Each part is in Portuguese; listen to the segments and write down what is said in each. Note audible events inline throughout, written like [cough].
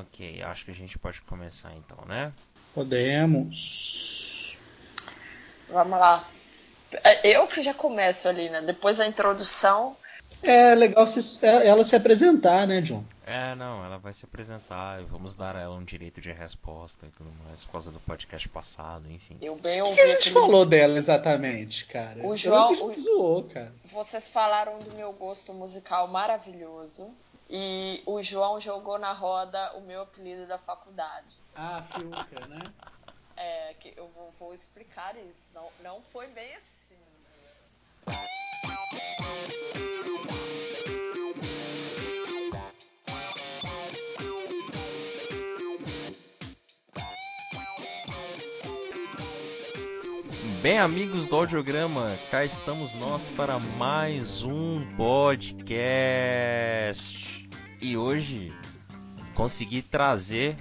Ok, acho que a gente pode começar então, né? Podemos. Vamos lá. É, eu que já começo ali, né? Depois da introdução. É legal se, é, ela se apresentar, né, John? É, não, ela vai se apresentar e vamos dar a ela um direito de resposta e tudo mais, por causa do podcast passado, enfim. Eu bem O ouvi que a gente aquele- falou dela exatamente, cara? O João- gente zoou, cara. Vocês falaram do meu gosto musical maravilhoso. E o João jogou na roda o meu apelido da faculdade. Ah, Fiuca, né? É, que eu vou, vou explicar isso. Não, não foi bem assim. Bem, amigos do Audiograma, cá estamos nós para mais um podcast. E hoje consegui trazer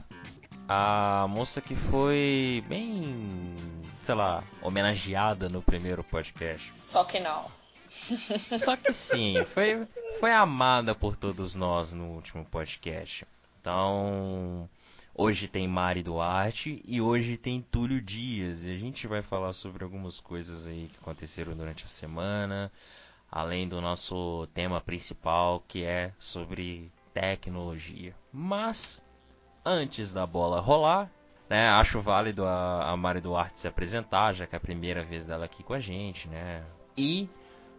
a moça que foi bem, sei lá, homenageada no primeiro podcast. Só que não. [laughs] Só que sim, foi, foi amada por todos nós no último podcast. Então, hoje tem Mari Duarte e hoje tem Túlio Dias. E a gente vai falar sobre algumas coisas aí que aconteceram durante a semana, além do nosso tema principal, que é sobre tecnologia. Mas, antes da bola rolar, né, acho válido a, a Mari Duarte se apresentar, já que é a primeira vez dela aqui com a gente, né? E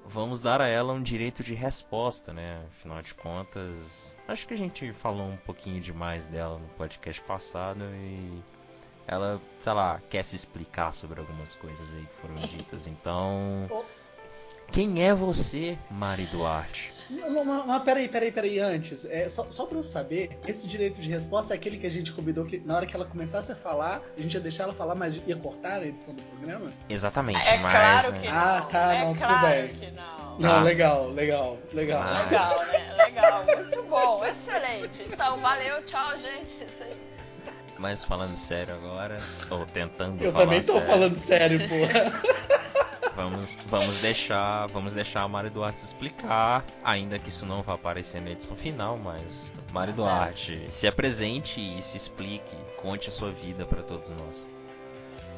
vamos dar a ela um direito de resposta, né? Afinal de contas, acho que a gente falou um pouquinho demais dela no podcast passado e ela, sei lá, quer se explicar sobre algumas coisas aí que foram ditas. [laughs] Então, quem é você, Mari Duarte? Não, mas, mas peraí, peraí, peraí, antes. É, só, só pra eu saber, esse direito de resposta é aquele que a gente combinou que na hora que ela começasse a falar, a gente ia deixar ela falar, mas ia cortar na edição do programa? Exatamente, É mas claro que Ah, não. tá, é não, tudo claro bem. que não. Não, Tá. legal, legal, legal. Ah. Legal, né? Legal. Muito bom. Excelente. Então, valeu. Tchau, gente. Isso aí. mas falando sério agora, ou tentando Eu falar também tô sério, falando sério, porra. [laughs] Vamos, vamos deixar, vamos deixar a Mari Duarte se explicar, ainda que isso não vá aparecer na edição final, mas Mari Duarte, se apresente e se explique, conte a sua vida para todos nós.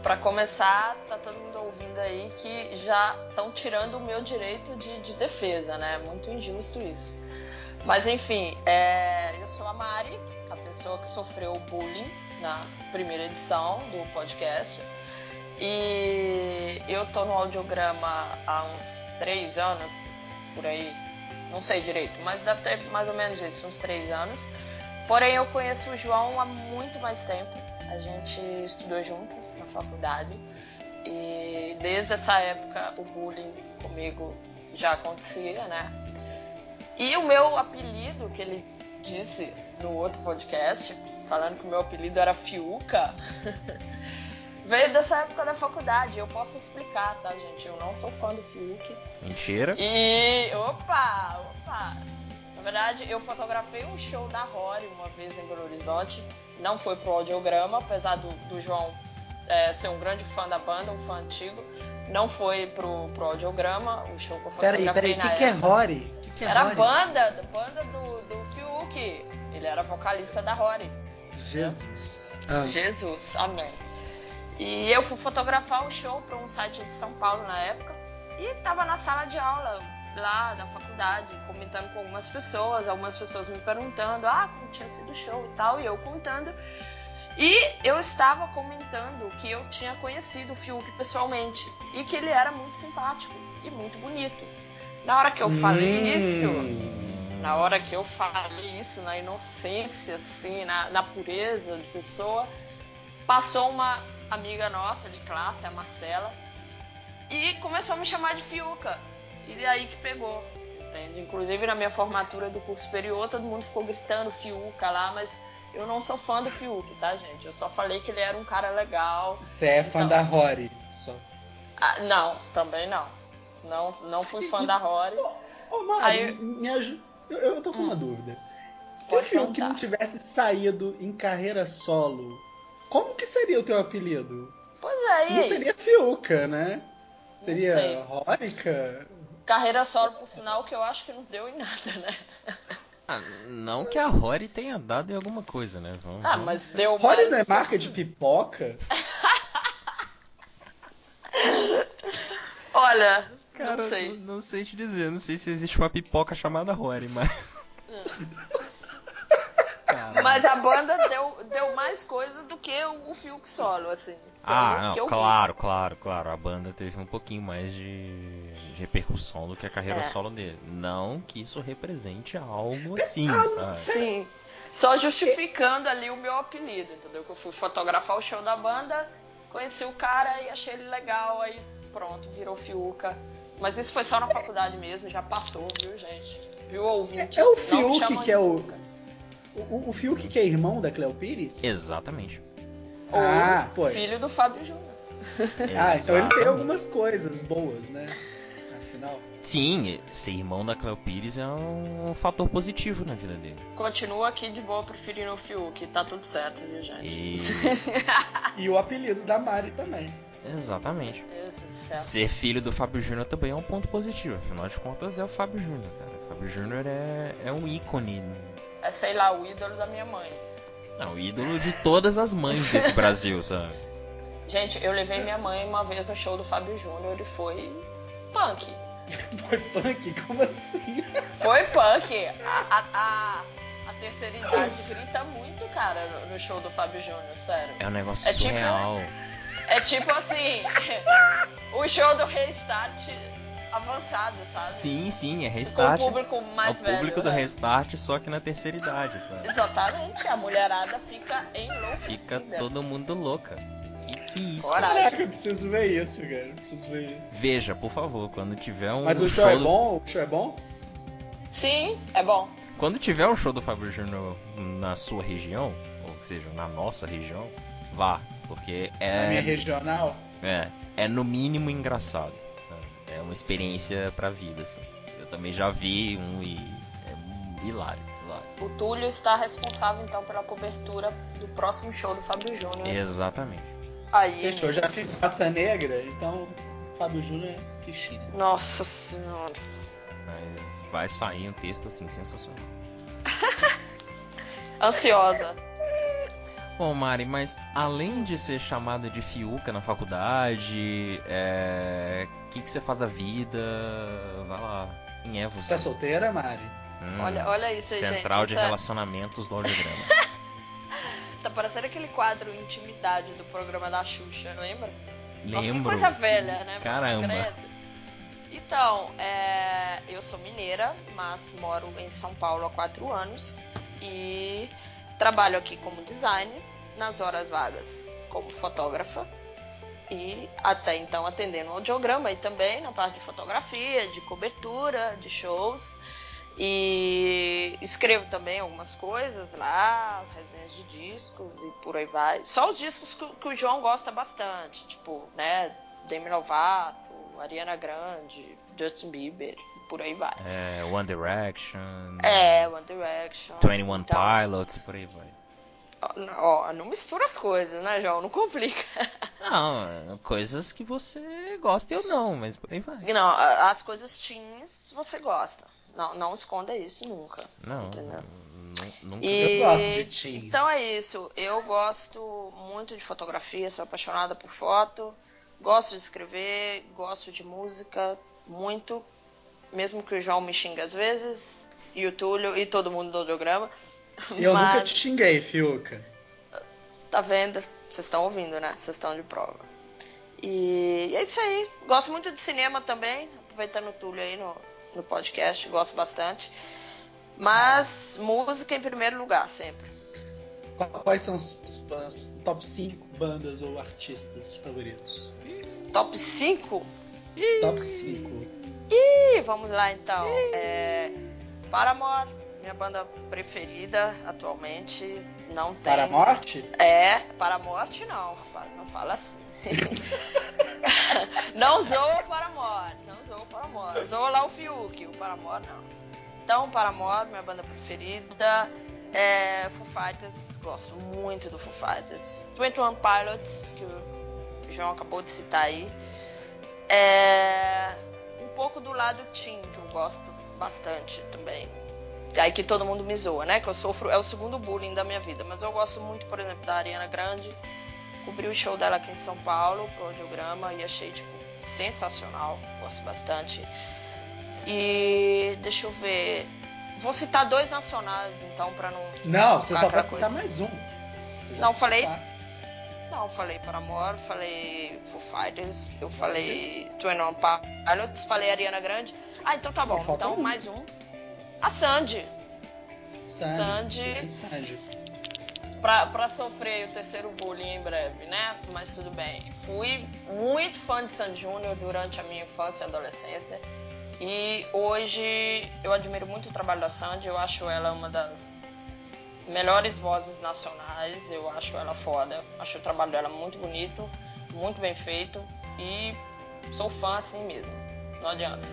Pra começar, tá todo mundo ouvindo aí que já estão tirando o meu direito de, de defesa, né? Muito injusto isso. Mas enfim, é, eu sou a Mari, a pessoa que sofreu bullying na primeira edição do podcast. E eu tô no audiograma há uns três anos, por aí. Não sei direito, mas deve ter mais ou menos isso, uns três anos. Porém, eu conheço o João há muito mais tempo. A gente estudou junto na faculdade. E desde essa época o bullying comigo já acontecia, né? E o meu apelido, que ele disse no outro podcast, falando que o meu apelido era Fiuca, [laughs] veio dessa época da faculdade. Eu posso explicar, tá, gente? Eu não sou fã do Fiuk. Mentira? E. Opa! Opa! Na verdade, eu fotografei um show da Rory uma vez em Belo Horizonte. Não foi pro audiograma, apesar do, do João é, ser um grande fã da banda, um fã antigo. Não foi pro, pro audiograma, o show que eu Peraí, fotografei peraí, o na que, que é. Rory? O que, que é Era a banda, da banda do, do Fiuk. Ele era vocalista da Rory. Jesus. Ah, Jesus, amém. E eu fui fotografar o show para um site de São Paulo na época e tava na sala de aula lá da faculdade, comentando com algumas pessoas, algumas pessoas me perguntando, ah, como tinha sido o show e tal, e eu contando. E eu estava comentando que eu tinha conhecido o Fiuk pessoalmente e que ele era muito simpático e muito bonito. Na hora que eu falei Hum. isso, na hora que eu falei isso, na inocência, assim, na, na pureza de pessoa, passou uma amiga nossa de classe, a Marcela, e começou a me chamar de Fiuca. E daí que pegou, entende? Inclusive na minha formatura do curso superior, todo mundo ficou gritando Fiuca lá, mas eu não sou fã do Fiuk, tá, gente? Eu só falei que ele era um cara legal. Você é fã Então. da Rory. Só. Ah, não, também não. Não, não fui fã da Rory. [laughs] Ô, ô Mari, Aí- me ajuda. Eu, eu tô com uma dúvida. Se Pode o Fiuk perguntar. não tivesse saído em carreira solo, como que seria o teu apelido? Pois é, e Não aí? seria Fiuca, né? Seria. Rórica? Carreira solo, por sinal, que eu acho que não deu em nada, né? [laughs] Ah, não que a Rory tenha dado em alguma coisa, né? Vamos, Ah, mas deu Rory não é marca de pipoca? [laughs] Olha, Cara, não sei. Não, não sei te dizer. Não sei se existe uma pipoca chamada Rory, mas. [laughs] Cara. Mas a banda deu, deu mais coisa do que o, o Fiuk solo, assim. Ah, não, claro, claro, claro. A banda teve um pouquinho mais de, de repercussão do que a carreira É. solo dele. Não que isso represente algo assim, vi. sabe? Sim. Só justificando ali o meu apelido, entendeu? Que eu fui fotografar o show da banda, conheci o cara e achei ele legal, aí pronto, virou Fiuca. Mas isso foi só na faculdade mesmo, já passou, viu, gente? Viu, ouvintes? É o Não me Fiuk que de é o- Fiuca. O, o Fiuk que é irmão da Cleo Pires? Exatamente. Ah, pô. filho do Fábio Júnior. Ah, então ele tem algumas coisas boas, né? Afinal. Sim, ser irmão da Cleo Pires é um fator positivo na vida dele. Continua aqui de boa preferindo o Fiuk, tá tudo certo, viu, gente? E... [laughs] E o apelido da Mari também. Exatamente. Deus do céu. Ser filho do Fábio Júnior também é um ponto positivo. Afinal de contas, é o Fábio Júnior, cara. O Fábio Júnior é, é um ícone. É, sei lá, o ídolo da minha mãe. Não, o ídolo de todas as mães desse [laughs] Brasil, sabe? Gente, eu levei minha mãe uma vez no show do Fábio Júnior e foi punk. [laughs] Foi punk? Como assim? Foi punk. A, a, a, a terceira idade grita muito, cara, no, no show do Fábio Júnior, sério. É um negócio É tipo-. É tipo assim, [laughs] o show do Restart avançado, sabe? Sim, sim, é Com o Restart. público É mais o velho. público do né? Restart, só que na terceira idade, sabe? Exatamente, a mulherada fica enlouquecida. Fica todo mundo louca. Que que é isso? Coragem. Caraca, eu preciso ver isso, cara. Eu preciso ver isso. Veja, por favor, quando tiver um Mas o show é do... bom? O show é bom? Sim, é bom. Quando tiver um show do Fábio Júnior na sua região, ou seja, na nossa região, vá, porque Na minha é regional? é, é no mínimo engraçado. É uma experiência pra vida, assim. Eu também já vi um e é hilário, hilário. O Túlio está responsável, então, pela cobertura do próximo show do Fábio Júnior. Exatamente. Aí, Fechou, já fiz raça negra, então Fábio Júnior é fichinha. Nossa senhora. Mas vai sair um texto assim sensacional. [laughs] Ansiosa. Bom, Mari, mas além de ser chamada de Fiuca na faculdade, é... o que, que você faz da vida? Vai lá. Quem é Você você? é solteira, Mari? Hum, Olha, olha isso aí, gente. Central de Isso é- Relacionamentos do Audiograma. [laughs] [laughs] Tá parecendo aquele quadro Intimidade do programa da Xuxa, lembra? Nossa, que Lembro. coisa velha, né? mano? Caramba. Credo. Então, é, eu sou mineira, mas moro em São Paulo há quatro anos e trabalho aqui como designer, nas horas vagas como fotógrafa e até então atendendo o audiograma e também na parte de fotografia, de cobertura, de shows. E escrevo também algumas coisas lá, resenhas de discos e por aí vai. Só os discos que, que o João gosta bastante, tipo, né, Demi Lovato, Ariana Grande, Justin Bieber, por aí vai. É, One Direction. É, One Direction. 21 então, Pilots, por aí vai. Ó, não mistura as coisas, né, João? Não complica. [laughs] Não, coisas que você gosta e eu não, mas por aí vai. Não, as coisas teens você gosta. Não, não esconda isso nunca. Não, Entendeu? nunca. E- Eu gosto de teens. Então é isso. Eu gosto muito de fotografia, sou apaixonada por foto, gosto de escrever, gosto de música, muito. Mesmo que o João me xingue às vezes, e o Túlio e todo mundo do audiograma. Eu Mas, nunca te xinguei, Fiuca. tá vendo? Vocês estão ouvindo, né? Vocês estão de prova. E é isso aí. Gosto muito de cinema também, aproveitando o Túlio aí no, no podcast, gosto bastante. Mas música em primeiro lugar, sempre. Qu- Quais são os, os top 5 bandas ou artistas favoritos? Top 5? Top 5. Ih, vamos lá então. É, Paramore, minha banda preferida atualmente. Não tem. Para a morte? É, para a morte não, rapaz, não fala assim. [laughs] não zoa para a morte, não zoa para a morte. Zoa lá o Fiuk, o Paramore não. Então, Paramore, minha banda preferida. É, Foo Fighters, gosto muito do Foo Fighters. 21 Pilots, que o João acabou de citar aí. É, pouco do lado teen, que eu gosto bastante também. aí que todo mundo me zoa, né? Que eu sofro, é o segundo bullying da minha vida. Mas eu gosto muito, por exemplo, da Ariana Grande. Cobri o show dela aqui em São Paulo, pro audiograma, e achei, tipo, sensacional. Gosto bastante. E deixa eu ver. Vou citar dois nacionais, então, pra não. Não, você só pode citar mais um. Não, falei. Citar. Não, falei Paramore, falei Foo Fighters, eu falei Twin On Pilots, falei Ariana Grande. Ah, então tá bom. Então, um. mais um. A Sandy. Sandy. Sandy. Pra, pra sofrer o terceiro bullying em breve, né? Mas tudo bem. Fui muito fã de Sandy Júnior durante a minha infância e adolescência. E hoje eu admiro muito o trabalho da Sandy. Eu acho ela uma das melhores vozes nacionais. Eu acho ela foda. Acho o trabalho dela muito bonito, muito bem feito. E sou fã assim mesmo. Não adianta.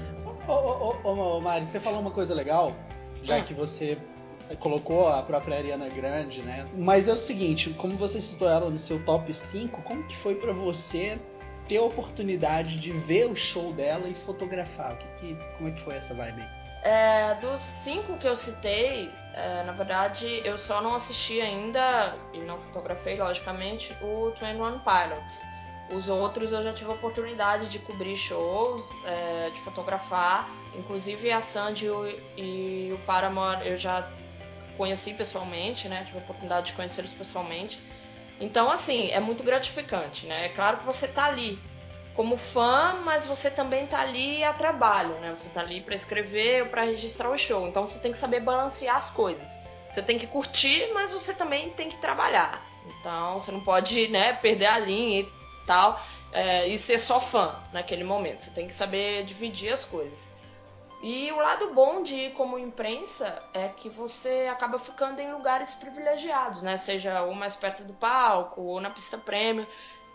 Ô, ô, ô, ô Mari, você falou uma coisa legal, já hum. que você colocou a própria Ariana Grande, né? Mas é o seguinte, como você citou ela no seu top 5, como que foi para você ter a oportunidade de ver o show dela e fotografar? O que, que como é que foi essa vibe? É, dos cinco que eu citei, é, na verdade, eu só não assisti ainda, e não fotografei, logicamente, o 21 Pilots. Os outros eu já tive a oportunidade de cobrir shows, é, de fotografar. Inclusive a Sandy e o Paramore eu já conheci pessoalmente, né? Tive a oportunidade de conhecê-los pessoalmente. Então, assim, é muito gratificante, né? É claro que você tá ali como fã, mas você também tá ali a trabalho, né? Você tá ali para escrever ou para registrar o show. Então você tem que saber balancear as coisas. Você tem que curtir, mas você também tem que trabalhar. Então você não pode, né, perder a linha e tal é, e ser só fã naquele momento. Você tem que saber dividir as coisas. E o lado bom de ir como imprensa é que você acaba ficando em lugares privilegiados, né? Seja ou mais perto do palco ou na pista prêmio.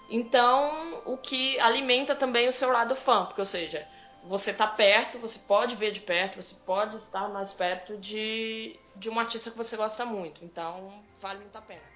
Então, o que alimenta também o seu lado fã, porque, ou seja, você tá perto, você pode ver de perto, você pode estar mais perto de, de um artista que você gosta muito. Então, vale muito a pena.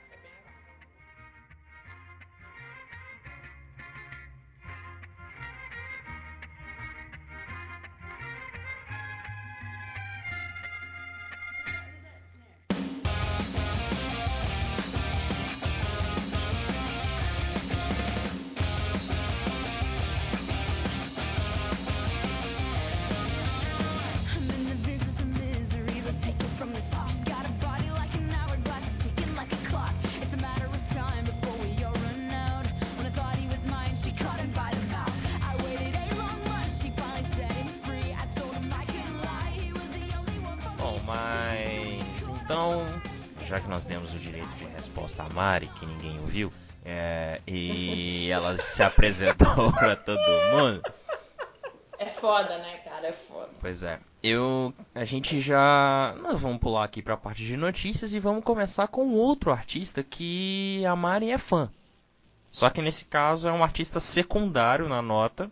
Resposta a Mari, que ninguém ouviu, é, e ela se apresentou [laughs] para todo mundo. É foda, né, cara? É foda. Pois é. Eu, a gente já, nós vamos pular aqui para a parte de notícias e vamos começar com outro artista que a Mari é fã. Só que nesse caso é um artista secundário na nota,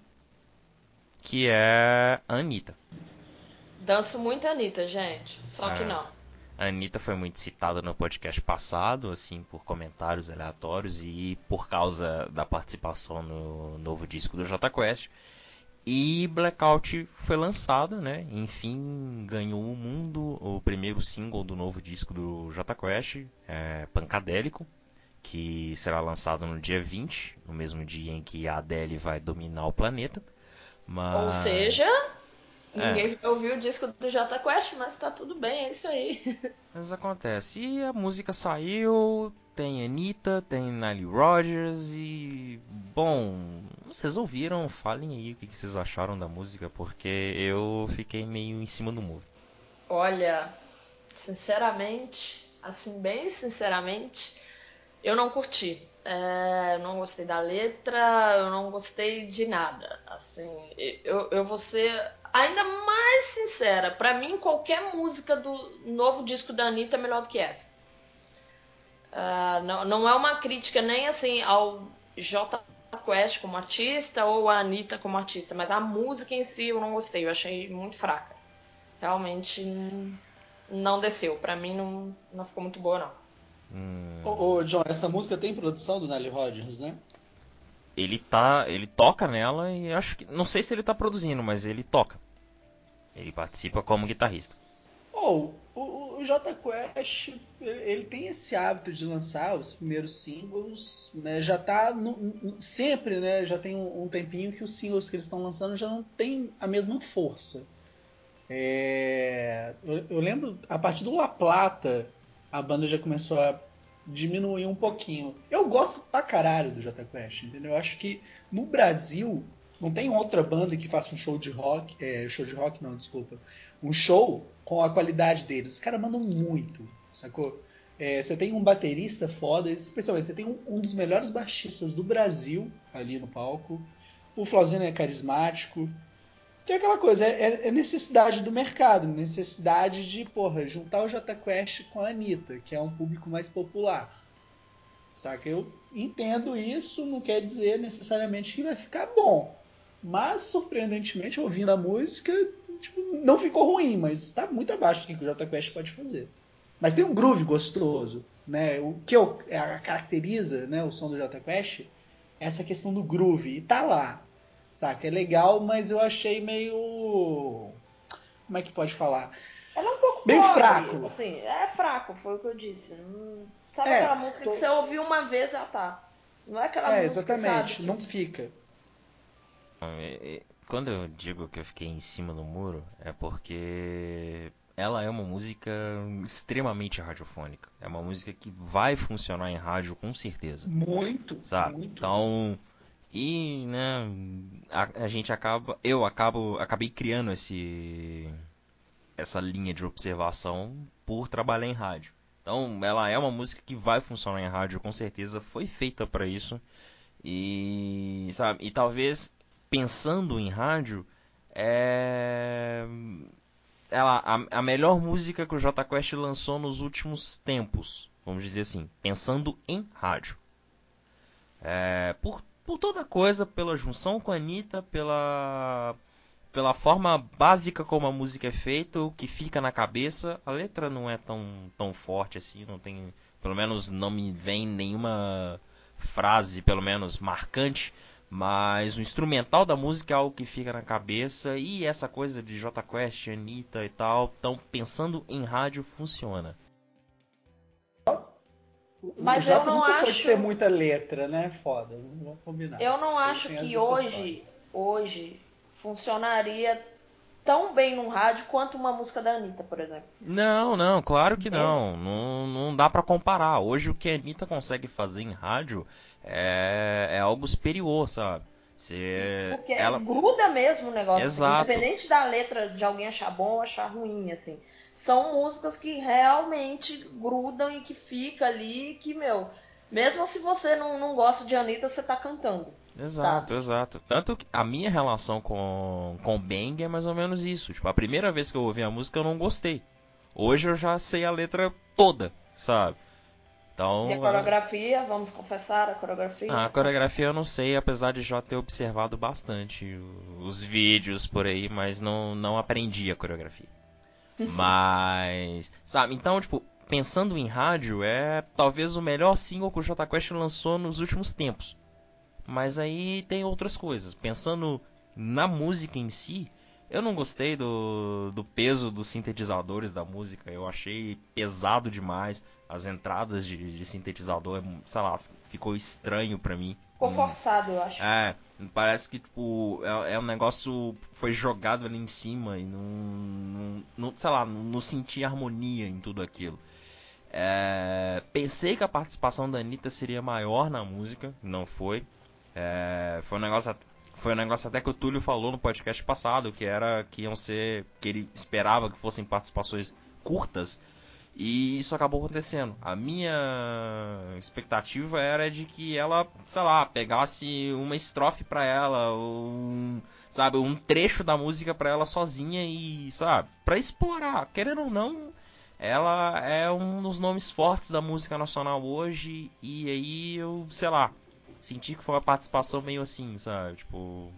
que é a Anitta. Danço muito a Anitta, gente. Só é. que não. A Anitta foi muito citada no podcast passado, assim, por comentários aleatórios e por causa da participação no novo disco do Jota Quest. E Blackout foi lançado, né? Enfim, ganhou o mundo, o primeiro single do novo disco do Jota Quest, é, Pancadélico, que será lançado no dia 20, no mesmo dia em que a Adele vai dominar o planeta. Mas... Ou seja, Ninguém é. ouviu o disco do Jota Quest, mas tá tudo bem, é isso aí. [laughs] Mas acontece. E a música saiu, tem Anitta, tem Nile Rodgers e. Bom, vocês ouviram? Falem aí o que vocês acharam da música, porque eu fiquei meio em cima do muro. Olha, sinceramente, assim, bem sinceramente, eu não curti. É, eu não gostei da letra, eu não gostei de nada. Assim, eu, eu vou ser ainda mais sincera, para mim qualquer música do novo disco da Anitta é melhor do que essa. Uh, não, não é uma crítica nem assim ao J Quest como artista ou a Anitta como artista, mas a música em si eu não gostei, eu achei muito fraca. Realmente não desceu, para mim não, não ficou muito boa não. Hum. Ô, ô, John, essa música tem produção do Nelly Rodgers, né? ele tá, ele toca nela e acho que não sei se ele tá produzindo, mas ele toca. Ele participa como guitarrista. Ou, o, o J Quest, ele tem esse hábito de lançar os primeiros singles, né? Já tá no, sempre, né? Já tem um, um, tempinho que os singles que eles estão lançando já não tem a mesma força. É, eu, eu, lembro, a partir do La Plata, a banda já começou a diminuir um pouquinho. Eu gosto pra caralho do J Quest, entendeu? Eu acho que no Brasil não tem outra banda que faça um show de rock, é, show de rock não, desculpa, um show com a qualidade deles. Os caras mandam muito, sacou? É, você tem um baterista foda, especialmente você tem um, um, dos melhores baixistas do Brasil ali no palco. O Flauzino é carismático. Tem aquela coisa, é, é, necessidade do mercado, necessidade de, porra, juntar o J Quest com a Anitta, que é um público mais popular. Saca? Eu entendo isso, não quer dizer necessariamente que vai ficar bom. Mas, surpreendentemente, ouvindo a música, tipo, não ficou ruim, mas está muito abaixo do que o Jota Quest pode fazer. Mas tem um groove gostoso, né? O que eu, é, caracteriza né, o som do Jota Quest é essa questão do groove. E tá lá, saca? É legal, mas eu achei meio... Como é que pode falar? Ela é um pouco Bem pobre, fraco. Assim, é fraco, foi o que eu disse. sabe É, aquela música tô- que você ouviu uma vez, já tá. Não é aquela É, música, exatamente. sabe, Não que- fica. É, é, Quando eu digo que eu fiquei em cima do muro, é porque ela é uma música extremamente radiofônica. É uma música que vai funcionar em rádio com certeza. Muito, sabe? muito. Então, e né, a, a gente acaba, eu acabo, acabei criando esse essa linha de observação por trabalhar em rádio. Então, ela é uma música que vai funcionar em rádio, com certeza foi feita para isso. E sabe, e talvez pensando em rádio, é ela a, a melhor música que o J Quest lançou nos últimos tempos, vamos dizer assim, pensando em rádio. É, por, por toda coisa, pela junção com a Anitta, pela, pela forma básica como a música é feita, o que fica na cabeça. A letra não é tão, tão forte assim, não tem. Pelo menos não me vem nenhuma frase, pelo menos marcante. Mas o instrumental da música é algo que fica na cabeça. E essa coisa de J Quest, Anitta e tal. Então, pensando em rádio, funciona. Mas eu não nunca pode acho- ter muita letra, né? Foda, vamos combinar. Eu não acho que hoje, hoje funcionaria tão bem num rádio quanto uma música da Anitta, por exemplo. Não, não, claro que não. Não, não dá pra comparar. Hoje o que a Anitta consegue fazer em rádio é, é algo superior, sabe? Você, Porque ela, gruda mesmo o negócio. assim, Exato. independente da letra de alguém achar bom ou achar ruim, assim. São músicas que realmente grudam e que fica ali que, meu, mesmo se você não, não gosta de Anitta, você tá cantando. Exato, sabe? exato. Tanto que a minha relação com, com Bang é mais ou menos isso. Tipo, a primeira vez que eu ouvi a música eu não gostei. Hoje eu já sei a letra toda, sabe? Então. E a coreografia, vamos confessar, a coreografia. Ah, a coreografia eu não sei, apesar de já ter observado bastante os vídeos por aí, mas não, não aprendi a coreografia. mas, sabe, então, tipo, pensando em rádio, é talvez o melhor single que o Jota Quest lançou nos últimos tempos. Mas aí tem outras coisas. Pensando na música em si, eu não gostei do, do peso dos sintetizadores da música. Eu achei pesado demais. As entradas de, de sintetizador, sei lá, ficou estranho pra mim. Ficou Hum, forçado, eu acho. É, parece que tipo, é, é um negócio foi jogado ali em cima e não, não, não- sei lá, não, não senti harmonia em tudo aquilo. É, pensei que a participação da Anitta seria maior na música, não foi. É, foi um negócio foi um negócio até que o Túlio falou no podcast passado, que era que iam ser que ele esperava que fossem participações curtas. E isso acabou acontecendo. A minha expectativa era de que ela, sei lá, pegasse uma estrofe pra ela, um, sabe, um trecho da música pra ela sozinha e, sabe, pra explorar. Querendo ou não, ela é um dos nomes fortes da música nacional hoje e aí eu, sei lá, senti que foi uma participação meio assim, sabe? Tipo,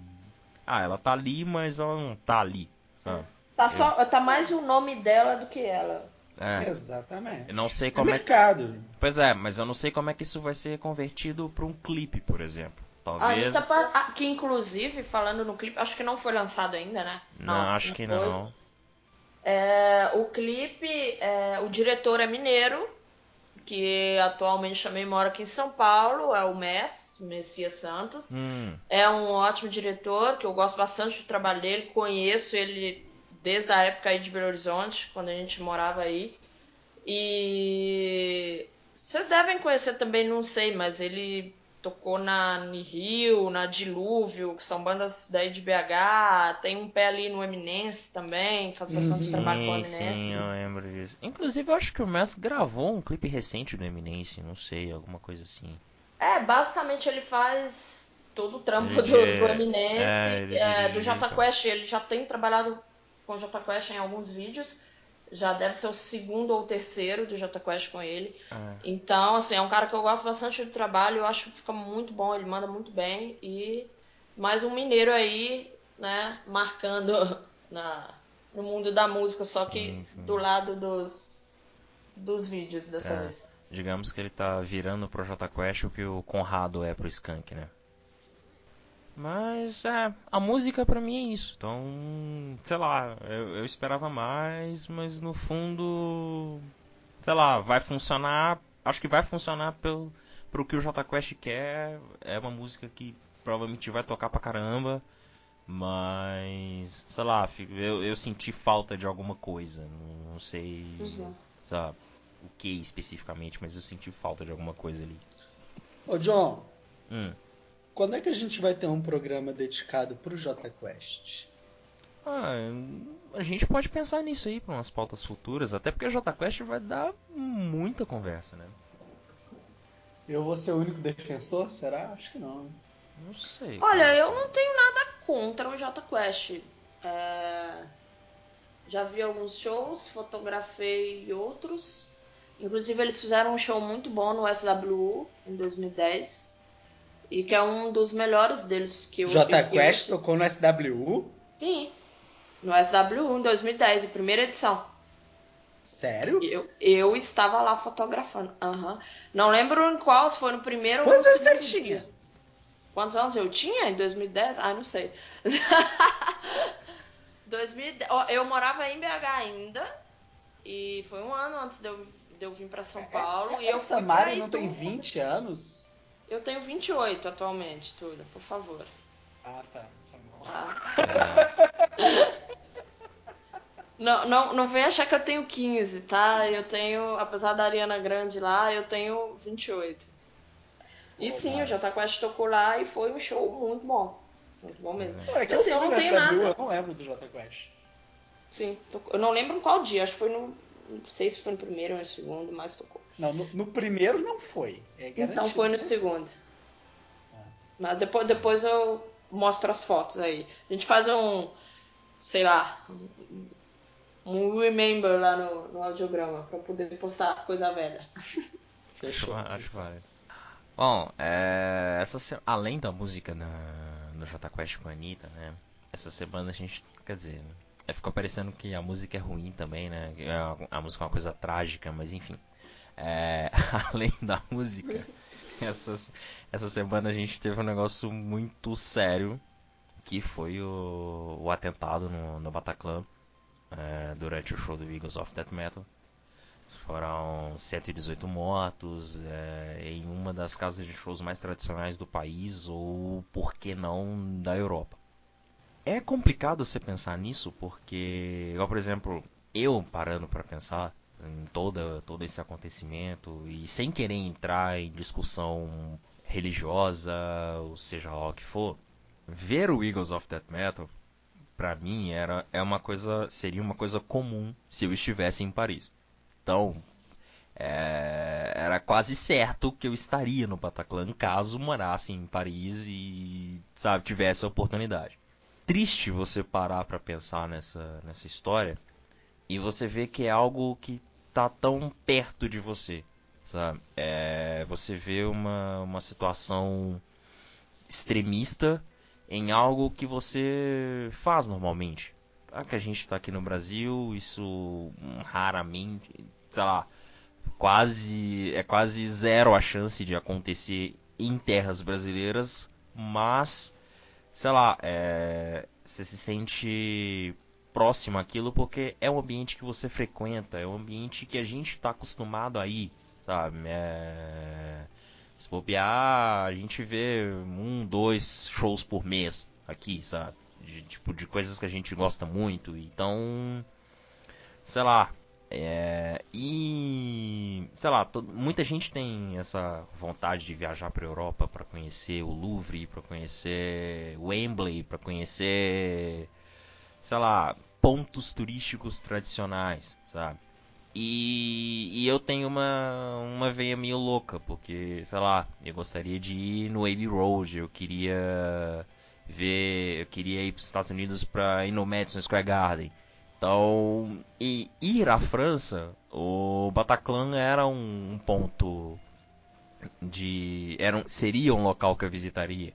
ah, ela tá ali, mas ela não tá ali, sabe? Tá, só, tá mais o nome dela do que ela. É. Exatamente. Eu não sei É como é que mercado. Pois é, mas eu não sei como é que isso vai ser convertido para um clipe, por exemplo. A Talvez. Anitta, pa- ah, que inclusive, falando no clipe, acho que não foi lançado ainda, né? Não, acho que foi. não. É, o clipe, é, o diretor é mineiro, que atualmente também mora aqui em São Paulo, é o Mess, Messias Santos. Hum, É um ótimo diretor, que eu gosto bastante do trabalho dele, conheço ele desde a época aí de Belo Horizonte, quando a gente morava aí. E vocês devem conhecer também, não sei, mas ele tocou na Nihil, na Dilúvio, que são bandas daí de BH, tem um pé ali no Eminence também, faz bastante Uhum. trabalho com o sim, Eminence. sim, eu lembro disso. Inclusive, eu acho que o Mess gravou um clipe recente do Eminence, não sei, alguma coisa assim. É, basicamente ele faz todo o trampo Ele do, do Eminence, é, ele é, do Jota. Quest. Ele já tem trabalhado com o Jota Quest em alguns vídeos. Já deve ser o segundo ou terceiro do Jota Quest com ele. Ah, Então, assim, é um cara que eu gosto bastante do trabalho. Eu acho que fica muito bom, ele manda muito bem. E mais um mineiro aí, né, marcando [laughs] na, no mundo da música, só que Sim, sim. do lado dos, dos vídeos dessa É. vez. digamos que ele tá virando pro Jota Quest o que o Conrado é pro Skank, né? Mas, é, a música pra mim é isso. Então, sei lá, eu, eu esperava mais, mas no fundo, sei lá, vai funcionar. Acho que vai funcionar pelo, pro que o Jota Quest quer. É uma música que provavelmente vai tocar pra caramba. Mas, sei lá, eu, eu senti falta de alguma coisa. Não, não sei, Uhum. sabe, o que especificamente, mas eu senti falta de alguma coisa ali. Ô, John, Hum. Quando é que a gente vai ter um programa dedicado pro Jota Quest? Ah, a gente pode pensar nisso aí para umas pautas futuras, até porque a Jota Quest vai dar muita conversa, né? Eu vou ser o único defensor? Será? Acho que não. Não sei. Olha, cara. eu não tenho nada contra o Jota Quest. É, Já vi alguns shows, fotografei outros. Inclusive, eles fizeram um show muito bom no SWU em 2010. E que é um dos melhores deles que eu que Quest eu- tocou no SWU? Sim. No SWU em 2010, em primeira edição. Sério? Eu, eu estava lá fotografando. Aham. Não lembro em qual, se foi no primeiro ou no Quantos anos segundo você tinha? Quantos anos eu tinha em 2010? Ah, não sei. [laughs] 2010, ó, eu morava em BH ainda. E foi um ano antes de eu, de eu vir pra São Paulo. e eu Essa Mari não tem 20 anos? Eu tenho 28 atualmente, Túlio, por favor. Ah, tá. Tá bom. Tá? Não, não, não vem achar que eu tenho 15, tá? Eu tenho, apesar da Ariana Grande lá, eu tenho 28. E Pô, sim, o Quest tocou lá e foi um show muito bom. Muito bom mesmo. É que Assim, eu não tenho nada. Eu não lembro do Jota Quest. Sim, tocou. eu não lembro em qual dia, acho que foi no. Não sei se foi no primeiro ou no segundo, mas tocou. Não, no, no primeiro não foi. É Então foi no não segundo. Ah. Mas depois, depois eu mostro as fotos aí. A gente faz um, sei lá, um- um remember lá no, no audiograma pra poder postar coisa velha. Acho, [laughs] Fechou. acho válido. Bom, é, essa se- além da música na, no Jota Quest com a Anitta, né? Essa semana a gente, quer dizer, é, ficou parecendo que a música é ruim também, né? A, a música é uma coisa trágica, mas enfim. É, [laughs] além da música, essas, essa semana a gente teve um negócio muito sério, que foi o, o atentado no, no Bataclan, é, durante o show do Eagles of Death Metal. Foram 118 mortos é, em uma das casas de shows mais tradicionais do país, ou por que não da Europa. É complicado você pensar nisso, porque, por exemplo, eu parando para pensar em toda, todo esse acontecimento e sem querer entrar em discussão religiosa, ou seja lá o que for, ver o Eagles of Death Metal, pra mim, era, é uma coisa, seria uma coisa comum se eu estivesse em Paris. Então, é, era quase certo que eu estaria no Bataclan caso morasse em Paris e, sabe, tivesse a oportunidade. Triste você parar pra pensar nessa, nessa história e você ver que é algo que tá tão perto de você, sabe? É, você vê uma, uma situação extremista em algo que você faz normalmente. Tá? Que a gente está aqui no Brasil, isso raramente, sei lá, quase é quase zero a chance de acontecer em terras brasileiras, mas sei lá, é, você se sente próximo àquilo porque é um ambiente que você frequenta, é um ambiente que a gente está acostumado a ir, sabe? É... Se bobear, a gente vê um, dois shows por mês aqui, sabe? De, tipo, de coisas que a gente gosta muito. Então, sei lá. É, e, sei lá, muita gente tem essa vontade de viajar para Europa para conhecer o Louvre, para conhecer Wembley, para conhecer, sei lá, pontos turísticos tradicionais, sabe? E, e, eu tenho uma, uma veia meio louca, porque, sei lá, eu gostaria de ir no Abbey Road, eu queria ver, eu queria ir para os Estados Unidos para ir no Madison Square Garden. Então, e ir à França, o Bataclan era um, ponto de, era um, seria um local que eu visitaria.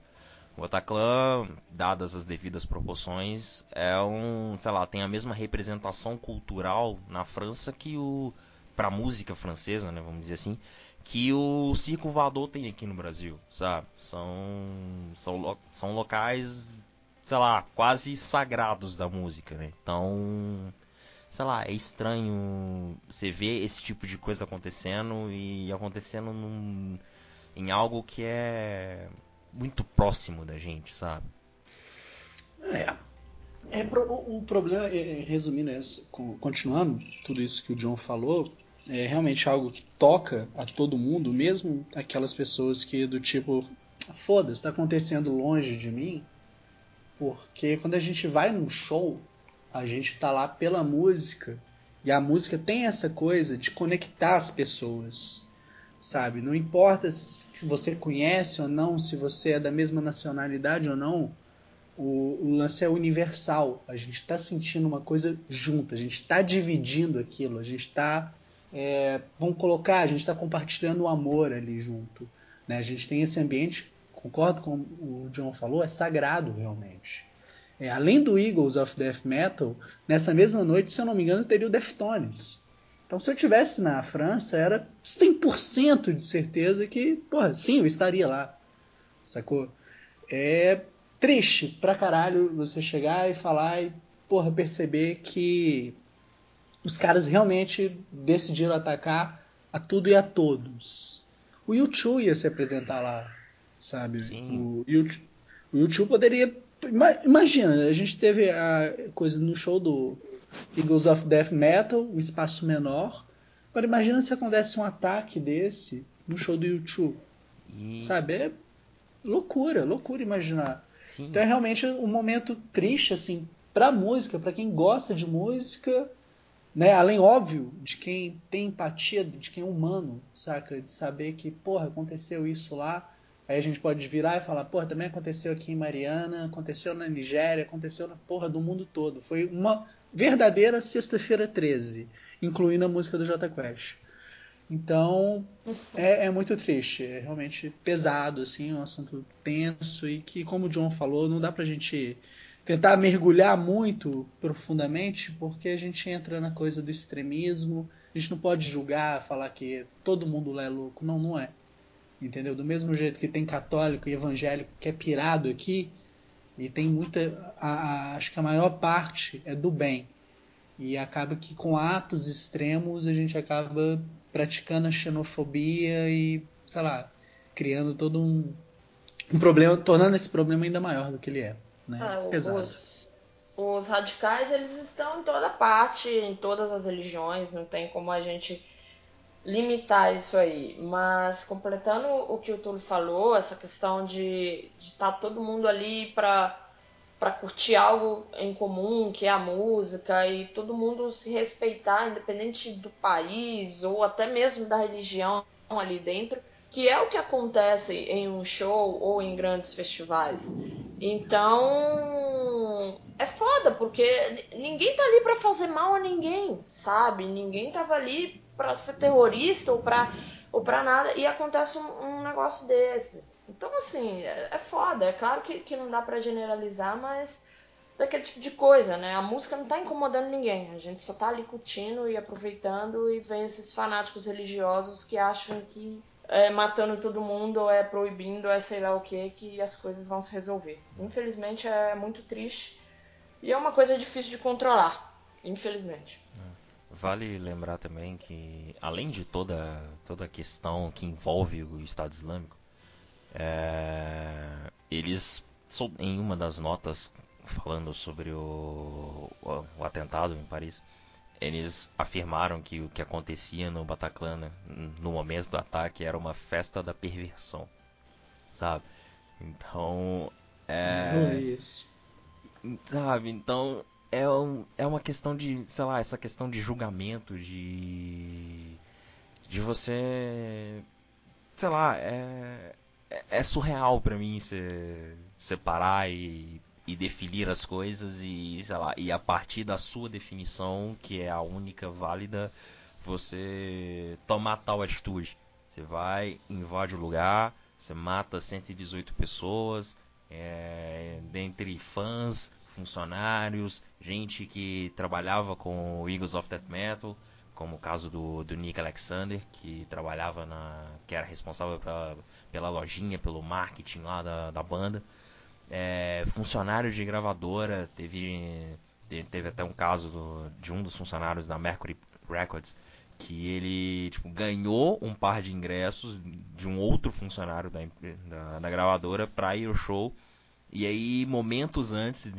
O Bataclan, dadas as devidas proporções, é um, sei lá, tem a mesma representação cultural na França que o para música francesa, né, vamos dizer assim, que o Circo Voador tem aqui no Brasil, sabe? São são, são locais, sei lá, quase sagrados da música, né? Então, sei lá, é estranho você ver esse tipo de coisa acontecendo e acontecendo num, em algo que é muito próximo da gente, sabe? É. é o, o problema, é, resumindo, é, continuando tudo isso que o John falou, é realmente algo que toca a todo mundo, mesmo aquelas pessoas que do tipo, foda-se, está acontecendo longe de mim, porque quando a gente vai num show, a gente está lá pela música, e a música tem essa coisa de conectar as pessoas sabe? Não importa se você conhece ou não, se você é da mesma nacionalidade ou não, o, o lance é universal. A gente está sentindo uma coisa junto, a gente está dividindo aquilo, a gente está. É, vamos colocar, a gente está compartilhando o amor ali junto. Né? A gente tem esse ambiente, concordo com o John falou, é sagrado realmente. É, além do Eagles of Death Metal, nessa mesma noite, se eu não me engano, teria o Deftones. Então, se eu tivesse na França, era 100% de certeza que, porra, sim, eu estaria lá. Sacou? É triste pra caralho você chegar e falar e, porra, perceber que os caras realmente decidiram atacar a tudo e a todos. O YouTube ia se apresentar lá, sabe? Sim. O YouTube, o YouTube poderia. Imagina, a gente teve a coisa no show do Eagles of Death Metal, um espaço menor. Agora imagina se acontece um ataque desse no show do YouTube. E... Sabe? É loucura, loucura imaginar. Sim. Então é realmente um momento triste, assim, pra música, para quem gosta de música, né? Além, óbvio, de quem tem empatia, de quem é humano, saca? De saber que, porra, aconteceu isso lá. Aí a gente pode virar e falar, porra, também aconteceu aqui em Mariana, aconteceu na Nigéria, aconteceu na porra do mundo todo. Foi uma verdadeira Sexta-feira 13, incluindo a música do J Quest. Então é, é, muito triste, é realmente pesado, assim, um assunto tenso e que, como o John falou, não dá pra gente tentar mergulhar muito profundamente, porque a gente entra na coisa do extremismo, a gente não pode julgar, falar que todo mundo é louco, não, não é. Entendeu? Do mesmo jeito que tem católico e evangélico que é pirado aqui, e tem muita. A, a, acho que a maior parte é do bem. E acaba que com atos extremos a gente acaba praticando a xenofobia e, sei lá, criando todo um, um problema, tornando esse problema ainda maior do que ele é. Né? Ah, Pesado. Os, os radicais eles estão em toda parte, em todas as religiões, não tem como a gente limitar isso aí. Mas completando o que o Túlio falou, essa questão de estar tá todo mundo ali para para curtir algo em comum, que é a música, e todo mundo se respeitar, independente do país ou até mesmo da religião ali dentro, que é o que acontece em um show ou em grandes festivais. Então, é foda, porque ninguém tá ali para fazer mal a ninguém, sabe? Ninguém tava ali para ser terrorista ou para ou para nada e acontece um, um, negócio desses. Então, assim, é, é foda. É claro que, que não dá para generalizar, mas daquele tipo de coisa, né? A música não tá incomodando ninguém. A gente só tá ali curtindo e aproveitando e vem esses fanáticos religiosos que acham que é matando todo mundo ou é proibindo, é sei lá o que, que as coisas vão se resolver. Infelizmente é muito triste E é uma coisa difícil de controlar, infelizmente. Vale lembrar também que, além de toda, toda a questão que envolve o Estado Islâmico, é, eles, em uma das notas falando sobre o, o, atentado em Paris, eles afirmaram que o que acontecia no Bataclan no momento do ataque era uma festa da perversão, sabe? Então, é... Isso. Sabe, então é, um, é uma questão de, sei lá, essa questão de julgamento, de. de você. sei lá, é. é, é surreal para mim se, separar e, e definir as coisas e, sei lá, e a partir da sua definição, que é a única válida, você tomar tal atitude. Você vai, invade o lugar, você mata 118 pessoas, é, dentre fãs, funcionários, gente que trabalhava com o Eagles of Death Metal, como o caso do, do Nick Alexander, que trabalhava na. que era responsável pra, pela lojinha, pelo marketing lá da, da banda. É, funcionário de gravadora, teve, teve até um caso do, de um dos funcionários da Mercury Records que ele tipo, ganhou um par de ingressos de um outro funcionário da, da, da gravadora para ir ao show e aí, momentos antes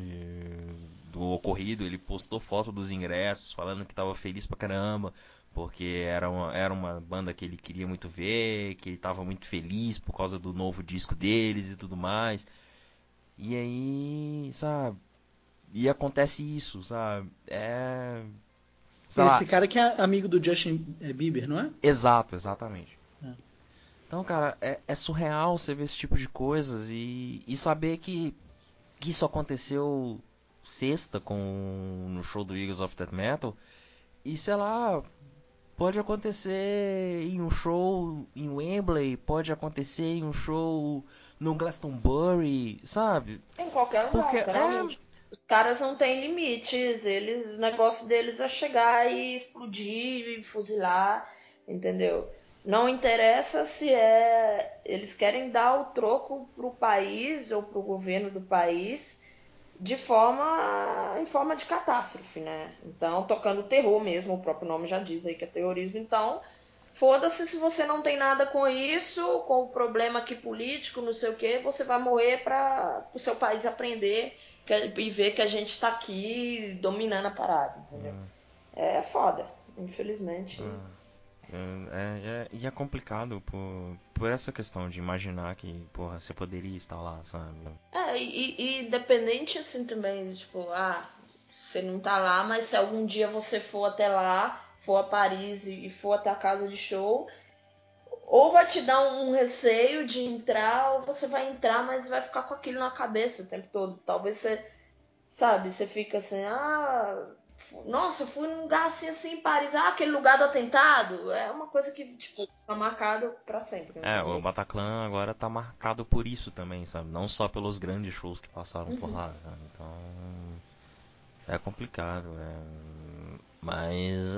do ocorrido, ele postou foto dos ingressos, falando que estava feliz pra caramba, porque era uma, era uma banda que ele queria muito ver, que ele estava muito feliz por causa do novo disco deles e tudo mais. E aí, sabe? E acontece isso, sabe? É. Esse lá. cara que é amigo do Justin Bieber, não é? Exato, exatamente. Então, cara, é, é, surreal você ver esse tipo de coisas e, e saber que, que isso aconteceu sexta com no show do Eagles of Death Metal. E sei lá pode acontecer em um show em Wembley pode acontecer em um show no Glastonbury sabe? Em qualquer lugar Porque, é... os caras não têm limites eles o negócio deles é chegar e explodir e fuzilar entendeu não interessa se é eles querem dar o troco para o país ou para o governo do país de forma em forma de catástrofe, né? Então, tocando terror mesmo, o próprio nome já diz aí que é terrorismo. Então, foda-se se você não tem nada com isso, com o problema aqui político, não sei o que, você vai morrer para o seu país aprender e ver que a gente está aqui dominando a parada, entendeu? Hum. É foda, infelizmente. Hum. É, é, é, e é complicado por, por essa questão de imaginar que, porra, você poderia estar lá, sabe? É, e, e independente assim também, tipo, ah, você não tá lá, mas se algum dia você for até lá, for a Paris e for até a casa de show, ou vai te dar um, um receio de entrar, ou você vai entrar, mas vai ficar com aquilo na cabeça o tempo todo. Talvez você, sabe, você fica assim, ah nossa, fui num lugar assim, assim, em Paris. Ah, aquele lugar do atentado. É uma coisa que, tipo, tá marcado pra sempre. Né? É, o Bataclan agora tá marcado por isso também, sabe? Não só pelos grandes shows que passaram uhum. por lá, sabe? Então. É complicado, é... Mas,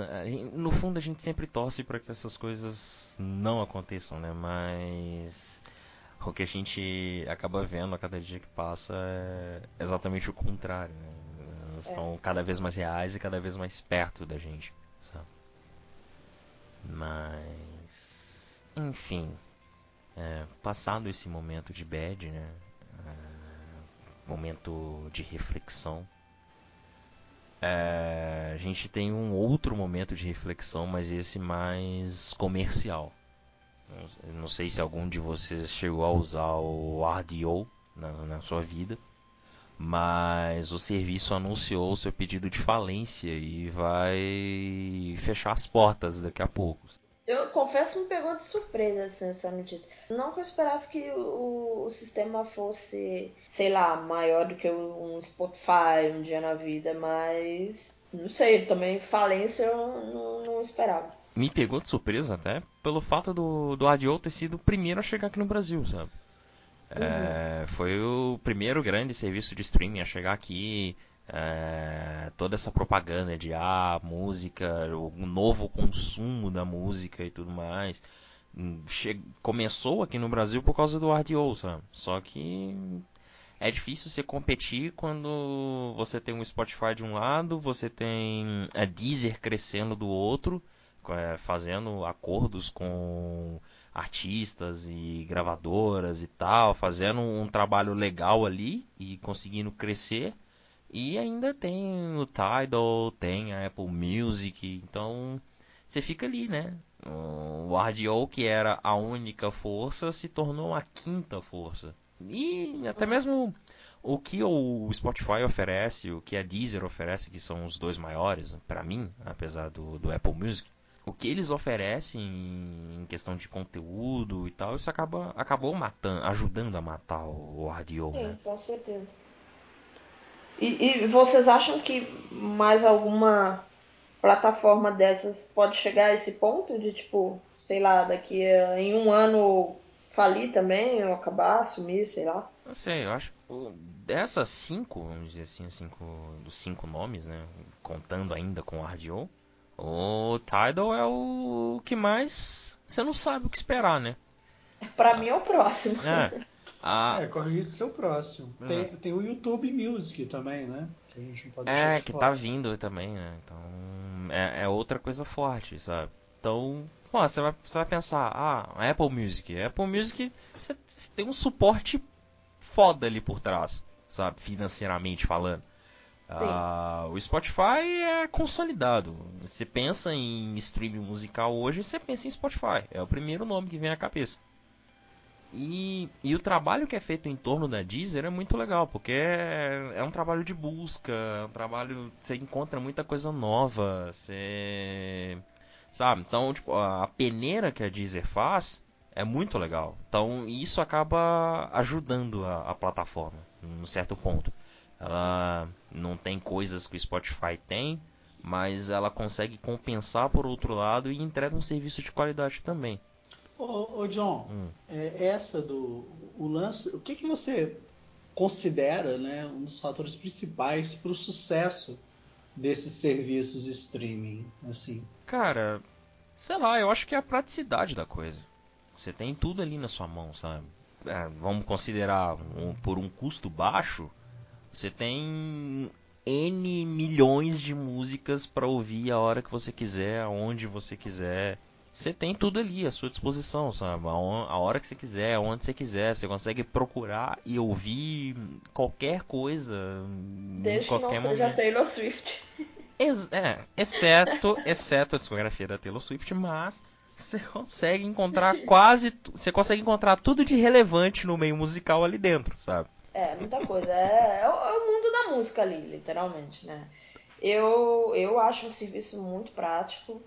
no fundo, a gente sempre torce para que essas coisas não aconteçam, né? Mas. O que a gente acaba vendo a cada dia que passa é exatamente o contrário, né? Estão é. cada vez mais reais e cada vez mais perto da gente. Sabe? Mas. Enfim. É, passado esse momento de bad, né? É, momento de reflexão. É, a gente tem um outro momento de reflexão, mas esse mais comercial. Não, sei se algum de vocês chegou a usar o RDO na, na sua vida mas o serviço anunciou seu pedido de falência e vai fechar as portas daqui a pouco. Eu confesso que me pegou de surpresa assim, essa notícia. Não que eu esperasse que o, o, sistema fosse, sei lá, maior do que um Spotify um dia na vida, mas não sei, também falência eu não, não esperava. Me pegou de surpresa até pelo fato do, do Adio ter sido o primeiro a chegar aqui no Brasil, sabe? É, foi o primeiro grande serviço de streaming a chegar aqui. É, toda essa propaganda de ah, música, o novo consumo da música e tudo mais. Che começou aqui no Brasil por causa do RDO, sabe? Só que é difícil você competir quando você tem um Spotify de um lado, você tem a Deezer crescendo do outro, é, fazendo acordos com artistas e gravadoras e tal, fazendo um trabalho legal ali e conseguindo crescer. E ainda tem o Tidal, tem a Apple Music, então você fica ali, né? O RDO, que era a única força, se tornou a quinta força. E até mesmo o que o Spotify oferece, o que a Deezer oferece, que são os dois maiores, para mim, apesar do, do Apple Music, o que eles oferecem em questão de conteúdo e tal, isso acaba, acabou matando, ajudando a matar o RDO, Sim, né? com certeza. E, e vocês acham que mais alguma plataforma dessas pode chegar a esse ponto de tipo, sei lá, daqui a, em um ano falir também, ou acabar, sumir, sei lá? Não sei, eu acho dessas cinco, vamos dizer assim, cinco, dos cinco nomes, né, contando ainda com o RDO, o Tidal é o que mais você não sabe o que esperar, né? Pra mim é o próximo. É. [laughs] A, É, corre o risco de ser o próximo. É. Tem, tem o YouTube Music também, né? Que a gente não pode É, que fora. tá vindo também, né? Então, é, é outra coisa forte, sabe? Então, pô, você vai, você vai pensar, ah, a Apple Music. Apple Music, você, você tem um suporte foda ali por trás, sabe? Financeiramente falando. Ah, o Spotify é consolidado. Você pensa em streaming musical hoje, você pensa em Spotify. É o primeiro nome que vem à cabeça. E, e o trabalho que é feito em torno da Deezer é muito legal, porque é, é um trabalho de busca, é um trabalho. Você encontra muita coisa nova, você. Sabe? Então, tipo, a, peneira que a Deezer faz é muito legal. Então, isso acaba ajudando a, a plataforma, num certo ponto. Ela não tem coisas que o Spotify tem, mas ela consegue compensar por outro lado e entrega um serviço de qualidade também. Ô, ô, John, Hum. é, essa do o lance, o que, que você considera né, um dos fatores principais para o sucesso desses serviços streaming? Assim, Cara, sei lá, eu acho que é a praticidade da coisa. Você tem tudo ali na sua mão, sabe? É, vamos considerar um- por um custo baixo, você tem N milhões de músicas para ouvir a hora que você quiser, aonde você quiser. Você tem tudo ali à sua disposição, sabe? A hora que você quiser, aonde você quiser. Você consegue procurar e ouvir qualquer coisa em Desde que não qualquer seja momento. Taylor Swift. [laughs] Ex- é, exceto, exceto a discografia da Taylor Swift, mas você consegue encontrar [laughs] quase, você consegue encontrar tudo de relevante no meio musical ali dentro, sabe? É, muita coisa. É, é o, é o mundo da música ali, literalmente, né? Eu, eu acho um serviço muito prático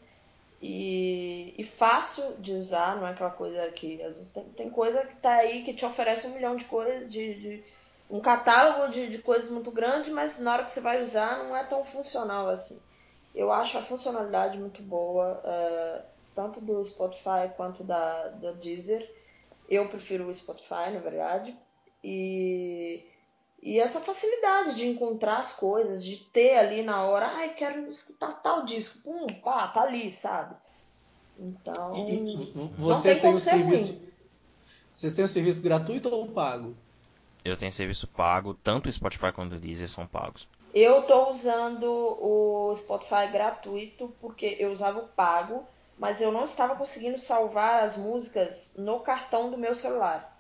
e, e fácil de usar, não é aquela coisa que às vezes tem, tem coisa que tá aí que te oferece um milhão de coisas, de, de- um catálogo de, de coisas muito grande, mas na hora que você vai usar não é tão funcional assim. Eu acho a funcionalidade muito boa, eh, tanto do Spotify quanto da, da Deezer. Eu prefiro o Spotify, na verdade. E, e essa facilidade de encontrar as coisas, de ter ali na hora, ai, quero escutar tal disco, pum, pá, tá ali, sabe? Então, e, e- não vocês tem têm o ser serviço, ruim. vocês têm o serviço gratuito ou pago? Eu tenho serviço pago, tanto o Spotify quanto o Deezer são pagos. Eu tô usando o Spotify gratuito porque eu usava o pago, mas eu não estava conseguindo salvar as músicas no cartão do meu celular.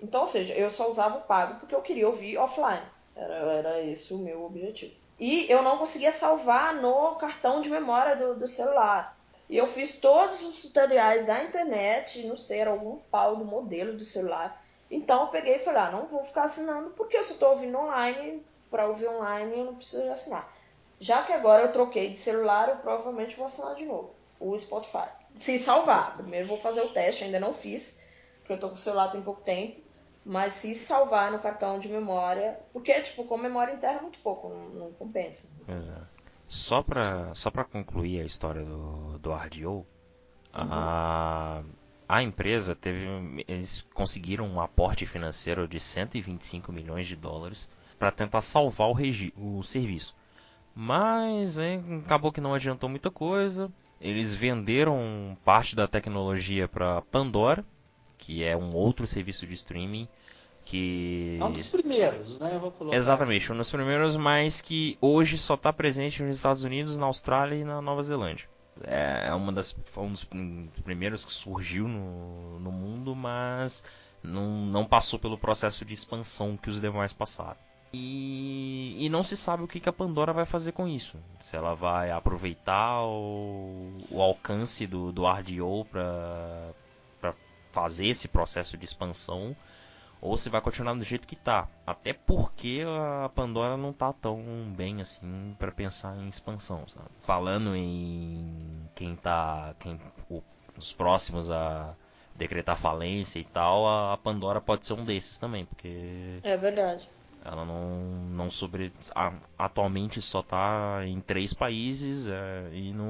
Então, ou seja, eu só usava o pago porque eu queria ouvir offline. Era, era esse o meu objetivo. E eu não conseguia salvar no cartão de memória do, do celular. E eu fiz todos os tutoriais da internet, não sei, era algum pau do modelo do celular. Então eu peguei e falei, ah, não vou ficar assinando porque eu só estou ouvindo online, para ouvir online eu não preciso assinar. Já que agora eu troquei de celular, eu provavelmente vou assinar de novo o Spotify. Se salvar. Primeiro vou fazer o teste, ainda não fiz, porque eu tô com o celular tem pouco tempo. Mas se salvar no cartão de memória, porque tipo, com memória interna é muito pouco, não, não compensa. É. Só pra, só pra concluir a história do, do RDO, a, a empresa teve. Eles conseguiram um aporte financeiro de 125 milhões de dólares para tentar salvar o, regi, o serviço. Mas hein, acabou que não adiantou muita coisa. Eles venderam parte da tecnologia para Pandora, que é um outro serviço de streaming. que É um dos primeiros, né? Eu vou colocar Exatamente, assim. um dos primeiros, mas que hoje só está presente nos Estados Unidos, na Austrália e na Nova Zelândia. É uma das, um dos primeiros que surgiu no, no mundo, mas não, não passou pelo processo de expansão que os demais passaram. E, e não se sabe o que, que a Pandora vai fazer com isso. Se ela vai aproveitar o, o alcance do, do RDO para fazer esse processo de expansão ou se vai continuar do jeito que tá. Até porque a Pandora não tá tão bem assim para pensar em expansão, sabe? Falando em quem tá, quem o, os próximos a decretar falência e tal, a Pandora pode ser um desses também, porque É verdade. ela não, não sobre. a- atualmente só tá em três países é, e não,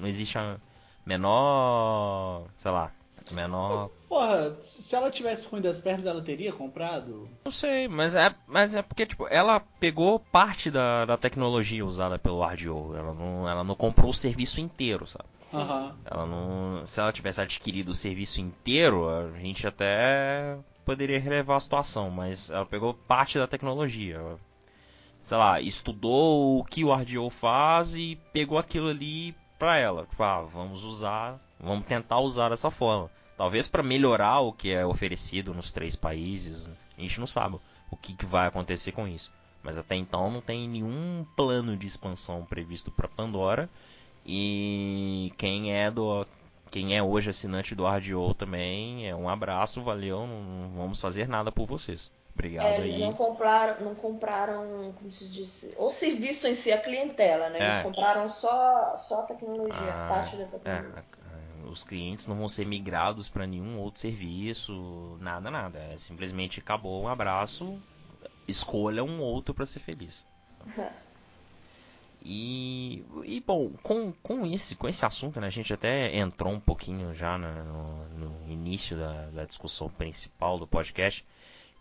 não existe a menor. sei lá. Menor. Porra, se ela tivesse ruim das pernas, ela teria comprado? Não sei, mas é, mas é porque tipo, ela pegou parte da, da tecnologia usada pelo RDO. Ela não, ela não comprou o serviço inteiro, sabe? Aham. Ela não, se ela tivesse adquirido o serviço inteiro, a gente até poderia relevar a situação, mas ela pegou parte da tecnologia. Ela, sei lá, estudou o que o RDO faz e pegou aquilo ali pra ela. Tipo, ah, vamos usar, vamos tentar usar dessa forma. Talvez para melhorar o que é oferecido nos três países. A gente não sabe o que, que vai acontecer com isso. Mas até então não tem nenhum plano de expansão previsto para Pandora. E quem é do quem é hoje assinante do RDO também, é um abraço, valeu, não, vamos fazer nada por vocês. Obrigado É, eles aí. não compraram, não compraram, como se diz, o serviço em si, a clientela, né? Eles É. compraram só, só a tecnologia, Ah, parte da É, tecnologia. a- os clientes não vão ser migrados para nenhum outro serviço, nada, nada. É simplesmente acabou um abraço, escolha um outro para ser feliz. E, e bom, com, com, esse, com esse assunto, né, a gente até entrou um pouquinho já né, no, no início da, da discussão principal do podcast,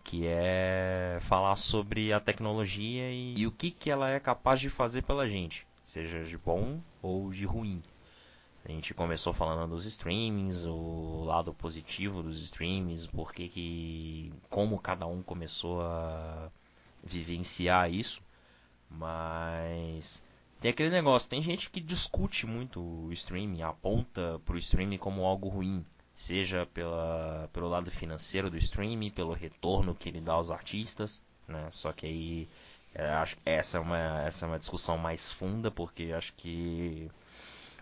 que é falar sobre a tecnologia e, e o que, que ela é capaz de fazer pela gente, seja de bom ou de ruim. A gente começou falando dos streamings, o lado positivo dos streamings, porque que como cada um começou a vivenciar isso, mas tem aquele negócio, tem gente que discute muito o streaming, aponta pro streaming como algo ruim, seja pela, pelo lado financeiro do streaming, pelo retorno que ele dá aos artistas, né? Só que aí é, acho, essa, é uma, essa é uma discussão mais funda, porque acho que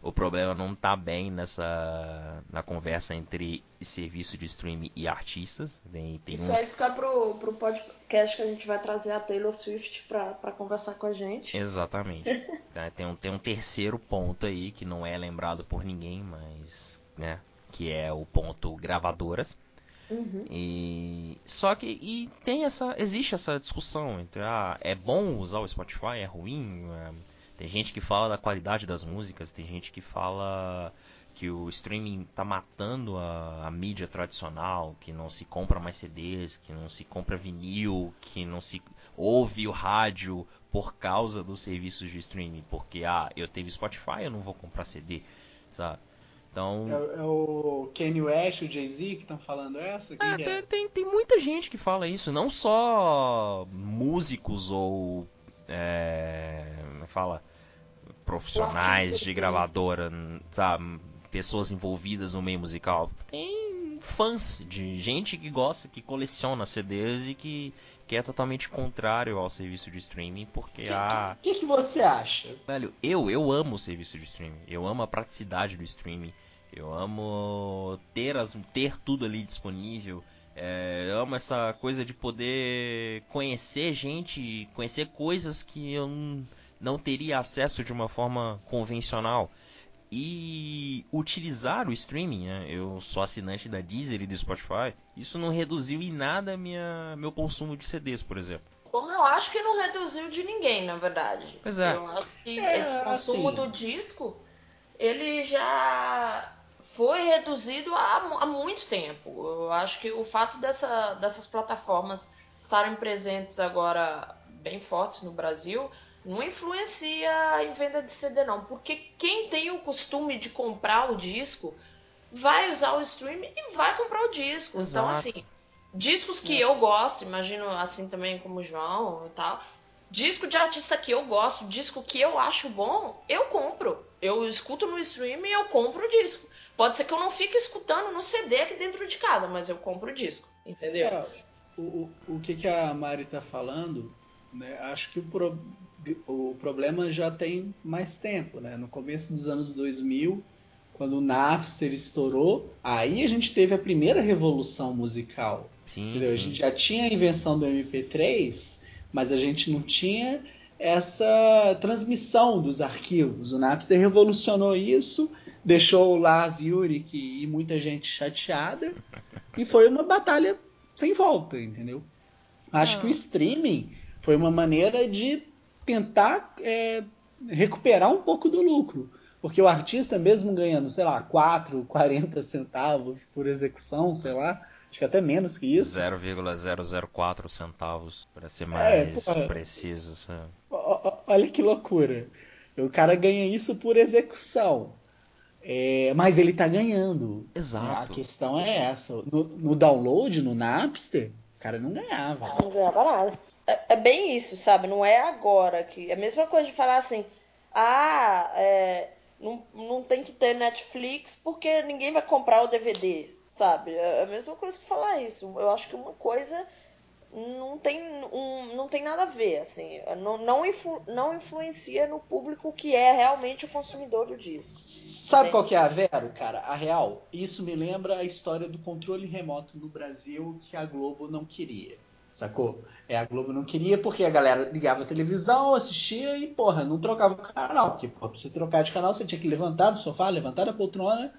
o problema não está bem nessa na conversa entre serviço de streaming e artistas. Tem, tem Isso um, aí fica pro, pro podcast que a gente vai trazer a Taylor Swift pra, pra conversar com a gente. Exatamente. [laughs] Tá, Tem um, tem um terceiro ponto aí que não é lembrado por ninguém, mas. né? Que é o ponto gravadoras. Uhum. E só que e tem essa existe essa discussão entre ah, é bom usar o Spotify, é ruim. É, tem gente que fala da qualidade das músicas, tem gente que fala que o streaming tá matando a, a mídia tradicional, que não se compra mais CDs, que não se compra vinil, que não se ouve o rádio por causa dos serviços de streaming, porque ah, eu teve Spotify, eu não vou comprar CD, sabe? Então, É, é o Kanye West, o Jay-Z que estão falando essa? Quem é, tem, tem, muita gente que fala isso, não só músicos ou é, é fala profissionais de que- gravadora, sabe, pessoas envolvidas no meio musical. Tem fãs de gente que gosta, que coleciona CDs e que, que é totalmente contrário ao serviço de streaming, porque ah, O que, que você acha? Velho, eu, eu amo o serviço de streaming. Eu amo a praticidade do streaming. Eu amo ter, as, ter tudo ali disponível. É, eu amo essa coisa de poder conhecer gente, conhecer coisas que eu não, não teria acesso de uma forma convencional. E utilizar o streaming, né? eu sou assinante da Deezer e do Spotify, isso não reduziu em nada minha, meu consumo de CDs, por exemplo. Como eu acho que não reduziu de ninguém, na verdade. Pois é. Eu acho que É, esse consumo assim. do disco, ele já foi reduzido há, há muito tempo. Eu acho que o fato dessa, dessas plataformas estarem presentes agora bem fortes no Brasil não influencia em venda de CD não, porque quem tem o costume de comprar o disco vai usar o streaming e vai comprar o disco. Então Exato. assim, discos que eu gosto, imagino assim também como o João e tal. Disco de artista que eu gosto, disco que eu acho bom, eu compro. Eu escuto no stream e eu compro o disco. Pode ser que eu não fique escutando no CD aqui dentro de casa, mas eu compro o disco, entendeu? É, o, o, o que, que a Mari tá falando, né? Acho que o, pro, o problema já tem mais tempo, né? No começo dos anos 2000, quando o Napster estourou, aí a gente teve a primeira revolução musical. Sim, A sim. gente já tinha a invenção do MP3, mas a gente não tinha essa transmissão dos arquivos. O Napster revolucionou isso, deixou o Lars Ulrich e muita gente chateada, e foi uma batalha sem volta, entendeu? Acho que o streaming foi uma maneira de tentar é, recuperar um pouco do lucro. Porque o artista, mesmo ganhando, sei lá, 4, 40 [laughs] centavos por execução, sei lá, acho que até menos que isso. 0,004 centavos, para ser É, mais porra. preciso. sabe? Olha que loucura. O cara ganha isso por execução. É, mas ele tá ganhando. Exato. A questão é essa. No, no download, no Napster, o cara não ganhava. Não ganhava nada. É, é bem isso, sabe? Não é agora que. É a mesma coisa de falar assim, ah, é, não, não tem que ter Netflix porque ninguém vai comprar o DVD, sabe? É a mesma coisa que falar isso. Eu acho que uma coisa não tem, um, não tem nada a ver, assim. Não, não, influ- não influencia no público que é realmente o consumidor do disco. Sabe qual que é a Vero, cara? A real. Isso me lembra a história do controle remoto no Brasil que a Globo não queria. Sacou? É, a Globo não queria porque a galera ligava a televisão, assistia e, porra, não trocava o canal. Porque, porra, pra você trocar de canal, você tinha que levantar do sofá, levantar da poltrona,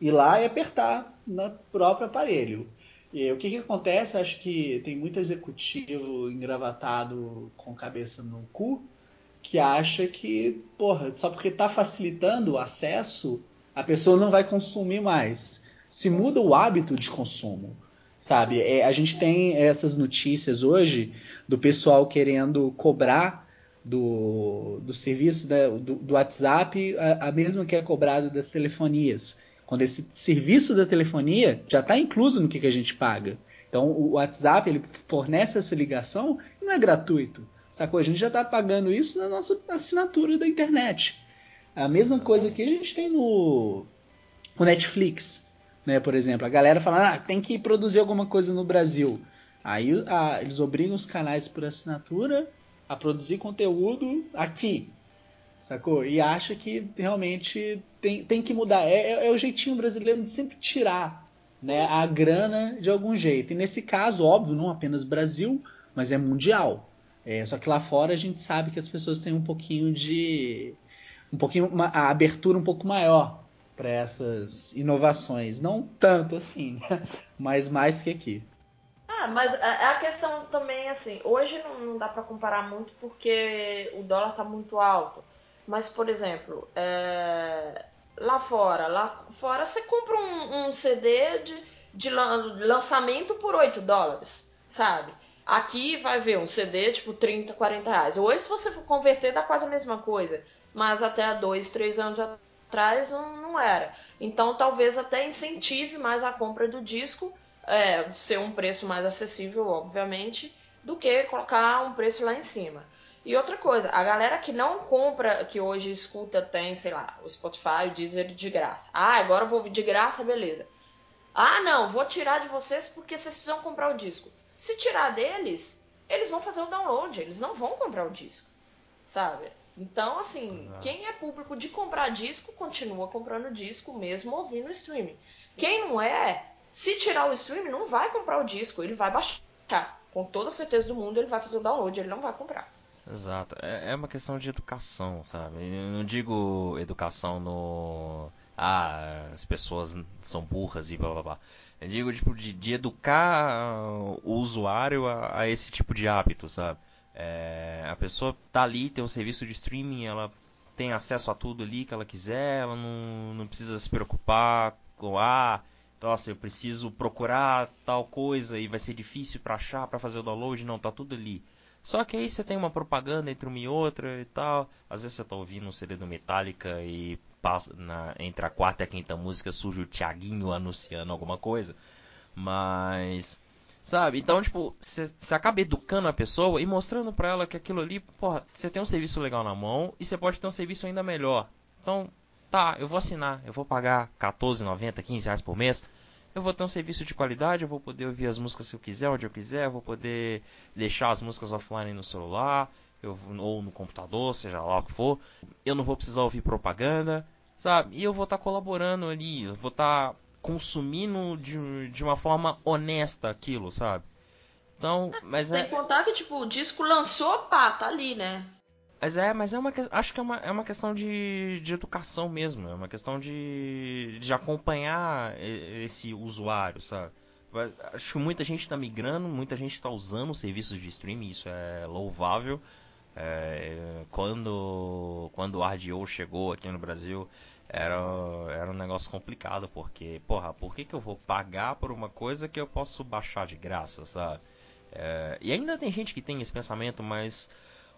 ir lá e apertar no próprio aparelho. E o que que acontece? Acho que tem muito executivo engravatado com cabeça no cu que acha que, porra, só porque tá facilitando o acesso, a pessoa não vai consumir mais. Se muda o hábito de consumo, sabe? É, a gente tem essas notícias hoje do pessoal querendo cobrar do, do serviço né, do, do WhatsApp a, a mesma que é cobrado das telefonias. Quando esse serviço da telefonia já está incluso no que, que a gente paga. Então o WhatsApp ele fornece essa ligação e não é gratuito. Sacou? A gente já está pagando isso na nossa assinatura da internet. A mesma coisa que a gente tem no, no Netflix, né? Por exemplo, a galera fala, ah, tem que produzir alguma coisa no Brasil. Aí ah, eles obrigam os canais por assinatura a produzir conteúdo aqui, sacou? E acha que realmente tem, tem que mudar. É, é- é o jeitinho brasileiro de sempre tirar né, a grana de algum jeito. E nesse caso, óbvio, não apenas Brasil, mas é mundial. É, só que lá fora a gente sabe que as pessoas têm um pouquinho de. um pouquinho. uma- a abertura um pouco maior para essas inovações. Não tanto assim, né? mas mais que aqui. Ah, mas a questão também, assim, hoje não, dá pra comparar muito porque o dólar tá muito alto. Mas, por exemplo, é, lá fora, lá fora você compra um, um CD de, de lan- lançamento por 8 dólares, sabe? Aqui vai ver um CD tipo 30, 40 reais. Hoje, se você for converter, dá quase a mesma coisa. Mas até há dois, três anos atrás não, não era. Então talvez até incentive mais a compra do disco, é, ser um preço mais acessível, obviamente, do que colocar um preço lá em cima. E outra coisa, a galera que não compra, que hoje escuta, tem, sei lá, o Spotify, o Deezer de graça. Ah, agora eu vou de graça, beleza. Ah, não, vou tirar de vocês porque vocês precisam comprar o disco. Se tirar deles, eles vão fazer o download, eles não vão comprar o disco, sabe? Então, assim, Exato. quem é público de comprar disco, continua comprando disco mesmo ouvindo streaming. Quem não é, se tirar o streaming, não vai comprar o disco, ele vai baixar. Com toda certeza do mundo, ele vai fazer o download, ele não vai comprar. Exato. É, é uma questão de educação, sabe? Eu não digo educação no. Ah, as pessoas são burras e blá blá blá. Eu digo, tipo, de, de educar o usuário a, a esse tipo de hábito, sabe? É, a pessoa tá ali, tem um serviço de streaming, ela tem acesso a tudo ali que ela quiser, ela não, não precisa se preocupar com, ah, nossa, eu preciso procurar tal coisa e vai ser difícil pra achar, pra fazer o download. Não, tá tudo ali. Só que aí você tem uma propaganda entre uma e outra e tal. Às vezes você tá ouvindo um CD do Metallica e passa na- entre a quarta e a quinta música surge o Thiaguinho anunciando alguma coisa. Mas Sabe? Então, tipo, você acaba educando a pessoa e mostrando pra ela que aquilo ali, porra, você tem um serviço legal na mão e você pode ter um serviço ainda melhor. Então, tá, eu vou assinar, eu vou pagar 14,90, 15 reais por mês. Eu vou ter um serviço de qualidade, eu vou poder ouvir as músicas que eu quiser, onde eu quiser, eu vou poder deixar as músicas offline no celular, eu, ou no computador, seja lá o que for. Eu não vou precisar ouvir propaganda, sabe? E eu vou estar tá colaborando ali, eu vou estar tá consumindo de, de uma forma honesta aquilo, sabe? Então, mas Sem é... contar que, tipo, o disco lançou, pá, tá ali, né? Mas é, mas é uma acho que é uma, é uma questão de, de educação mesmo, é uma questão de, de acompanhar esse usuário, sabe? Acho que muita gente está migrando, muita gente está usando serviços de streaming, isso é louvável. É, quando, quando o RDO chegou aqui no Brasil, era, era um negócio complicado, porque, porra, por que, que eu vou pagar por uma coisa que eu posso baixar de graça, sabe? É, e ainda tem gente que tem esse pensamento, mas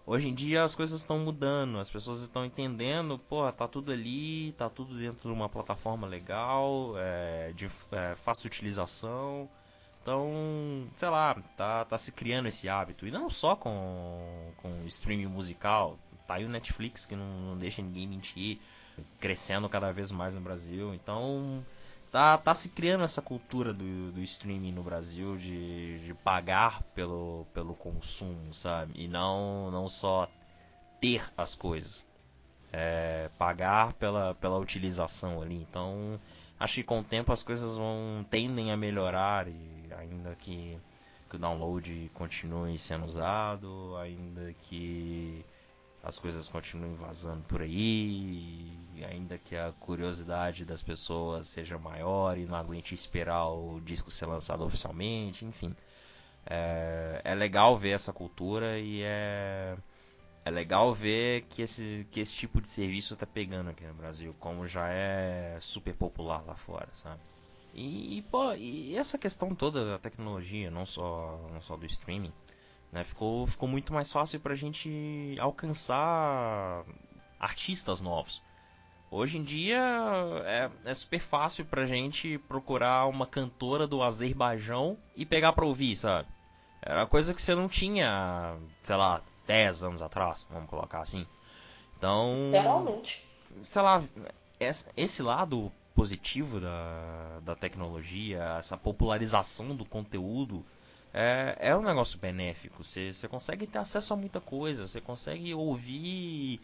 hoje em dia as coisas estão mudando, as pessoas estão entendendo, porra, tá tudo ali, tá tudo dentro de uma plataforma legal, é, de é, fácil utilização. Então, sei lá, tá, tá se criando esse hábito. E não só com, com streaming musical. Tá aí o Netflix que não, não deixa ninguém mentir crescendo cada vez mais no Brasil. Então tá, tá se criando essa cultura do, do streaming no Brasil de, de pagar pelo, pelo consumo, sabe? E não, não só ter as coisas. É, pagar pela, pela utilização ali. Então acho que com o tempo as coisas vão tendem a melhorar e ainda que, que o download continue sendo usado, ainda que as coisas continuem vazando por aí, ainda que a curiosidade das pessoas seja maior e não aguente esperar o disco ser lançado oficialmente, enfim. É, é legal ver essa cultura e é, é legal ver que esse, que esse tipo de serviço está pegando aqui no Brasil, como já é super popular lá fora, sabe? E, pô, e essa questão toda da tecnologia, não só, não só do streaming, né? Ficou, ficou muito mais fácil para a gente alcançar artistas novos. Hoje em dia é, é super fácil pra gente procurar uma cantora do Azerbaijão e pegar pra ouvir, sabe? Era coisa que você não tinha, sei lá, 10 anos atrás, vamos colocar assim. Então. Literalmente. Sei lá, esse lado positivo da, da tecnologia, essa popularização do conteúdo, é, é um negócio benéfico. Você, você consegue ter acesso a muita coisa. Você consegue ouvir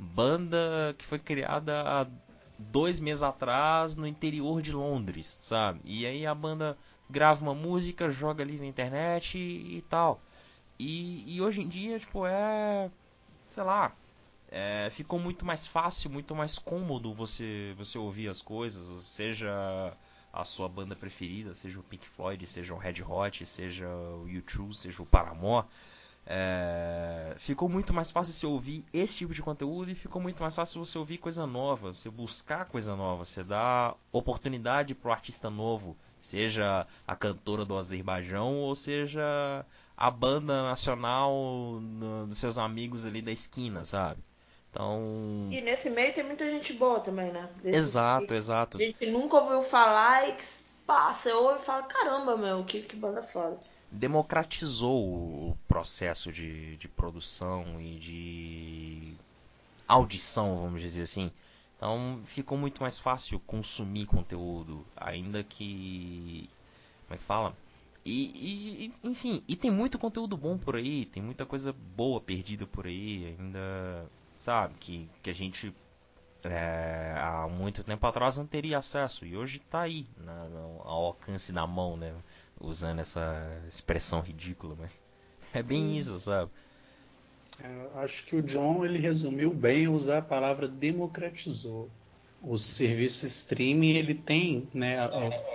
banda que foi criada há dois meses atrás no interior de Londres, sabe? E aí a banda grava uma música, joga ali na internet e, e tal. E, e, hoje em dia, tipo, é. Sei lá. É, ficou muito mais fácil, muito mais cômodo você, você ouvir as coisas, seja a sua banda preferida, seja o Pink Floyd, seja o Red Hot, seja o U2, seja o Paramore, é... ficou muito mais fácil você ouvir esse tipo de conteúdo e ficou muito mais fácil você ouvir coisa nova, você buscar coisa nova, você dar oportunidade para o artista novo, seja a cantora do Azerbaijão ou seja a banda nacional no, dos seus amigos ali da esquina, sabe? Então. E nesse meio tem muita gente boa também, né? Desse exato, que, exato. A gente nunca ouviu falar e que passa, ouve e fala, caramba, meu, que, que banda foda. Democratizou o processo de, de produção e de audição, vamos dizer assim. Então ficou muito mais fácil consumir conteúdo, ainda que. Como é que fala? E, e, enfim, e tem muito conteúdo bom por aí, tem muita coisa boa perdida por aí, ainda sabe? Que, que a gente é, há muito tempo atrás não teria acesso e hoje está aí, né, ao alcance da mão, né? Usando essa expressão ridícula, mas [laughs] é bem isso, sabe? É, acho que o John ele resumiu bem usar a palavra democratizou. O serviço streaming ele tem, né,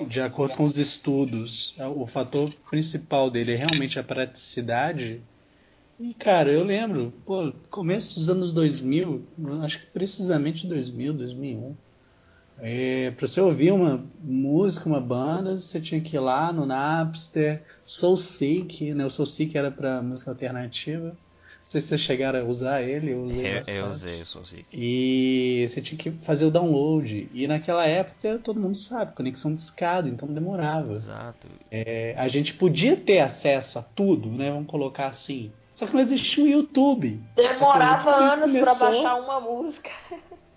de acordo com os estudos, o fator principal dele é realmente a praticidade e, cara, eu lembro, pô, começo dos anos 2000, acho que precisamente 2000, 2001. É, para você ouvir uma música, uma banda, você tinha que ir lá no Napster, Soul Seek, né? O Soul Seek era para música alternativa. sei se vocês chegaram a usar ele, eu usei Eu, bastante. eu usei, eu usei. E você tinha que fazer o download. E naquela época, todo mundo sabe, conexão de escada, então demorava. Exato. É, a gente podia ter acesso a tudo, né? Vamos colocar assim. Só que não existia o YouTube. Demorava o YouTube anos começou- pra baixar uma música.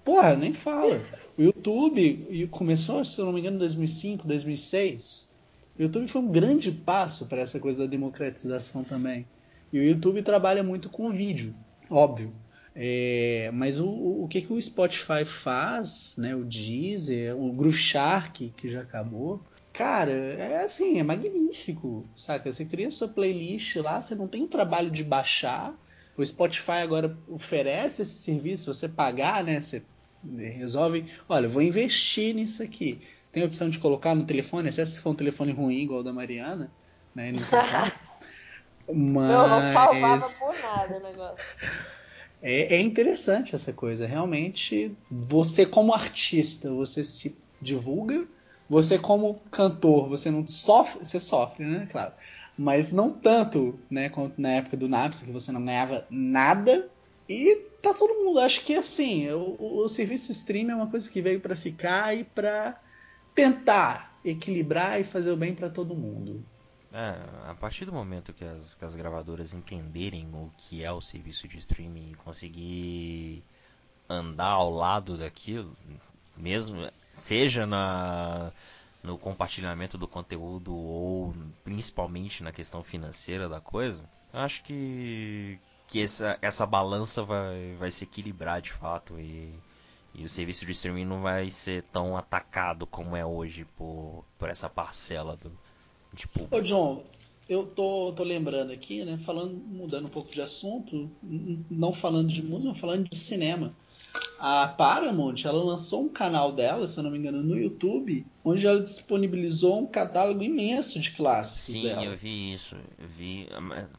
Porra, nem fala. O YouTube começou, se eu não me engano, em 2005, 2006. O YouTube foi um grande passo para essa coisa da democratização também. E o YouTube trabalha muito com vídeo, óbvio. É, mas o, o, que, que o Spotify faz, né? O Deezer, o Groove Shark, que já acabou. Cara, é assim, é magnífico, saca? Você cria sua playlist lá, você não tem trabalho de baixar. O Spotify agora oferece esse serviço, se você pagar, né? Você resolve, olha, eu vou investir nisso aqui. Tem a opção de colocar no telefone, se for um telefone ruim igual o da Mariana, né? Não. [laughs] Mas Meu, não salvava por nada o negócio. é, é interessante essa coisa. Realmente, você como artista, você se divulga. Você como cantor, você não sofre, você sofre, né? Claro. Mas não tanto, né? Quanto na época do Napster, que você não ganhava nada. E tá todo mundo, acho que assim, o, o, serviço streaming é uma coisa que veio para ficar e para tentar equilibrar e fazer o bem para todo mundo. É, a partir do momento que as, que as gravadoras entenderem o que é o serviço de streaming e conseguir andar ao lado daquilo, mesmo seja na no compartilhamento do conteúdo ou principalmente na questão financeira da coisa, acho que que essa, essa balança vai, vai se equilibrar de fato e, e o serviço de streaming não vai ser tão atacado como é hoje por, por essa parcela do, público. Ô John, eu tô, tô lembrando aqui, né? Falando, mudando um pouco de assunto, não falando de música, mas falando de cinema. A Paramount, ela lançou um canal dela, se eu não me engano, no YouTube, onde ela disponibilizou um catálogo imenso de clássicos Sim, dela. eu vi isso. Eu vi.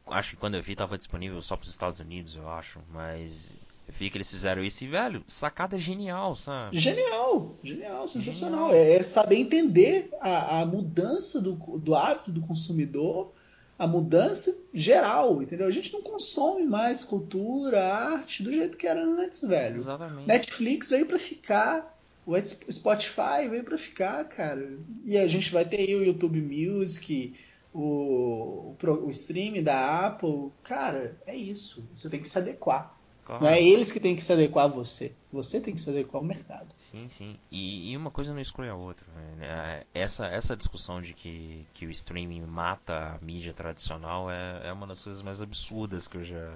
Acho que quando eu vi tava disponível só pros Estados Unidos, eu acho. Mas eu vi que eles fizeram isso e, velho, sacada genial, sabe? Genial, genial, sensacional. É, é saber entender a, a mudança do, do hábito do consumidor, a mudança geral, entendeu? A gente não consome mais cultura, arte do jeito que era antes, velho. Exatamente. Netflix veio pra ficar, o Spotify veio pra ficar, cara. E a gente vai ter aí o YouTube Music, o, o, o stream da Apple. Cara, é isso. Você tem que se adequar. Claro. Não é eles que têm que se adequar a você. Você tem que se adequar ao mercado. Sim, sim. E, e uma coisa não exclui a outra. né? É, Essa, essa discussão de que, que o streaming mata a mídia tradicional é, é uma das coisas mais absurdas que eu já,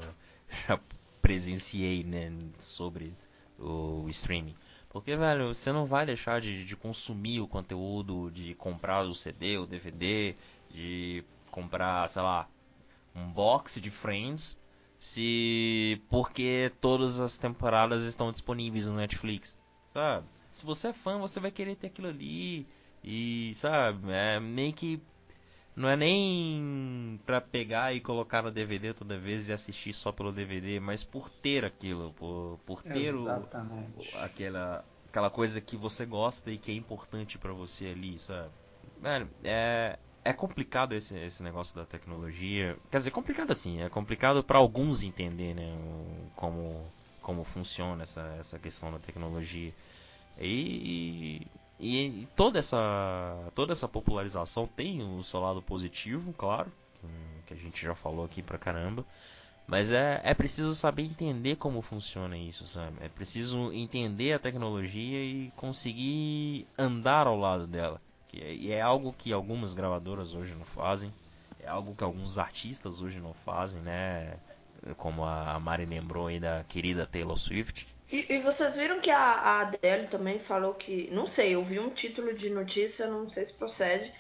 [laughs] já presenciei né, sobre o streaming. Porque, velho, você não vai deixar de, de consumir o conteúdo, de comprar o CD, o DVD, de comprar, sei lá, um box de Friends, se porque todas as temporadas estão disponíveis no Netflix, sabe? Se você é fã, você vai querer ter aquilo ali e, sabe, é meio que não é nem pra pegar e colocar no DVD toda vez e assistir só pelo DVD, mas por ter aquilo, por, por ter o, Exatamente. aquela, aquela coisa que você gosta e que é importante pra você ali, sabe? Velho, é, é complicado esse, esse negócio da tecnologia. Quer dizer, complicado assim, é complicado pra alguns entender, né, como, como funciona essa, essa questão da tecnologia. E, e, toda essa toda essa popularização tem o seu lado positivo, claro, que a gente já falou aqui pra caramba. Mas é, é preciso saber entender como funciona isso, sabe? É preciso entender a tecnologia e conseguir andar ao lado dela. Que é- E é algo que algumas gravadoras hoje não fazem. É algo que alguns artistas hoje não fazem, né? Como a Mari lembrou aí da querida Taylor Swift. E, e vocês viram que a, a Adele também falou que. Não sei, eu vi um título de notícia, não sei se procede,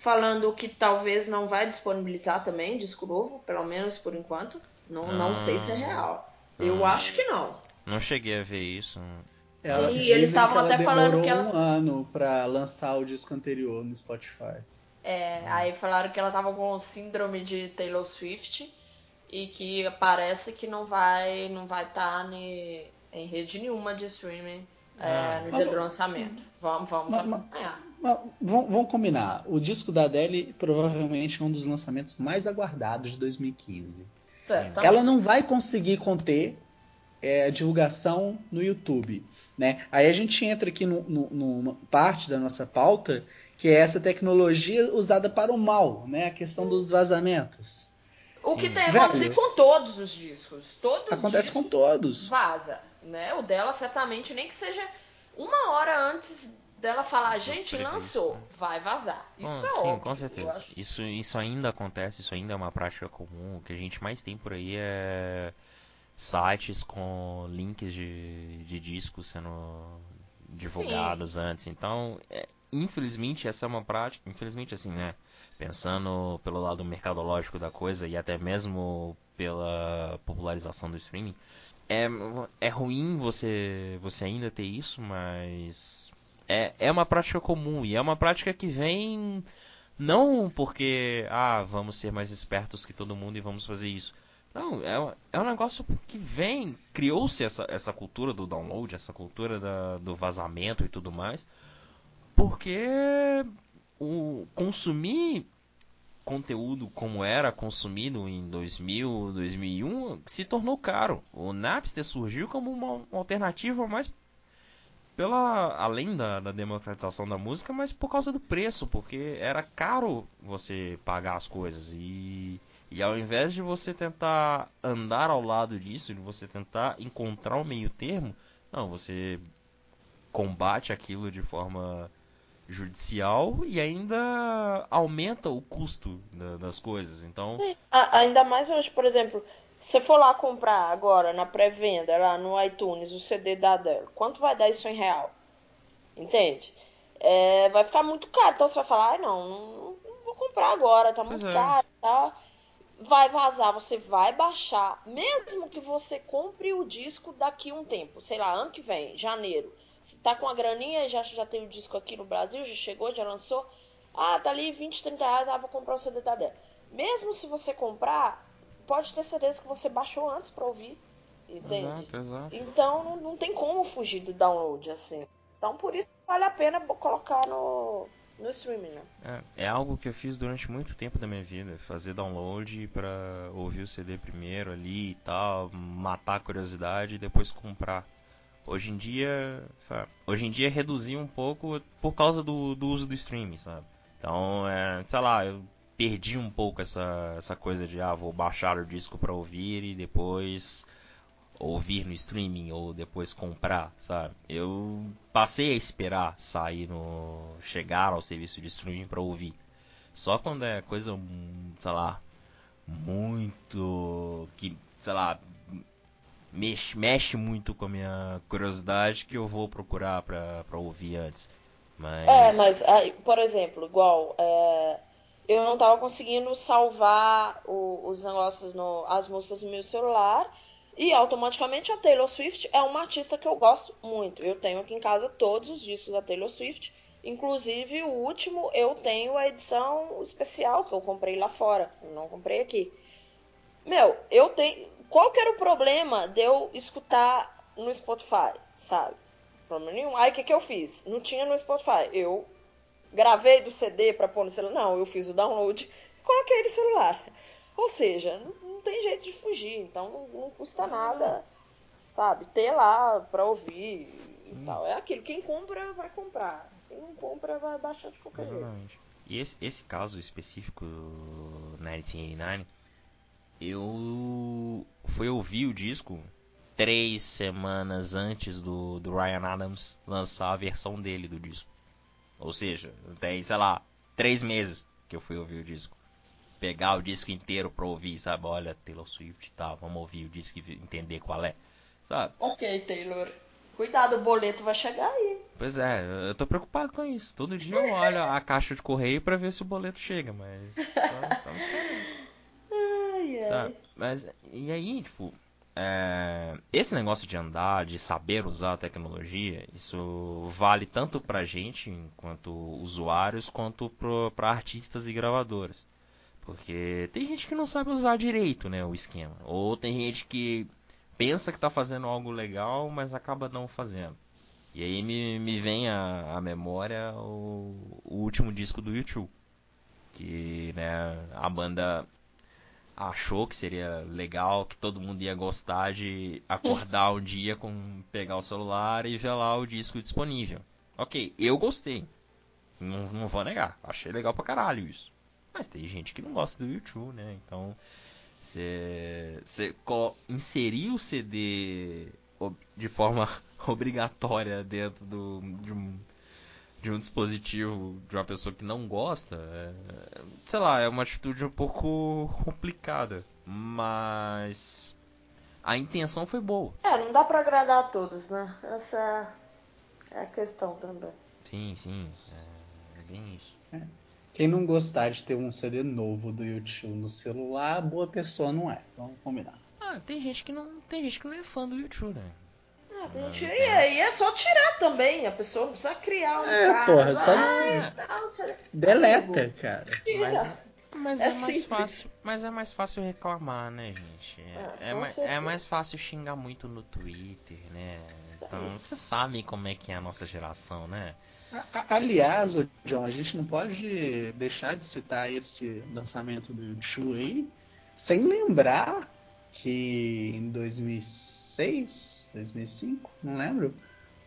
falando que talvez não vai disponibilizar também disco novo, pelo menos por enquanto. Não, não sei se é real. Eu Ah. acho que não. Não cheguei a ver isso. Ela, E eles estavam até falando demorou que ela- um ano pra lançar o disco anterior no Spotify. É, aí falaram que ela tava com síndrome de Taylor Swift e que parece que não vai não vai estar em rede nenhuma de streaming é, Ah. no Mas- dia do lançamento. Vamos, vamos Mas- acompanhar. Mas vamos, vamos combinar. O disco da Adele provavelmente é um dos lançamentos mais aguardados de 2015. Certamente. ela não vai conseguir conter é, a divulgação no YouTube. Né? Aí a gente entra aqui no, no, numa parte da nossa pauta, que é essa tecnologia usada para o mal, né? a questão dos vazamentos. O que Sim. tem acontecido com todos os discos. Todos Acontece os com discos todos. Vaza, né? O dela certamente nem que seja uma hora antes dela falar, gente, lançou, né? vai vazar. Isso Bom, é sim, óbvio. com eu certeza. Isso, isso ainda acontece, isso ainda é uma prática comum. O que a gente mais tem por aí é sites com links de, de discos sendo divulgados antes. Então, é, infelizmente, essa é uma prática. Infelizmente, assim, né? Pensando pelo lado mercadológico da coisa e até mesmo pela popularização do streaming, é, é ruim você, você ainda ter isso, mas é, é uma prática comum e é uma prática que vem não porque, ah, vamos ser mais espertos que todo mundo e vamos fazer isso. Não, é, um- é um negócio que vem, criou-se essa, essa cultura do download, essa cultura da- do vazamento e tudo mais, porque o consumir conteúdo como era consumido em 2000, 2001 se tornou caro. O Napster surgiu como uma alternativa mais pela além da, da democratização da música, mas por causa do preço, porque era caro você pagar as coisas e e ao invés de você tentar andar ao lado disso, de você tentar encontrar um meio termo, não, você combate aquilo de forma judicial e ainda aumenta o custo da- das coisas. Então, Sim, a- ainda mais hoje, por exemplo, se você for lá comprar agora na pré-venda, lá no iTunes, o CD da Adele, quanto vai dar isso em real? Entende? É, vai ficar muito caro. Então você vai falar, ai não, não, não vou comprar agora, tá Pois muito é. caro e tal. Vai vazar, você vai baixar, mesmo que você compre o disco daqui a um tempo, sei lá, ano que vem, janeiro. Você tá com a graninha, já, já tem o disco aqui no Brasil, já chegou, já lançou. Ah, tá ali 20, 30 reais, ah, vou comprar o CD da Adele. Mesmo se você comprar, pode ter certeza que você baixou antes pra ouvir. Entende? exato, exato. Então não, não tem como fugir do download assim. Então por isso vale a pena colocar no, no streaming, né? É, é algo que eu fiz durante muito tempo da minha vida, fazer download pra ouvir o CD primeiro ali e tal, matar a curiosidade e depois comprar. Hoje em dia, sabe? Hoje em dia reduzir um pouco por causa do, do uso do streaming, sabe? Então, é, sei lá, eu perdi um pouco essa, essa coisa de, ah, vou baixar o disco pra ouvir e depois ouvir no streaming ou depois comprar, sabe? Eu passei a esperar sair no chegar ao serviço de streaming pra ouvir. Só quando é coisa, sei lá, muito que, sei lá, mexe, mexe muito com a minha curiosidade que eu vou procurar pra ouvir antes. Mas, É, mas, aí, por exemplo, igual, é, eu não tava conseguindo salvar o- os negócios, no, as músicas no meu celular. E automaticamente a Taylor Swift é uma artista que eu gosto muito. Eu tenho aqui em casa todos os discos da Taylor Swift. Inclusive o último eu tenho a edição especial que eu comprei lá fora. Não comprei aqui. Meu, eu tenho. Qual que era o problema de eu escutar no Spotify, sabe? Problema nenhum. Aí o que, que eu fiz? Não tinha no Spotify. Eu gravei do CD pra pôr no celular. Não, eu fiz o download e coloquei no celular. Ou seja, não, não tem jeito de fugir. Então não, não custa nada, sabe? Ter lá pra ouvir e tal. É aquilo. Quem compra, vai comprar. Quem não compra, vai baixar de qualquer jeito. Exatamente. E esse, esse caso específico do 1989, eu fui ouvir o disco três semanas antes do, do Ryan Adams lançar a versão dele do disco. Ou seja, tem, sei lá, três meses que eu fui ouvir o disco. Pegar o disco inteiro pra ouvir, sabe? Olha, Taylor Swift e tal, vamos ouvir o disco e entender qual é. Sabe? Ok, Taylor. Cuidado, o boleto vai chegar aí. Pois é, eu tô preocupado com isso. Todo dia eu olho a caixa de correio pra ver se o boleto chega, mas [laughs] tá- estamos esperando, Ai, ai. sabe? Mas e aí, tipo, é, esse negócio de andar, de saber usar a tecnologia, isso vale tanto pra gente, enquanto usuários, quanto pro, pra artistas e gravadoras. Porque tem gente que não sabe usar direito, né, o esquema. Ou tem gente que pensa que tá fazendo algo legal, mas acaba não fazendo. E aí me, me vem à, memória o, o último disco do YouTube. Que, né, a banda. Achou que seria legal, que todo mundo ia gostar de acordar um dia com pegar o celular e ver lá o disco disponível. Ok, eu gostei. Não, não vou negar. Achei legal pra caralho isso. Mas tem gente que não gosta do YouTube, né? Então, você inserir o CD de forma [laughs] obrigatória dentro do, de, um, de um dispositivo de uma pessoa que não gosta, é, sei lá, é uma atitude um pouco complicada. Mas a intenção foi boa. É, não dá pra agradar a todos, né? Essa é a questão também. Sim, sim. É, é bem isso. É. Quem não gostar de ter um CD novo do YouTube no celular, boa pessoa não é. Vamos combinar. Ah, tem gente que não, tem gente que não é fã do YouTube, né? Ah, tem gente, e aí é só tirar também. A pessoa não precisa criar um é, cara. Porra, só ah, não, deleta, cara. Mas, mas é, é mais fácil, mas é mais fácil reclamar, né, gente? É, é, mais, é mais fácil xingar muito no Twitter, né? Então, vocês sabem como é que é a nossa geração, né? Aliás, John, a gente não pode deixar de citar esse lançamento do YouTube aí sem lembrar que em 2006, 2005, não lembro,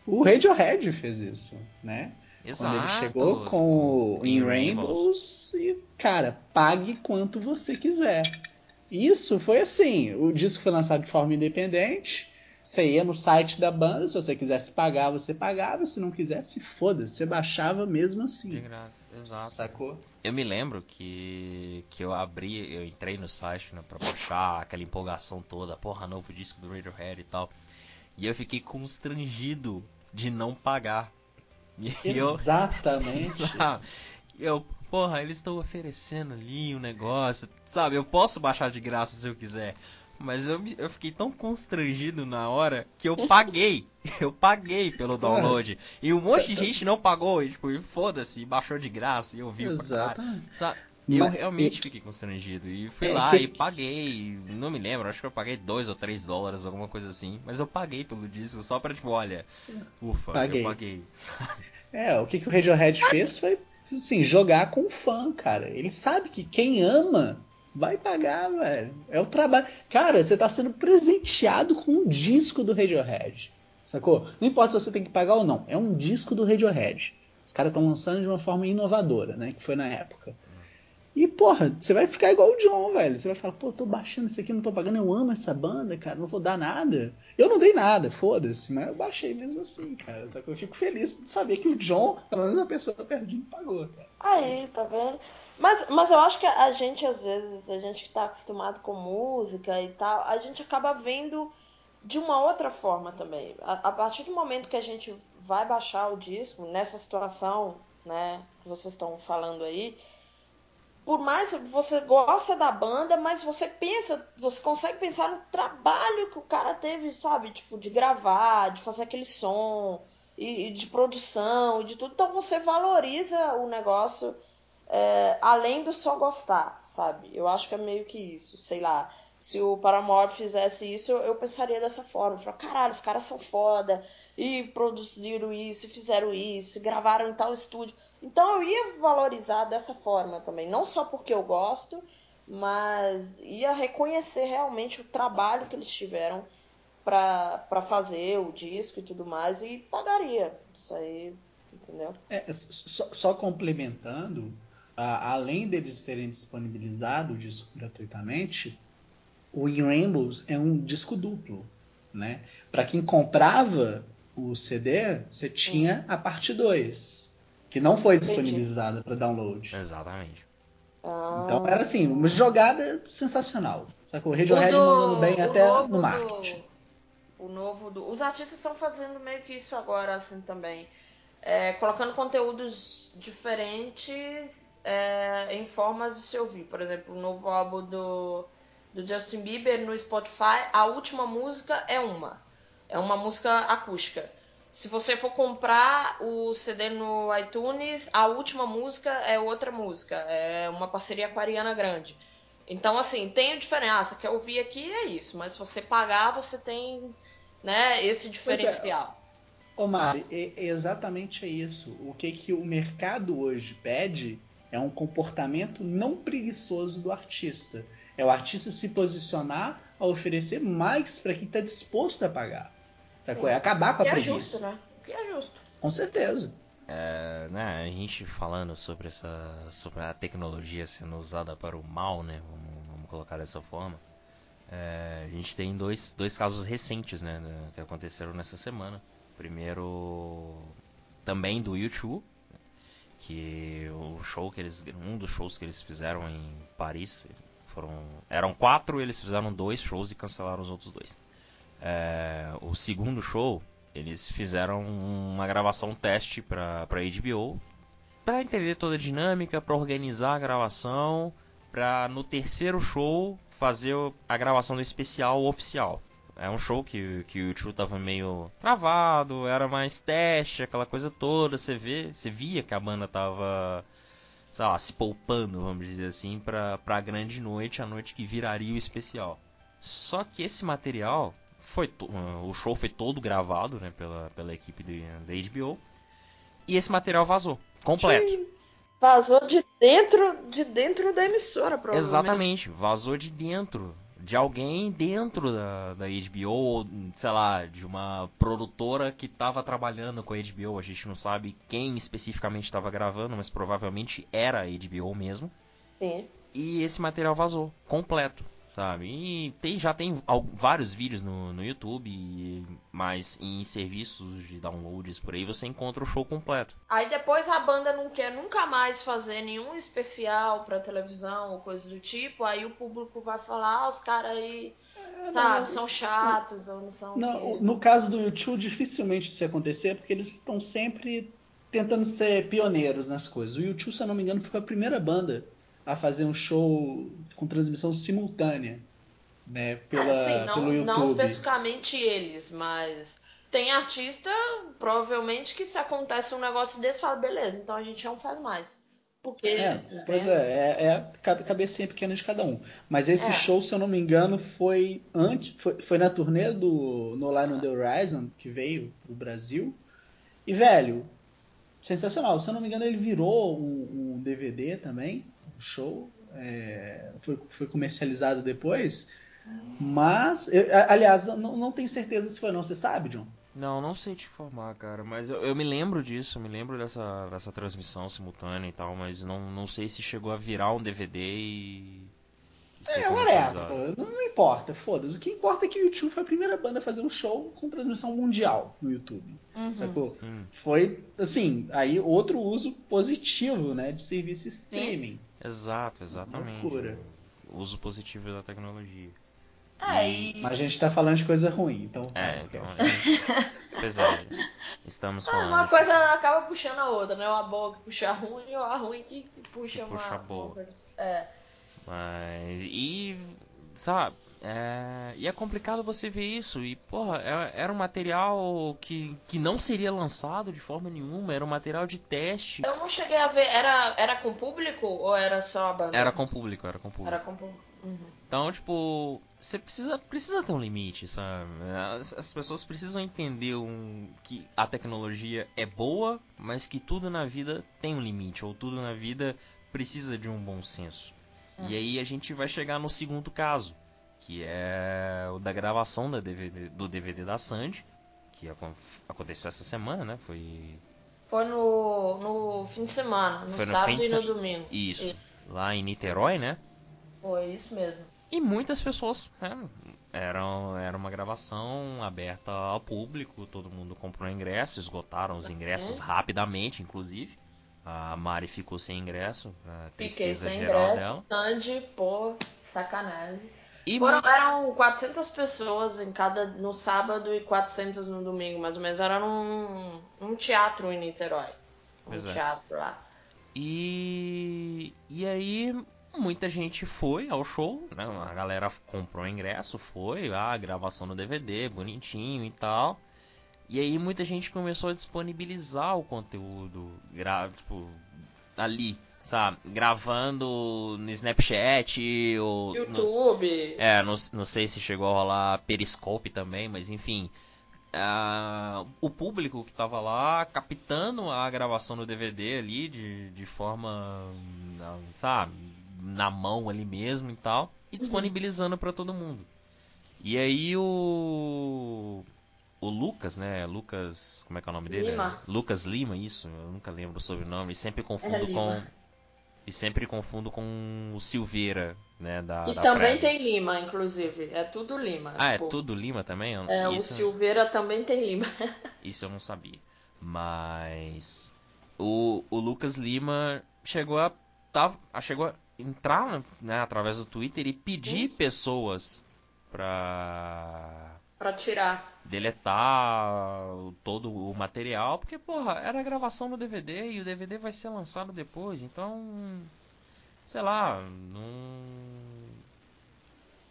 o Radiohead fez isso, né? Exato. Quando ele chegou com o In Rainbows e, cara, pague quanto você quiser. Isso foi assim, o disco foi lançado de forma independente, você ia no site da banda, se você quisesse pagar, você pagava, se não quisesse, foda-se, você baixava mesmo assim. De graça, exato. Sacou? Eu me lembro que, que eu abri, eu entrei no site né, pra baixar aquela empolgação toda, porra, novo disco do Radiohead e tal. E eu fiquei constrangido de não pagar. E Exatamente. [laughs] Eu, eu, porra, eles estão oferecendo ali um negócio, sabe? Eu posso baixar de graça se eu quiser. Mas eu, eu fiquei tão constrangido na hora que eu paguei. [laughs] eu paguei pelo download. E um monte de gente não pagou. E, tipo, foda-se, baixou de graça e eu vi Exato. Sabe? Eu realmente fiquei constrangido. E fui é, lá que... e paguei. Não me lembro, acho que eu paguei 2 ou 3 dólares, alguma coisa assim. Mas eu paguei pelo disco só pra, tipo, olha, ufa, paguei. eu paguei. [laughs] Sabe? É, o que, que o Radiohead fez foi, assim, jogar com o fã, cara. Ele sabe que quem ama Vai pagar, velho. É o trabalho. Cara, você tá sendo presenteado com um disco do Radiohead. Sacou? Não importa se você tem que pagar ou não. É um disco do Radiohead. Os caras estão lançando de uma forma inovadora, né? Que foi na época. E, porra, você vai ficar igual o John, velho. Você vai falar, pô, tô baixando isso aqui, não tô pagando, eu amo essa banda, cara, não vou dar nada. Eu não dei nada, foda-se, mas eu baixei mesmo assim, cara. Só que eu fico feliz de saber que o John, pelo menos a pessoa pertinho, pagou, cara. Aí, tá vendo? Mas, mas eu acho que a gente, às vezes, a gente que está acostumado com música e tal, a gente acaba vendo de uma outra forma também. A, a, partir do momento que a gente vai baixar o disco, nessa situação, né, que vocês estão falando aí, por mais você gosta da banda, mas você pensa, você consegue pensar no trabalho que o cara teve, sabe? Tipo, de gravar, de fazer aquele som, e, e de produção, e de tudo. Então você valoriza o negócio é, além do só gostar, sabe? Eu acho que é meio que isso, sei lá. Se o Paramore fizesse isso, eu, eu pensaria dessa forma. Falar, caralho, os caras são foda. E produziram isso, fizeram isso, gravaram em tal estúdio. Então eu ia valorizar dessa forma também. Não só porque eu gosto, mas ia reconhecer realmente o trabalho que eles tiveram para fazer o disco e tudo mais. E pagaria. Isso aí, entendeu? É, só, só complementando, além deles terem disponibilizado o disco gratuitamente, o In Rainbows é um disco duplo. Né? Para quem comprava o CD, você tinha a parte 2, que não foi disponibilizada para download. Exatamente. Ah. Então era assim, uma jogada sensacional. Sacou? O Radiohead do, mandando bem até no marketing. Do, o novo do, os artistas estão fazendo meio que isso agora assim também. É, colocando conteúdos diferentes é, em formas de se ouvir. Por exemplo, o novo álbum do, do Justin Bieber no Spotify, a última música é uma. É uma música acústica. Se você for comprar o CD no iTunes, a última música é outra música. É uma parceria com a Ariana Grande. Então, assim, tem a diferença. Quer ouvir aqui é isso. Mas se você pagar, você tem né, esse diferencial. É. Ô Mari, é exatamente isso. O que, que o mercado hoje pede é um comportamento não preguiçoso do artista. É o artista se posicionar a oferecer mais para quem está disposto a pagar. Sacou? É acabar com a que é preguiça. justo, né? Que é justo. Com certeza. É, né, a gente falando sobre essa sobre a tecnologia sendo usada para o mal, né, vamos, vamos colocar dessa forma. É, a gente tem dois, dois casos recentes, né, né, que aconteceram nessa semana. Primeiro, também do YouTube, que o show que eles, um dos shows que eles fizeram em Paris, foram, eram quatro, eles fizeram dois shows e cancelaram os outros dois. É, o segundo show eles fizeram uma gravação teste para para HBO para entender toda a dinâmica, para organizar a gravação, para no terceiro show fazer a gravação do especial oficial. É um show que, que o tio tava meio travado, era mais teste, aquela coisa toda. Você vê, você via que a banda tava, sei lá, se poupando, vamos dizer assim, pra, pra grande noite, a noite que viraria o especial. Só que esse material foi o show foi todo gravado né, pela, pela equipe da HBO e esse material vazou completo vazou de dentro de dentro da emissora provavelmente exatamente vazou de dentro de alguém dentro da, da HBO ou sei lá de uma produtora que estava trabalhando com a HBO a gente não sabe quem especificamente estava gravando mas provavelmente era a HBO mesmo. Sim. E esse material vazou completo sabe? E tem, já tem vários vídeos no, no YouTube, mas em serviços de downloads por aí você encontra o show completo. Aí depois a banda não quer nunca mais fazer nenhum especial pra televisão ou coisa do tipo, aí o público vai falar, ah, os caras aí, é, sabe, não, são chatos ou não são. Não, no caso do YouTube, dificilmente isso ia acontecer, porque eles estão sempre tentando ser pioneiros nas coisas. O YouTube, se eu não me engano, foi a primeira banda a fazer um show com transmissão simultânea, né, pela, ah, sim, não, pelo YouTube. Não especificamente eles, mas tem artista, provavelmente, que se acontece um negócio desse, fala, beleza, então a gente não faz mais. Porque, é, pois é, é, é cabecinha pequena de cada um. Mas esse é. show, se eu não me engano, foi antes, foi, foi na turnê do No Line on the Horizon, que veio pro Brasil. E, velho, sensacional. Se eu não me engano, ele virou um, um DVD também show. É, foi, foi comercializado depois. Mas, eu, aliás, não, não tenho certeza se foi não. Você sabe, John? Não, não sei te informar, cara. Mas eu, eu, me lembro disso, me lembro dessa, dessa transmissão simultânea e tal, mas não, não sei se chegou a virar um DVD e. e é, whatever. Não, não importa, foda-se. O que importa é que o YouTube foi a primeira banda a fazer um show com transmissão mundial no YouTube. Uhum. Sacou? Sim. Foi, assim, aí outro uso positivo, né, de serviço streaming. Sim. Exato, exatamente. Loucura. O uso positivo da tecnologia. É, e... Mas a gente tá falando de coisa ruim, então. É, então gente... [laughs] pois é. Estamos falando. Uma coisa acaba puxando a outra, né? Uma boa que puxa a ruim ou a ruim que puxa, que puxa uma, a boa. Uma coisa... É. Mas. E. Sabe? É, e é complicado você ver isso. E, porra, é, era um material que, que não seria lançado de forma nenhuma. Era um material de teste. Eu não cheguei a ver. Era, era com público ou era só a banda? Era com público, era com público. Era com público. Uhum. Então, tipo, você precisa, precisa ter um limite, sabe? As, as pessoas precisam entender um, que a tecnologia é boa, mas que tudo na vida tem um limite. Ou tudo na vida precisa de um bom senso. Uhum. E aí a gente vai chegar no segundo caso que é o da gravação da DVD, do DVD da Sandy, que aconteceu essa semana, né? Foi. Foi no, no fim de semana, no, sábado e no domingo. Isso, isso, lá em Niterói, né? Foi isso mesmo. E muitas pessoas, né? Era, era uma gravação aberta ao público, todo mundo comprou ingresso, esgotaram os ingressos uhum. rapidamente, inclusive. A Mari ficou sem ingresso, a Fiquei sem ingresso, dela. Sandy, pô, sacanagem. E Foram, eram 400 pessoas em cada no sábado e 400 no domingo, mais ou menos. Era num, num teatro em Niterói. Um Exato. teatro lá. E, e aí muita gente foi ao show, né? A galera comprou ingresso, foi, ah, a gravação no DVD, bonitinho e tal. E aí muita gente começou a disponibilizar o conteúdo, gra tipo, ali sabe, gravando no Snapchat ou. YouTube. No, é, não, não sei se chegou a rolar Periscope também, mas enfim. Uh, o público que tava lá captando a gravação do DVD ali de, de forma, sabe, na mão ali mesmo e tal. e disponibilizando para todo mundo. E aí o o Lucas, né? Lucas, como é que é o nome dele? Lima. Lucas Lima, isso. Eu nunca lembro o sobrenome. Sempre confundo É Lima. com e sempre confundo com o Silveira, né? Da, E da também tem Lima, inclusive. É tudo Lima. Ah, é tipo, tudo Lima também? É, o isso, Silveira também tem Lima. [laughs] isso eu não sabia. Mas o, o Lucas Lima chegou a tava, chegou a entrar né, através do Twitter e pedir pessoas pra pra tirar. deletar todo o material, porque, porra, era a gravação no DVD e o DVD vai ser lançado depois, então. Sei lá, não.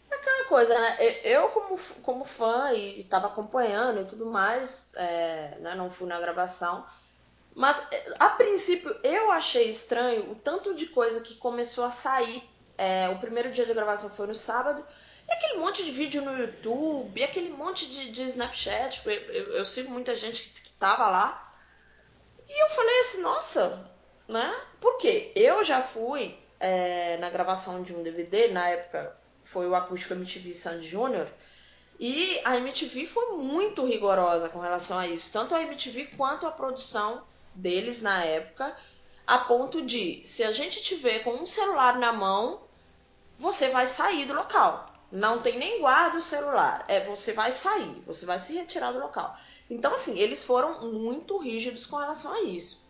Aquela coisa, né? Eu, como, como fã e tava acompanhando e tudo mais, é, né? não fui na gravação. Mas, é, a princípio, eu achei estranho o tanto de coisa que começou a sair. É, o primeiro dia de gravação foi no sábado. E aquele monte de vídeo no YouTube, e aquele monte de, de Snapchat. tipo, Eu, eu- eu sigo muita gente que, que tava lá. E eu falei assim, nossa, né? Por quê? Eu já fui é, na gravação de um DVD, na época foi o Acústico MTV Sandy Júnior. E a MTV foi muito rigorosa com relação a isso, tanto a MTV quanto a produção deles na época, a ponto de, se a gente tiver com um celular na mão, você vai sair do local. Não tem nem guarda o celular. É, você vai sair, você vai se retirar do local. Então, assim, eles foram muito rígidos com relação a isso,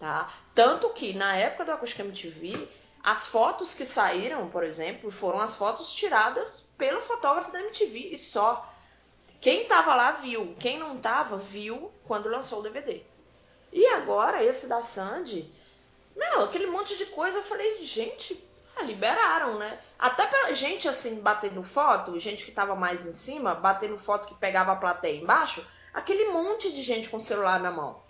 tá? Tanto que na época do Acústica MTV, as fotos que saíram, por exemplo, foram as fotos tiradas pelo fotógrafo da MTV e só. Quem tava lá viu, quem não tava viu quando lançou o DVD. E agora esse da Sandy, meu, aquele monte de coisa, eu falei, gente, ah, liberaram, né? Até pra gente assim batendo foto, gente que tava mais em cima, batendo foto que pegava a plateia embaixo, aquele monte de gente com celular na mão.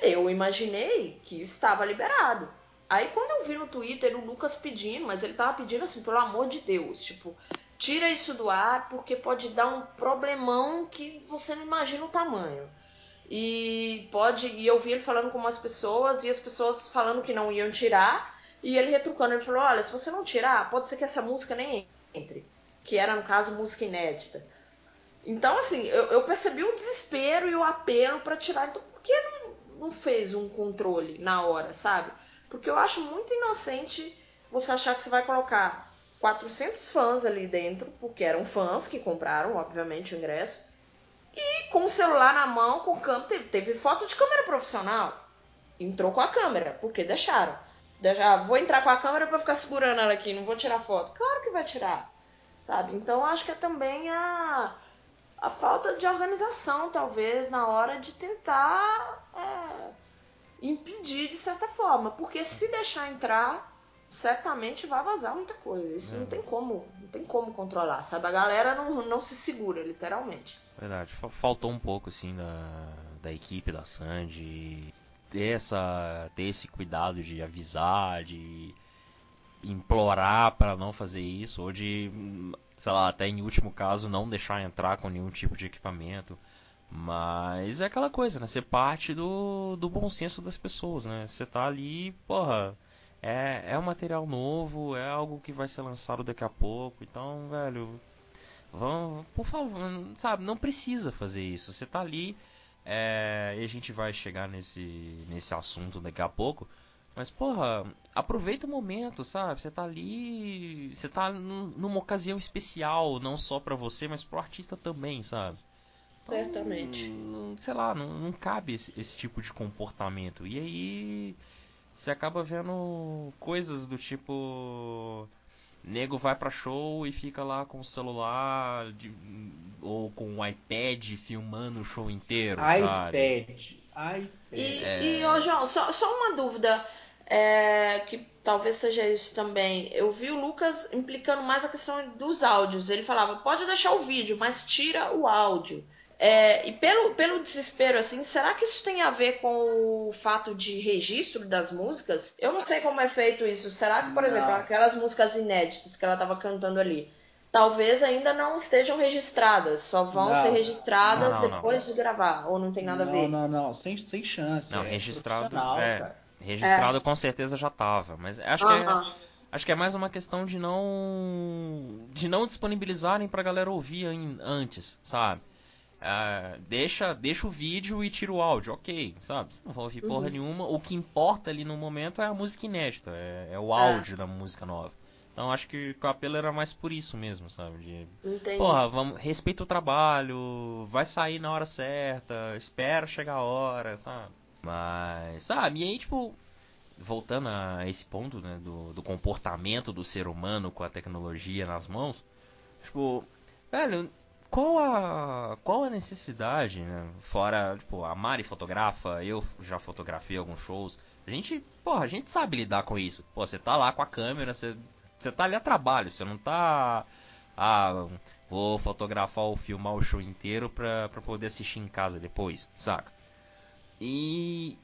Eu imaginei que estava liberado. Aí quando eu vi no Twitter o Lucas pedindo, mas ele tava pedindo assim, pelo amor de Deus, tipo, tira isso do ar porque pode dar um problemão que você não imagina o tamanho. E pode, e eu vi ele falando com umas pessoas e as pessoas falando que não iam tirar, e ele retrucando, ele falou: "Olha, se você não tirar, pode ser que essa música nem entre", que era no caso música inédita. Então, assim, eu, eu percebi o desespero e o apelo pra tirar. Então, por que não, não fez um controle na hora, sabe? Porque eu acho muito inocente você achar que você vai colocar 400 fãs ali dentro, porque eram fãs que compraram, obviamente, o ingresso, e com o celular na mão, com câmera. Teve, teve foto de câmera profissional. Entrou com a câmera, porque deixaram. Ah, vou entrar com a câmera pra ficar segurando ela aqui, não vou tirar foto. Claro que vai tirar, sabe? Então acho que é também a, a falta de organização, talvez, na hora de tentar é, impedir de certa forma. Porque se deixar entrar, certamente vai vazar muita coisa. Isso É. não tem como, não tem como controlar, sabe? A galera não, não se segura, literalmente. Verdade, fa- faltou um pouco assim da, da equipe da Sandy ter essa ter esse cuidado de avisar, de implorar para não fazer isso, ou de, sei lá, até em último caso não deixar entrar com nenhum tipo de equipamento. Mas é aquela coisa, né? Ser parte do, do bom senso das pessoas, né? Você tá ali, porra, é, é um material novo, é algo que vai ser lançado daqui a pouco, então, velho, Vamos, por favor, sabe, não precisa fazer isso. Você tá ali, é, e a gente vai chegar nesse, nesse assunto daqui a pouco. Mas, porra, aproveita o momento, sabe? Você tá ali, você tá num- numa ocasião especial, não só pra você, mas pro artista também, sabe? Então, Certamente. não- sei lá, não, não cabe esse, esse tipo de comportamento. E aí, você acaba vendo coisas do tipo. Nego vai pra show e fica lá com o celular de- ou com o iPad filmando o show inteiro, sabe? iPad. iPad. E, É. e ô, João, só, só uma dúvida, é, que talvez seja isso também. Eu vi o Lucas implicando mais a questão dos áudios. Ele falava, pode deixar o vídeo, mas tira o áudio. É, e pelo, pelo desespero, assim, será que isso tem a ver com o fato de registro das músicas? Eu não sei como é feito isso. Será que, por Não. exemplo, aquelas músicas inéditas que ela estava cantando ali, talvez ainda não estejam registradas, só vão Não. ser registradas Não, não, não. depois de gravar, ou não tem nada a ver? Não, não, não. Sem, sem chance. Não, é registrado, é. Registrado É. com certeza já tava, mas acho que é. Acho que é mais uma questão de não de não disponibilizarem pra galera ouvir antes, sabe? Ah, deixa, deixa o vídeo e tira o áudio, ok, sabe? Você não vai ouvir porra Uhum. nenhuma. O que importa ali no momento é a música inédita, é, é o É. áudio da música nova. Então acho que o apelo era mais por isso mesmo, sabe? De, Entendi. porra, vamos, respeita o trabalho, vai sair na hora certa, espera chegar a hora, sabe? Mas, sabe, e aí, tipo, voltando a esse ponto, né, do, do comportamento do ser humano com a tecnologia nas mãos, tipo, velho, qual a, qual a necessidade, né? Fora, tipo, a Mari fotografa, eu já fotografei alguns shows. A gente, porra, a gente sabe lidar com isso. Pô, você tá lá com a câmera, você, você tá ali a trabalho, você não tá. Ah, vou fotografar ou filmar o show inteiro pra, pra poder assistir em casa depois, saca? E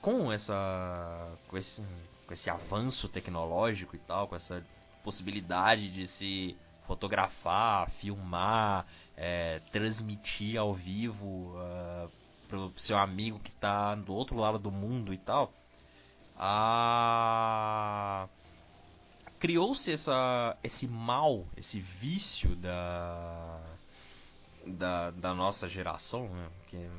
com essa. com esse, com esse avanço tecnológico e tal, com essa possibilidade de se fotografar, filmar, é, transmitir ao vivo ah, pro seu amigo que tá do outro lado do mundo e tal, a criou-se essa esse mal, esse vício da da, da nossa geração, né, que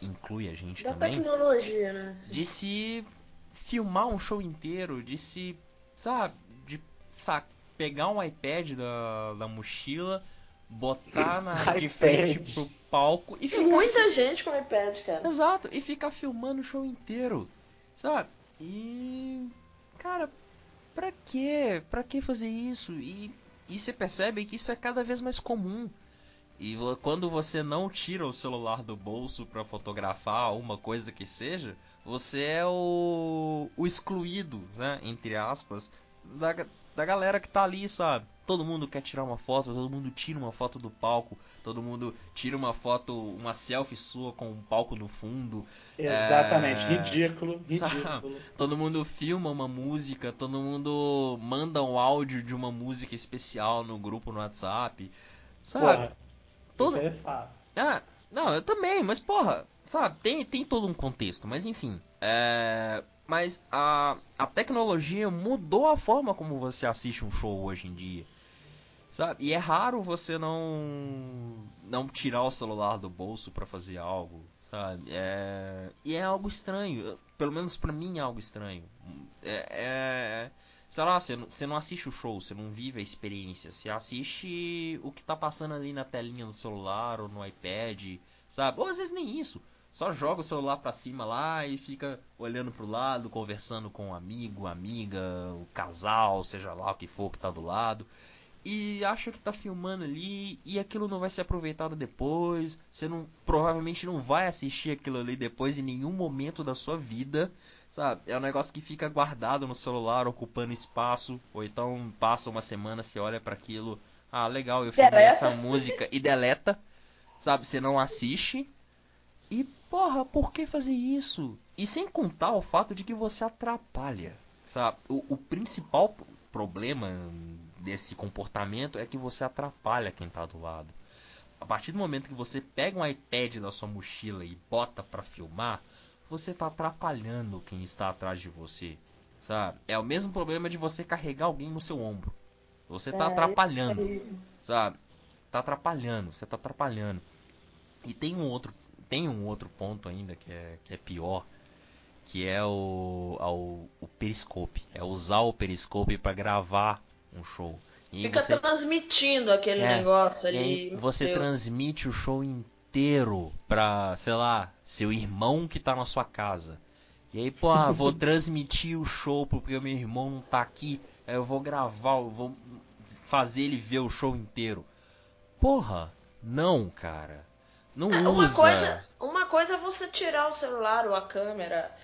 inclui a gente Da também tecnologia, né? de se filmar um show inteiro, de se, sabe, de sa pegar um iPad da, da mochila, botar na, [laughs] de frente pro palco e Tem ficar. muita gente com iPad, cara. Exato, e ficar filmando o show inteiro, sabe? E. Cara, pra quê? Pra que fazer isso? E, e você percebe que isso é cada vez mais comum. E quando você não tira o celular do bolso pra fotografar uma coisa que seja, você é o, o excluído, né? Entre aspas, da, da galera que tá ali, sabe? Todo mundo quer tirar uma foto, todo mundo tira uma foto do palco, todo mundo tira uma foto, uma selfie sua com um palco no fundo, Exatamente. É, Ridículo, sabe? ridículo. todo mundo filma uma música, todo mundo manda um áudio de uma música especial no grupo no WhatsApp, sabe? Porra, todo, é ah, não, eu também, mas porra, sabe, tem, tem todo um contexto, mas enfim. É, mas a, a tecnologia mudou a forma como você assiste um show hoje em dia. Sabe? E é raro você não não tirar o celular do bolso pra fazer algo, sabe? É, e é algo estranho, pelo menos pra mim é algo estranho. É, é- sei lá, você não, você não assiste o show, você não vive a experiência, você assiste o que tá passando ali na telinha do celular ou no iPad, sabe? Ou às vezes nem isso. Só joga o celular pra cima lá e fica olhando pro lado, conversando com um amigo, amiga, o casal, seja lá o que for que tá do lado. E acha que tá filmando ali e aquilo não vai ser aproveitado depois. Você não provavelmente não vai assistir aquilo ali depois em nenhum momento da sua vida, sabe? É um negócio que fica guardado no celular, ocupando espaço, ou então passa uma semana, você olha pra aquilo, ah, legal, eu filmei Deleta. essa música e deleta, sabe? Você não assiste. E, porra, por que fazer isso? E sem contar o fato de que você atrapalha, sabe? O, o principal problema desse comportamento é que você atrapalha quem tá do lado. A partir do momento que você pega um iPad da sua mochila e bota pra filmar, você tá atrapalhando quem está atrás de você, sabe? É o mesmo problema de você carregar alguém no seu ombro. Você tá É, atrapalhando Aí, sabe? Tá atrapalhando, você tá atrapalhando. E tem um outro, tem um outro ponto ainda que é, que é pior, que é o, ao- o periscope. É usar o periscope pra gravar um show. E Fica você, transmitindo aquele É, negócio ali. você meu. transmite o show inteiro pra, sei lá, seu irmão que tá na sua casa. E aí, pô, ah, vou [laughs] transmitir o show porque o meu irmão não tá aqui. Aí eu vou gravar, eu vou fazer ele ver o show inteiro. Porra, não, cara. Não É, Uma usa. coisa, uma coisa é você tirar o celular ou a câmera.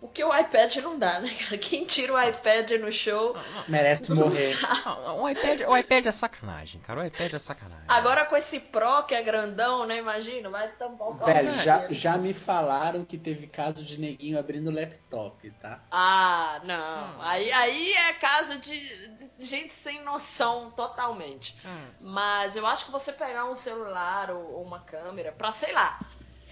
Porque o iPad não dá, né, cara? Quem tira o iPad no show. Merece morrer. Não, o, iPad, o iPad é sacanagem, cara. O iPad é sacanagem. Agora com esse Pro que é grandão, né? Imagina, vai tampar o Velho, já, já me falaram que teve caso de neguinho abrindo laptop, tá? Ah, não. Aí, aí é caso de, de gente sem noção totalmente. Hum. Mas eu acho que você pegar um celular ou, ou uma câmera pra, sei lá,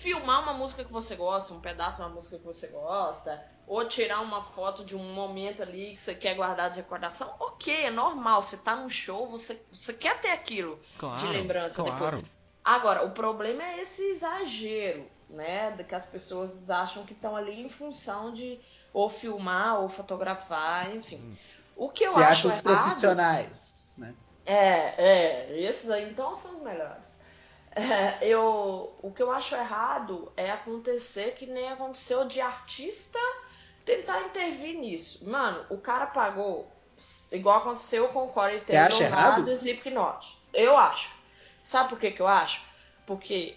filmar uma música que você gosta, um pedaço de uma música que você gosta, ou tirar uma foto de um momento ali que você quer guardar de recordação, ok, é normal. Você tá num show, você, você quer ter aquilo Claro, de lembrança claro. depois. Agora, o problema é esse exagero, né? De que as pessoas acham que estão ali em função de ou filmar ou fotografar, enfim. O que eu Você acho acha os errado, profissionais, né? é, é, esses aí então são os melhores. É, [laughs] eu, o que eu acho errado é acontecer que nem aconteceu de artista tentar intervir nisso. Mano, o cara pagou, igual aconteceu com o Corey Taylor lá do Slipknot. Eu acho. Sabe por que, que eu acho? Porque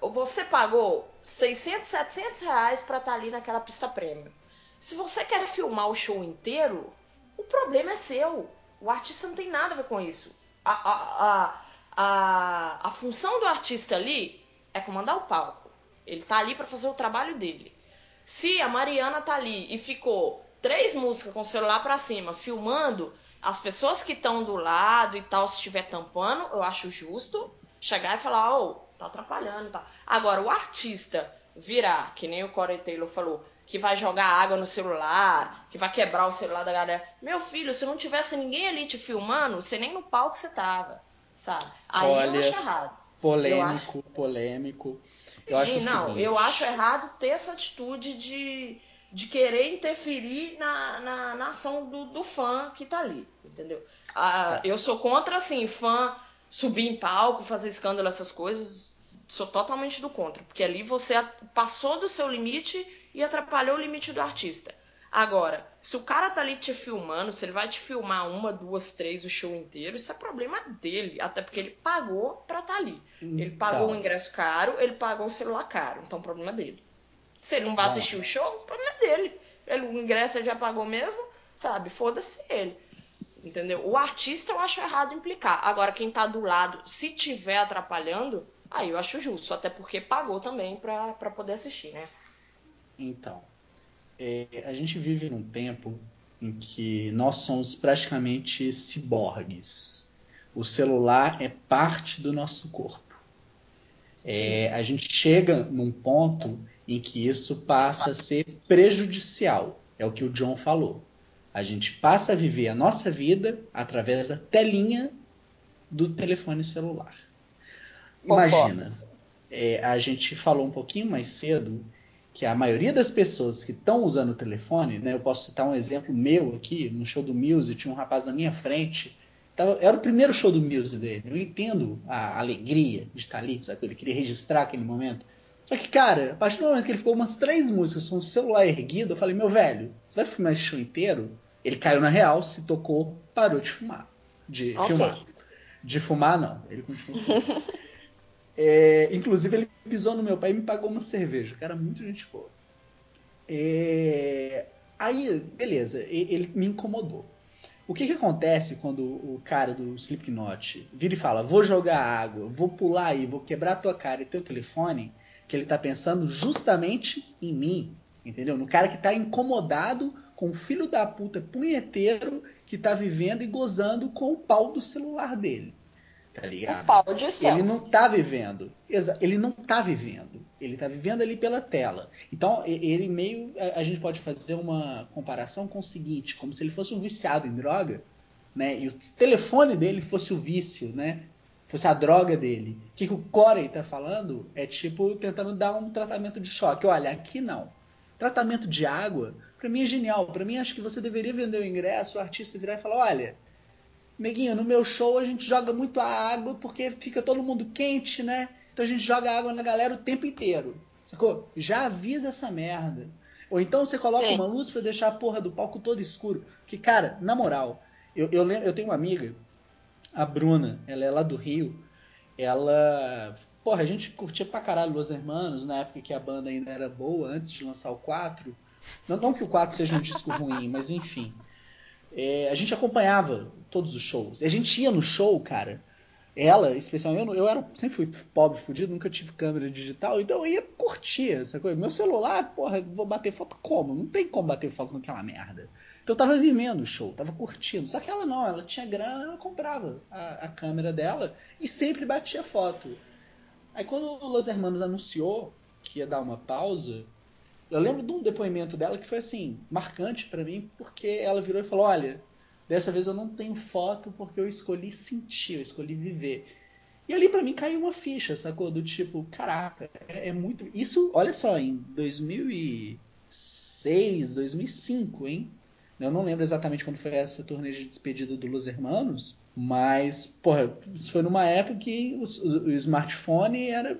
o você pagou 600, 700 reais pra estar ali naquela pista premium. Se você quer filmar o show inteiro, o problema é seu. O artista não tem nada a ver com isso. A, a, a, a, a função do artista ali é comandar o palco. Ele tá ali pra fazer o trabalho dele. Se a Mariana tá ali e ficou três músicas com o celular pra cima, filmando, as pessoas que estão do lado e tal, se estiver tampando, eu acho justo chegar e falar, ô, tá atrapalhando e tal. Agora, o artista virar, que nem o Corey Taylor falou, que vai jogar água no celular, que vai quebrar o celular da galera. Meu filho, se não tivesse ninguém ali te filmando, você nem no palco você tava, sabe? Aí eu Olha, acho errado. Polêmico, polêmico. Eu acho Sim, o não, seguinte, eu acho errado ter essa atitude de, de querer interferir na, na, na ação do, do fã que tá ali, entendeu? Ah, eu sou contra, assim, fã subir em palco, fazer escândalo, essas coisas. Sou totalmente do contra, porque ali você passou do seu limite e atrapalhou o limite do artista. Agora, se o cara tá ali te filmando, se ele vai te filmar uma, duas, três, o show inteiro, isso é problema dele. Até porque ele pagou pra estar ali. Ele pagou Então. o ingresso caro, ele pagou o celular caro. Então, o problema é dele. Se ele não vai Vamos assistir o show, o problema é dele. Ele, o ingresso ele já pagou mesmo, sabe? Foda-se ele. Entendeu? O artista eu acho errado implicar. Agora, quem tá do lado, se tiver atrapalhando, aí eu acho justo. Até porque pagou também pra, pra poder assistir, né? Então, é, a gente vive num tempo em que nós somos praticamente ciborgues. O celular é parte do nosso corpo. É, a gente chega num ponto em que isso passa a ser prejudicial. É o que o John falou. A gente passa a viver a nossa vida através da telinha do telefone celular. Imagina, é, a gente falou um pouquinho mais cedo que a maioria das pessoas que estão usando o telefone, né, eu posso citar um exemplo meu aqui, no show do Muse, tinha um rapaz na minha frente, tava- era o primeiro show do Muse dele, eu entendo a alegria de estar ali, sabe? ele queria registrar aquele momento. Só que, cara, a partir do momento que ele ficou umas três músicas com o celular erguido, eu falei, meu velho, você vai filmar esse show inteiro? Ele caiu na real, se tocou, parou de fumar. De Ok. filmar. De fumar, não. Ele continuou. [laughs] É, inclusive, ele pisou no meu pai e me pagou uma cerveja. O cara, muito gente boa. É, aí, beleza, ele me incomodou. O que, que acontece quando o cara do Slipknot vira e fala: Vou jogar água, vou pular aí, vou quebrar tua cara e teu telefone? Que ele tá pensando justamente em mim, entendeu? No cara que tá incomodado com o filho da puta punheteiro que tá vivendo e gozando com o pau do celular dele. Tá ligado? O pau de céu. Ele não tá vivendo. Ele não tá vivendo. Ele tá vivendo ali pela tela. Então, ele meio. a- gente pode fazer uma comparação com o seguinte: como se ele fosse um viciado em droga, né? E o telefone dele fosse o vício, né? Fosse a droga dele. O que, que o Corey tá falando é tipo tentando dar um tratamento de choque. Olha, aqui não. Tratamento de água, pra mim é genial. Pra mim, acho que você deveria vender o ingresso, o artista virar e falar: olha. Neguinho, no meu show a gente joga muito a água porque fica todo mundo quente, né? Então a gente joga água na galera o tempo inteiro. Sacou? Já avisa essa merda. Ou então você coloca Sim. uma luz pra deixar a porra do palco todo escuro. Que, cara, na moral, eu, eu, lembro, eu tenho uma amiga, a Bruna, ela é lá do Rio. Ela. Porra, a gente curtia pra caralho Los Hermanos na época que a banda ainda era boa, antes de lançar o 4. Não, não que o 4 seja um disco ruim, mas enfim. É, a gente acompanhava todos os shows. A gente ia no show, cara. Ela, especialmente, eu, eu era, sempre fui pobre, fudido, nunca tive câmera digital, então eu ia curtir essa coisa. Meu celular, porra, vou bater foto como? Não tem como bater foto naquela merda. Então eu tava vivendo o show, tava curtindo. Só que ela não, ela tinha grana, ela comprava a, a câmera dela e sempre batia foto. Aí quando o Los Hermanos anunciou que ia dar uma pausa, eu lembro de um depoimento dela que foi assim, marcante para mim, porque ela virou e falou: Olha, dessa vez eu não tenho foto porque eu escolhi sentir, eu escolhi viver. E ali para mim caiu uma ficha, sacou? Do tipo, caraca, é, é, muito. Isso, olha só, em 2006, 2005, hein? Eu não lembro exatamente quando foi essa turnê de despedida do Los Hermanos, mas, porra, isso foi numa época que o, o smartphone era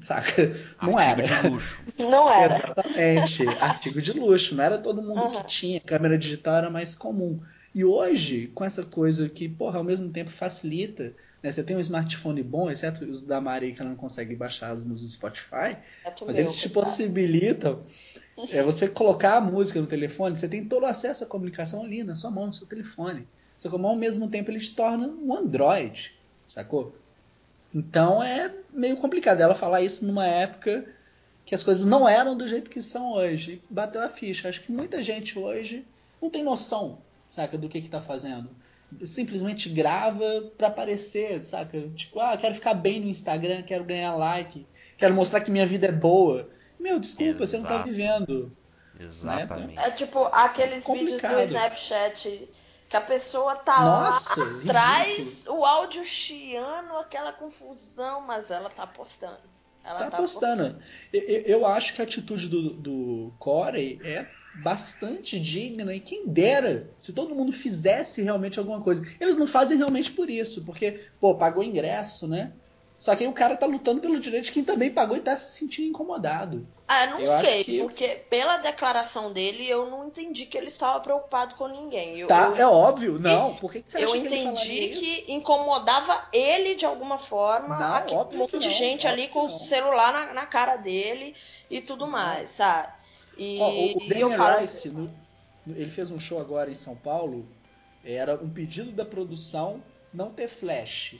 saca? Não Artigo era. de luxo. Não era. Exatamente. Artigo de luxo. Não era todo mundo Uhum. que tinha. Câmera digital era mais comum. E hoje, com essa coisa que, porra, ao mesmo tempo facilita, né? Você tem um smartphone bom, exceto os da Mari que ela não consegue baixar as músicas do Spotify, É mas meu, eles te possibilitam é, você colocar a música no telefone, você tem todo o acesso à comunicação ali na sua mão, no seu telefone. Só que ao mesmo tempo ele te torna um Android, sacou? Então é meio complicado ela falar isso numa época que as coisas não eram do jeito que são hoje. Bateu a ficha. Acho que muita gente hoje não tem noção, saca, do que que tá fazendo. Simplesmente grava pra aparecer, saca? Tipo, ah, quero ficar bem no Instagram, quero ganhar like, quero mostrar que minha vida é boa. Meu, desculpa, você não tá Exato. vivendo. Exatamente. É tipo aqueles vídeos do Snapchat que a pessoa tá Nossa, lá ridículo. atrás, o áudio chiando, aquela confusão, mas ela tá postando. Ela tá postando. Eu, eu- eu acho que a atitude do, do Corey é bastante digna e quem dera se todo mundo fizesse realmente alguma coisa. Eles não fazem realmente por isso, porque, pô, pagou ingresso, né? Só que aí o cara tá lutando pelo direito de quem também pagou e tá se sentindo incomodado. Ah, não Eu sei, que- porque pela declaração dele eu não entendi que ele estava preocupado com ninguém. Eu, Tá, eu, é óbvio. Não, por que, que você acha eu que ele entendi falaria isso? que incomodava ele de alguma forma. Não, aquele óbvio monte que de não, gente ali com que o não. celular na, na cara dele e tudo mais, sabe? E, Ó, o, o eu Damien falo, Rice, no- ele fez um show agora em São Paulo. Era um pedido da produção não ter flash.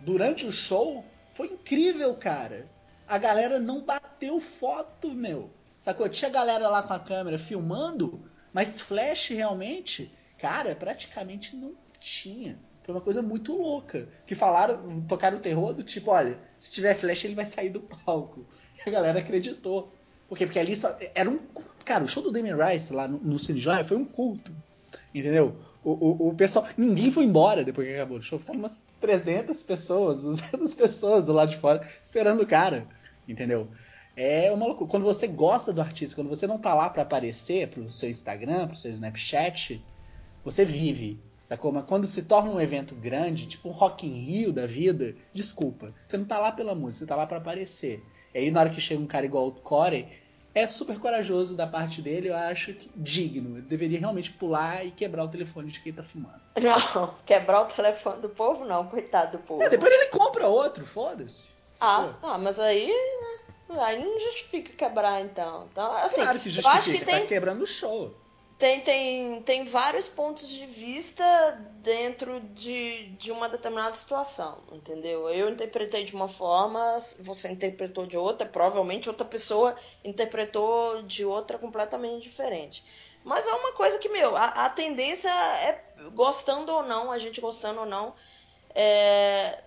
Durante o show, foi incrível, cara. A galera não bateu foto, meu. Sacou? Tinha galera lá com a câmera filmando, mas flash realmente, cara, praticamente não tinha. Foi uma coisa muito louca. Que falaram, tocaram o terror do tipo, olha, se tiver flash ele vai sair do palco. E a galera acreditou. Por quê? Porque ali só. Era um. Cara, o show do Damien Rice lá no, no Cine Joia foi um culto. Entendeu? O, o, o pessoal. Ninguém foi embora depois que acabou o show. Ficaram umas 300 pessoas, [laughs] 200 pessoas do lado de fora esperando o cara. Entendeu? É uma loucura. Quando você gosta do artista, quando você não tá lá pra aparecer pro seu Instagram, pro seu Snapchat, você vive. Sacou? Mas quando se torna um evento grande, tipo um Rock in Rio da vida, desculpa. Você não tá lá pela música, você tá lá pra aparecer. E aí na hora que chega um cara igual o Corey, é super corajoso da parte dele, eu acho que digno. Ele deveria realmente pular e quebrar o telefone de quem tá filmando. não, [laughs] quebrar o telefone do povo não, coitado do povo. É, depois ele compra outro, foda-se. Ah, ah, mas aí, né, aí não justifica quebrar então. Então, assim, claro que justifica, acho que tem, tá quebrando o show. Tem, tem, tem vários pontos de vista dentro de, de uma determinada situação, entendeu? Eu interpretei de uma forma, você interpretou de outra, provavelmente outra pessoa interpretou de outra completamente diferente. Mas é uma coisa que, meu, a, a tendência é, gostando ou não, a gente gostando ou não, é,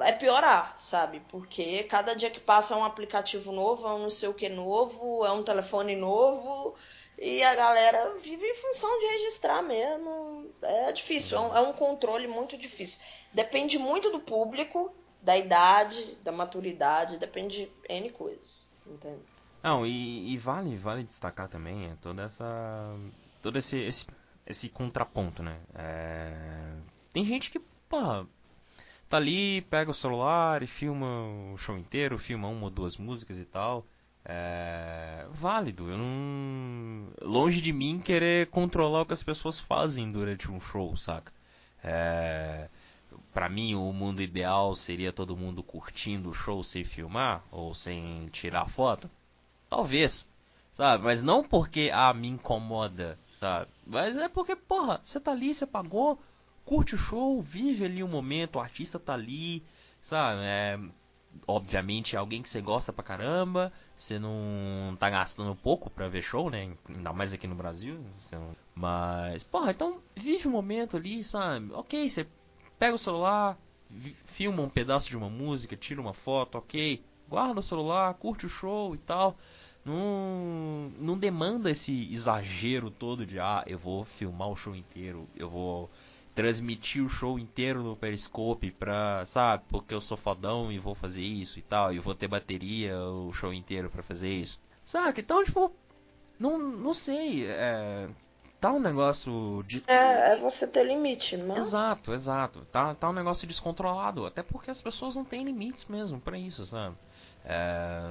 é piorar, sabe? Porque cada dia que passa é um aplicativo novo, é um não sei o que novo, é um telefone novo, e a galera vive em função de registrar mesmo. É difícil, é um, é um controle muito difícil. Depende muito do público, da idade, da maturidade, depende de N coisas. Entende? Não, e, e vale, vale destacar também é, toda essa. todo esse, esse, esse contraponto, né? É, tem gente que, pô, tá ali, pega o celular e filma o show inteiro, filma uma ou duas músicas e tal. É válido, eu não. Longe de mim querer controlar o que as pessoas fazem durante um show, saca? É. Pra mim, o mundo ideal seria todo mundo curtindo o show sem filmar ou sem tirar foto. Talvez, sabe? Mas não porque ah, me incomoda, sabe? Mas é porque, porra, você tá ali, você pagou, curte o show, vive ali o momento, o artista tá ali, sabe? É, obviamente é alguém que você gosta pra caramba, você não tá gastando pouco pra ver show, né? Ainda mais aqui no Brasil. não- Mas, porra, então vive o momento ali, sabe? Ok, você pega o celular, filma um pedaço de uma música, tira uma foto, ok, guarda o celular, curte o show e tal. Não, não demanda esse exagero todo de ah, eu vou filmar o show inteiro, eu vou transmitir o show inteiro no Periscope pra, sabe, porque eu sou fodão e vou fazer isso e tal, e vou ter bateria o show inteiro para fazer isso. Saca? Então, tipo, não, não sei, é, tá um negócio de. É, é você ter limite, mas. Exato, exato. Tá, tá um negócio descontrolado. Até porque as pessoas não têm limites mesmo para isso, sabe? É,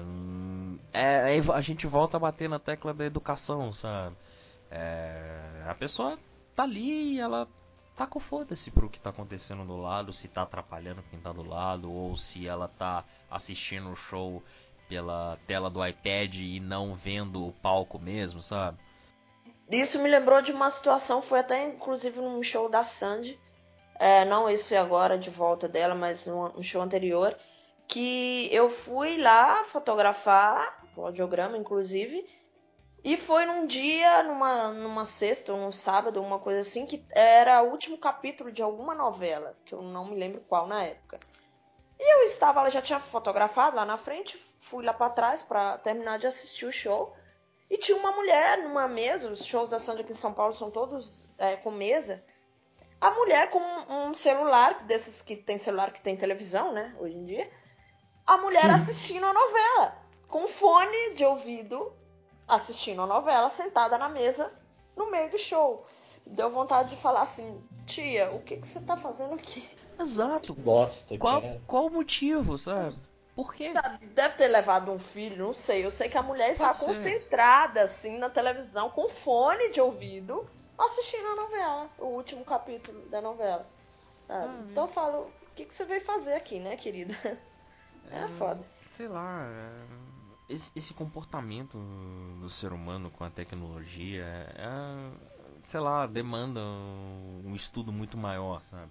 é, a gente volta a bater na tecla da educação, sabe? É, a pessoa tá ali e ela tá com foda-se pro que tá acontecendo do lado, se tá atrapalhando quem tá do lado, ou se ela tá assistindo o show pela tela do iPad e não vendo o palco mesmo, sabe? Isso me lembrou de uma situação, foi até inclusive num show da Sandy, é, não esse agora de volta dela, mas um show anterior, que eu fui lá fotografar, o audiograma inclusive, e foi num dia, numa, numa sexta ou num sábado, uma coisa assim, que era o último capítulo de alguma novela, que eu não me lembro qual na época. E eu estava, ela já tinha fotografado lá na frente, fui lá para trás para terminar de assistir o show. E tinha uma mulher numa mesa, os shows da Sandy aqui em São Paulo são todos é, com mesa. A mulher com um celular, desses que tem celular que tem televisão, né, hoje em dia. A mulher assistindo a novela, com fone de ouvido, assistindo a novela, sentada na mesa, no meio do show. Deu vontade de falar assim, tia, o que, que você tá fazendo aqui? Exato. Bosta. Qual, qual o motivo, sabe? Por quê? Deve ter levado um filho, não sei. Eu sei que a mulher estava concentrada, assim, na televisão, com fone de ouvido, assistindo a novela, o último capítulo da novela. Então eu falo, o que, que você veio fazer aqui, né, querida? [laughs] É, é foda. Sei lá, é, esse, esse, comportamento do ser humano com a tecnologia, é, sei lá, demanda um estudo muito maior, sabe?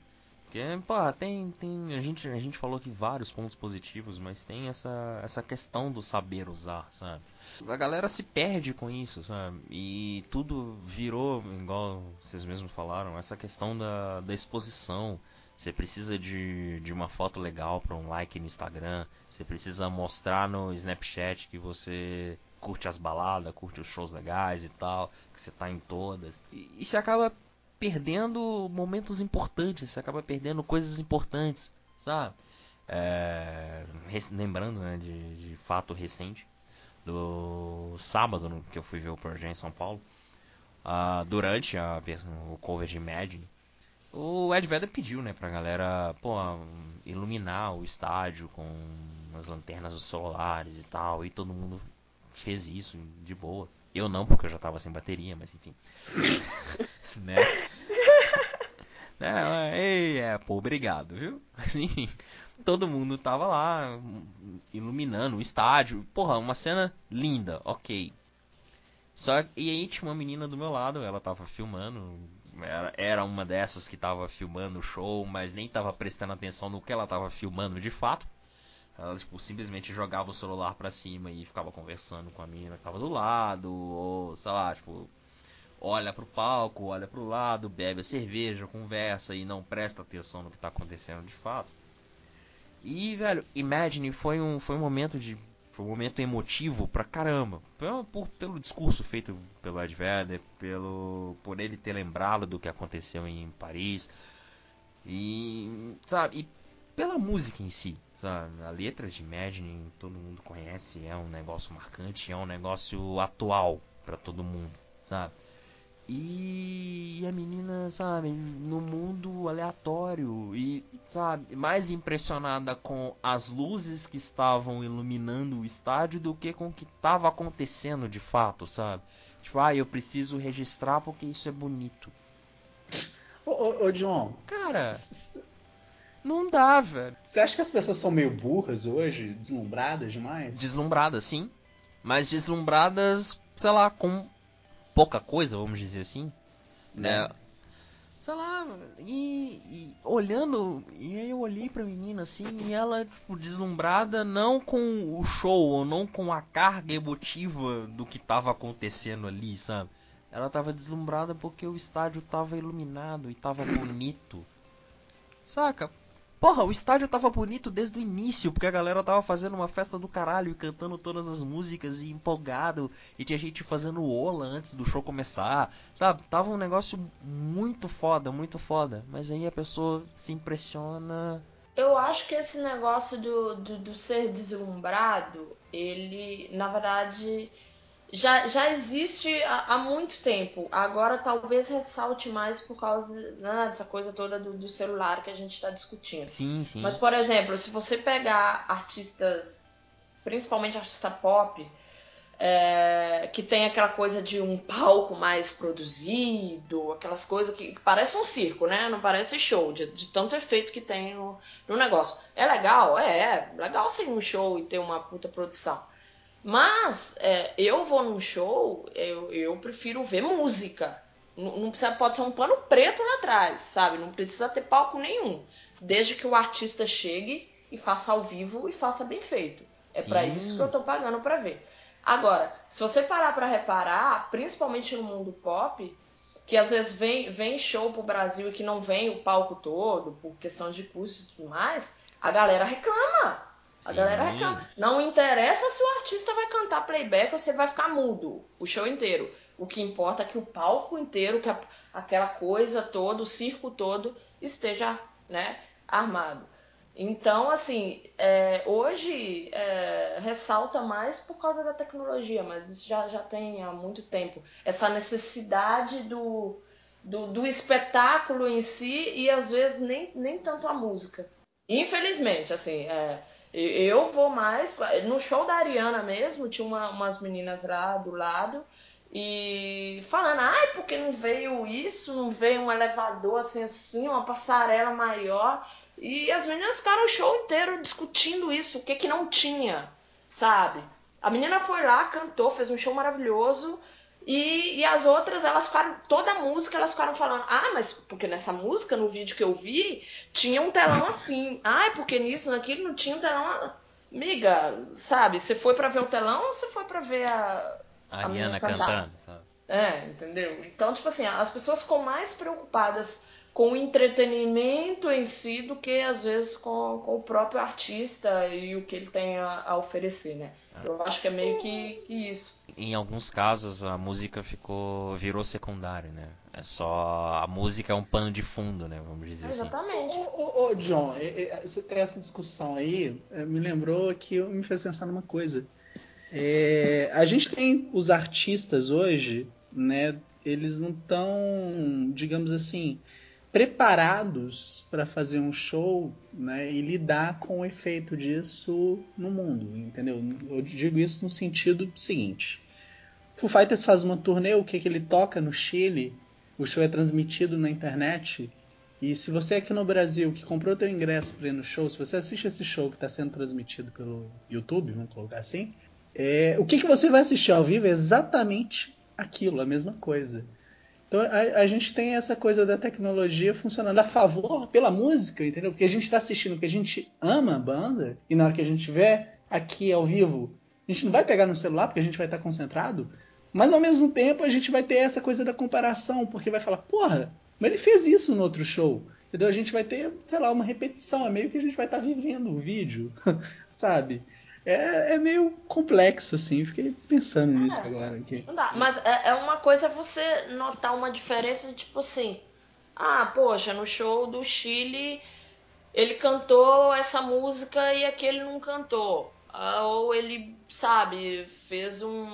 Porque, pô, tem, tem a, gente, a gente falou aqui vários pontos positivos, mas tem essa, essa questão do saber usar, sabe? A galera se perde com isso, sabe? E tudo virou, igual vocês mesmos falaram, essa questão da, da exposição. Você precisa de, de uma foto legal para um like no Instagram. Você precisa mostrar no Snapchat que você curte as baladas, curte os shows legais e tal, que você tá em todas. E, e você acaba perdendo momentos importantes, você acaba perdendo coisas importantes, sabe? É, lembrando né, de, de, fato recente, do sábado no, que eu fui ver o Pearl em São Paulo, uh, durante a o cover de Imagine, o Ed Vedder pediu né, pra galera pô, iluminar o estádio com as lanternas dos celulares e tal, e todo mundo fez isso de boa. Eu não, porque eu já tava sem bateria, mas enfim. [laughs] né? é, ei, Apple, obrigado, viu? Enfim, todo mundo tava lá iluminando o estádio. Porra, uma cena linda, ok. Só e aí tinha uma menina do meu lado, ela tava filmando. Era, era uma dessas que tava filmando o show, mas nem tava prestando atenção no que ela tava filmando de fato. Ela tipo, simplesmente jogava o celular pra cima e ficava conversando com a menina que tava do lado, ou sei lá, tipo, olha pro palco, olha pro lado, bebe a cerveja, conversa e não presta atenção no que tá acontecendo de fato. E, velho, Imagine foi um, foi um momento de. Foi um momento emotivo pra caramba. Pelo, por, pelo discurso feito pelo Ed Vedder, pelo, por ele ter lembrado do que aconteceu em Paris. E. Sabe? E pela música em si. Sabe? A letra de Imagine todo mundo conhece, é um negócio marcante, é um negócio atual para todo mundo, sabe? E a menina, sabe, no mundo aleatório e, sabe, mais impressionada com as luzes que estavam iluminando o estádio do que com o que estava acontecendo de fato, sabe? Tipo, ah, eu preciso registrar porque isso é bonito. Ô, ô, ô John. Cara, não dá, velho. Você acha que as pessoas são meio burras hoje? Deslumbradas demais? Deslumbradas, sim. Mas deslumbradas, sei lá, com pouca coisa, vamos dizer assim. Né? É. Sei lá, e, e, olhando, e aí eu olhei pra menina assim, e ela, tipo, deslumbrada não com o show, ou não com a carga emotiva do que tava acontecendo ali, sabe? Ela tava deslumbrada porque o estádio tava iluminado e tava bonito. Saca? Porra, o estádio tava bonito desde o início, porque a galera tava fazendo uma festa do caralho e cantando todas as músicas e empolgado. E tinha gente fazendo ola antes do show começar, sabe? Tava um negócio muito foda, muito foda. Mas aí a pessoa se impressiona. Eu acho que esse negócio do, do, do ser deslumbrado, ele, na verdade, já, já existe há, há, muito tempo. Agora talvez ressalte mais por causa né, dessa coisa toda do, do, celular que a gente está discutindo. Sim, sim. Mas, por exemplo, se você pegar artistas, principalmente artista pop, é, que tem aquela coisa de um palco mais produzido, aquelas coisas que, que parece um circo, né? Não parece show, de, de tanto efeito que tem no, no negócio. É legal? É, é legal ser um show e ter uma puta produção. Mas é, eu vou num show, eu, eu prefiro ver música. Não, não precisa, pode ser um pano preto lá atrás, sabe? Não precisa ter palco nenhum. Desde que o artista chegue e faça ao vivo e faça bem feito. É para isso que eu tô pagando para ver. Agora, se você parar para reparar, principalmente no mundo pop, que às vezes vem, vem show pro Brasil e que não vem o palco todo, por questão de custo e tudo mais, a galera reclama. A Sim. galera. Não interessa se o artista vai cantar playback ou se ele vai ficar mudo o show inteiro. O que importa é que o palco inteiro, que a, aquela coisa toda, o circo todo, esteja né, armado. Então, assim, é, hoje é, ressalta mais por causa da tecnologia, mas isso já, já tem há muito tempo. Essa necessidade do, do, do espetáculo em si e às vezes nem, nem tanto a música. Infelizmente, assim, é, eu vou mais. No show da Ariana mesmo, tinha uma, umas meninas lá do lado e falando, ai, porque não veio isso, não veio um elevador assim, assim, uma passarela maior. E as meninas ficaram o show inteiro discutindo isso, o que que não tinha, sabe? A menina foi lá, cantou, fez um show maravilhoso. E, e as outras, elas ficaram, toda a música, elas ficaram falando, ah, mas porque nessa música, no vídeo que eu vi, tinha um telão [laughs] assim. Ah, porque nisso, naquilo, não tinha um telão. Miga, sabe, você foi para ver o telão ou você foi para ver a. A Ariana cantando, sabe? É, entendeu? Então, tipo assim, as pessoas ficam mais preocupadas com o entretenimento em si do que às vezes com, com o próprio artista e o que ele tem a, a oferecer, né? Eu acho que é meio que, que, isso. Em alguns casos a música ficou virou secundária, né? É só a música é um pano de fundo, né? Vamos dizer Exatamente. assim. Exatamente. Ô, ô, John, essa discussão aí eh, me lembrou que me fez pensar numa coisa. É, a gente tem os artistas hoje, né? Eles não estão, digamos assim, preparados para fazer um show né, e lidar com o efeito disso no mundo, entendeu? Eu digo isso no sentido seguinte. O Fighters faz uma turnê, o que, que ele toca no Chile, o show é transmitido na internet, e se você aqui no Brasil que comprou teu ingresso para ir no show, se você assiste esse show que está sendo transmitido pelo YouTube, vamos colocar assim, é, o que, que você vai assistir ao vivo é exatamente aquilo, a mesma coisa. Então a, a, gente tem essa coisa da tecnologia funcionando a favor pela música, entendeu? Porque a gente está assistindo porque a gente ama a banda e na hora que a gente vê aqui ao vivo, a gente não vai pegar no celular porque a gente vai estar concentrado, mas ao mesmo tempo a gente vai ter essa coisa da comparação, porque vai falar, porra, mas ele fez isso no outro show. Entendeu? A gente vai ter, sei lá, uma repetição, é meio que a gente vai estar vivendo o vídeo, [laughs] sabe? É, é meio complexo, assim. Fiquei pensando é, nisso agora aqui. Não dá, mas é, é uma coisa você notar uma diferença, tipo assim. Ah, poxa, no show do Chile ele cantou essa música e aquele não cantou. Ah, ou ele, sabe, fez um,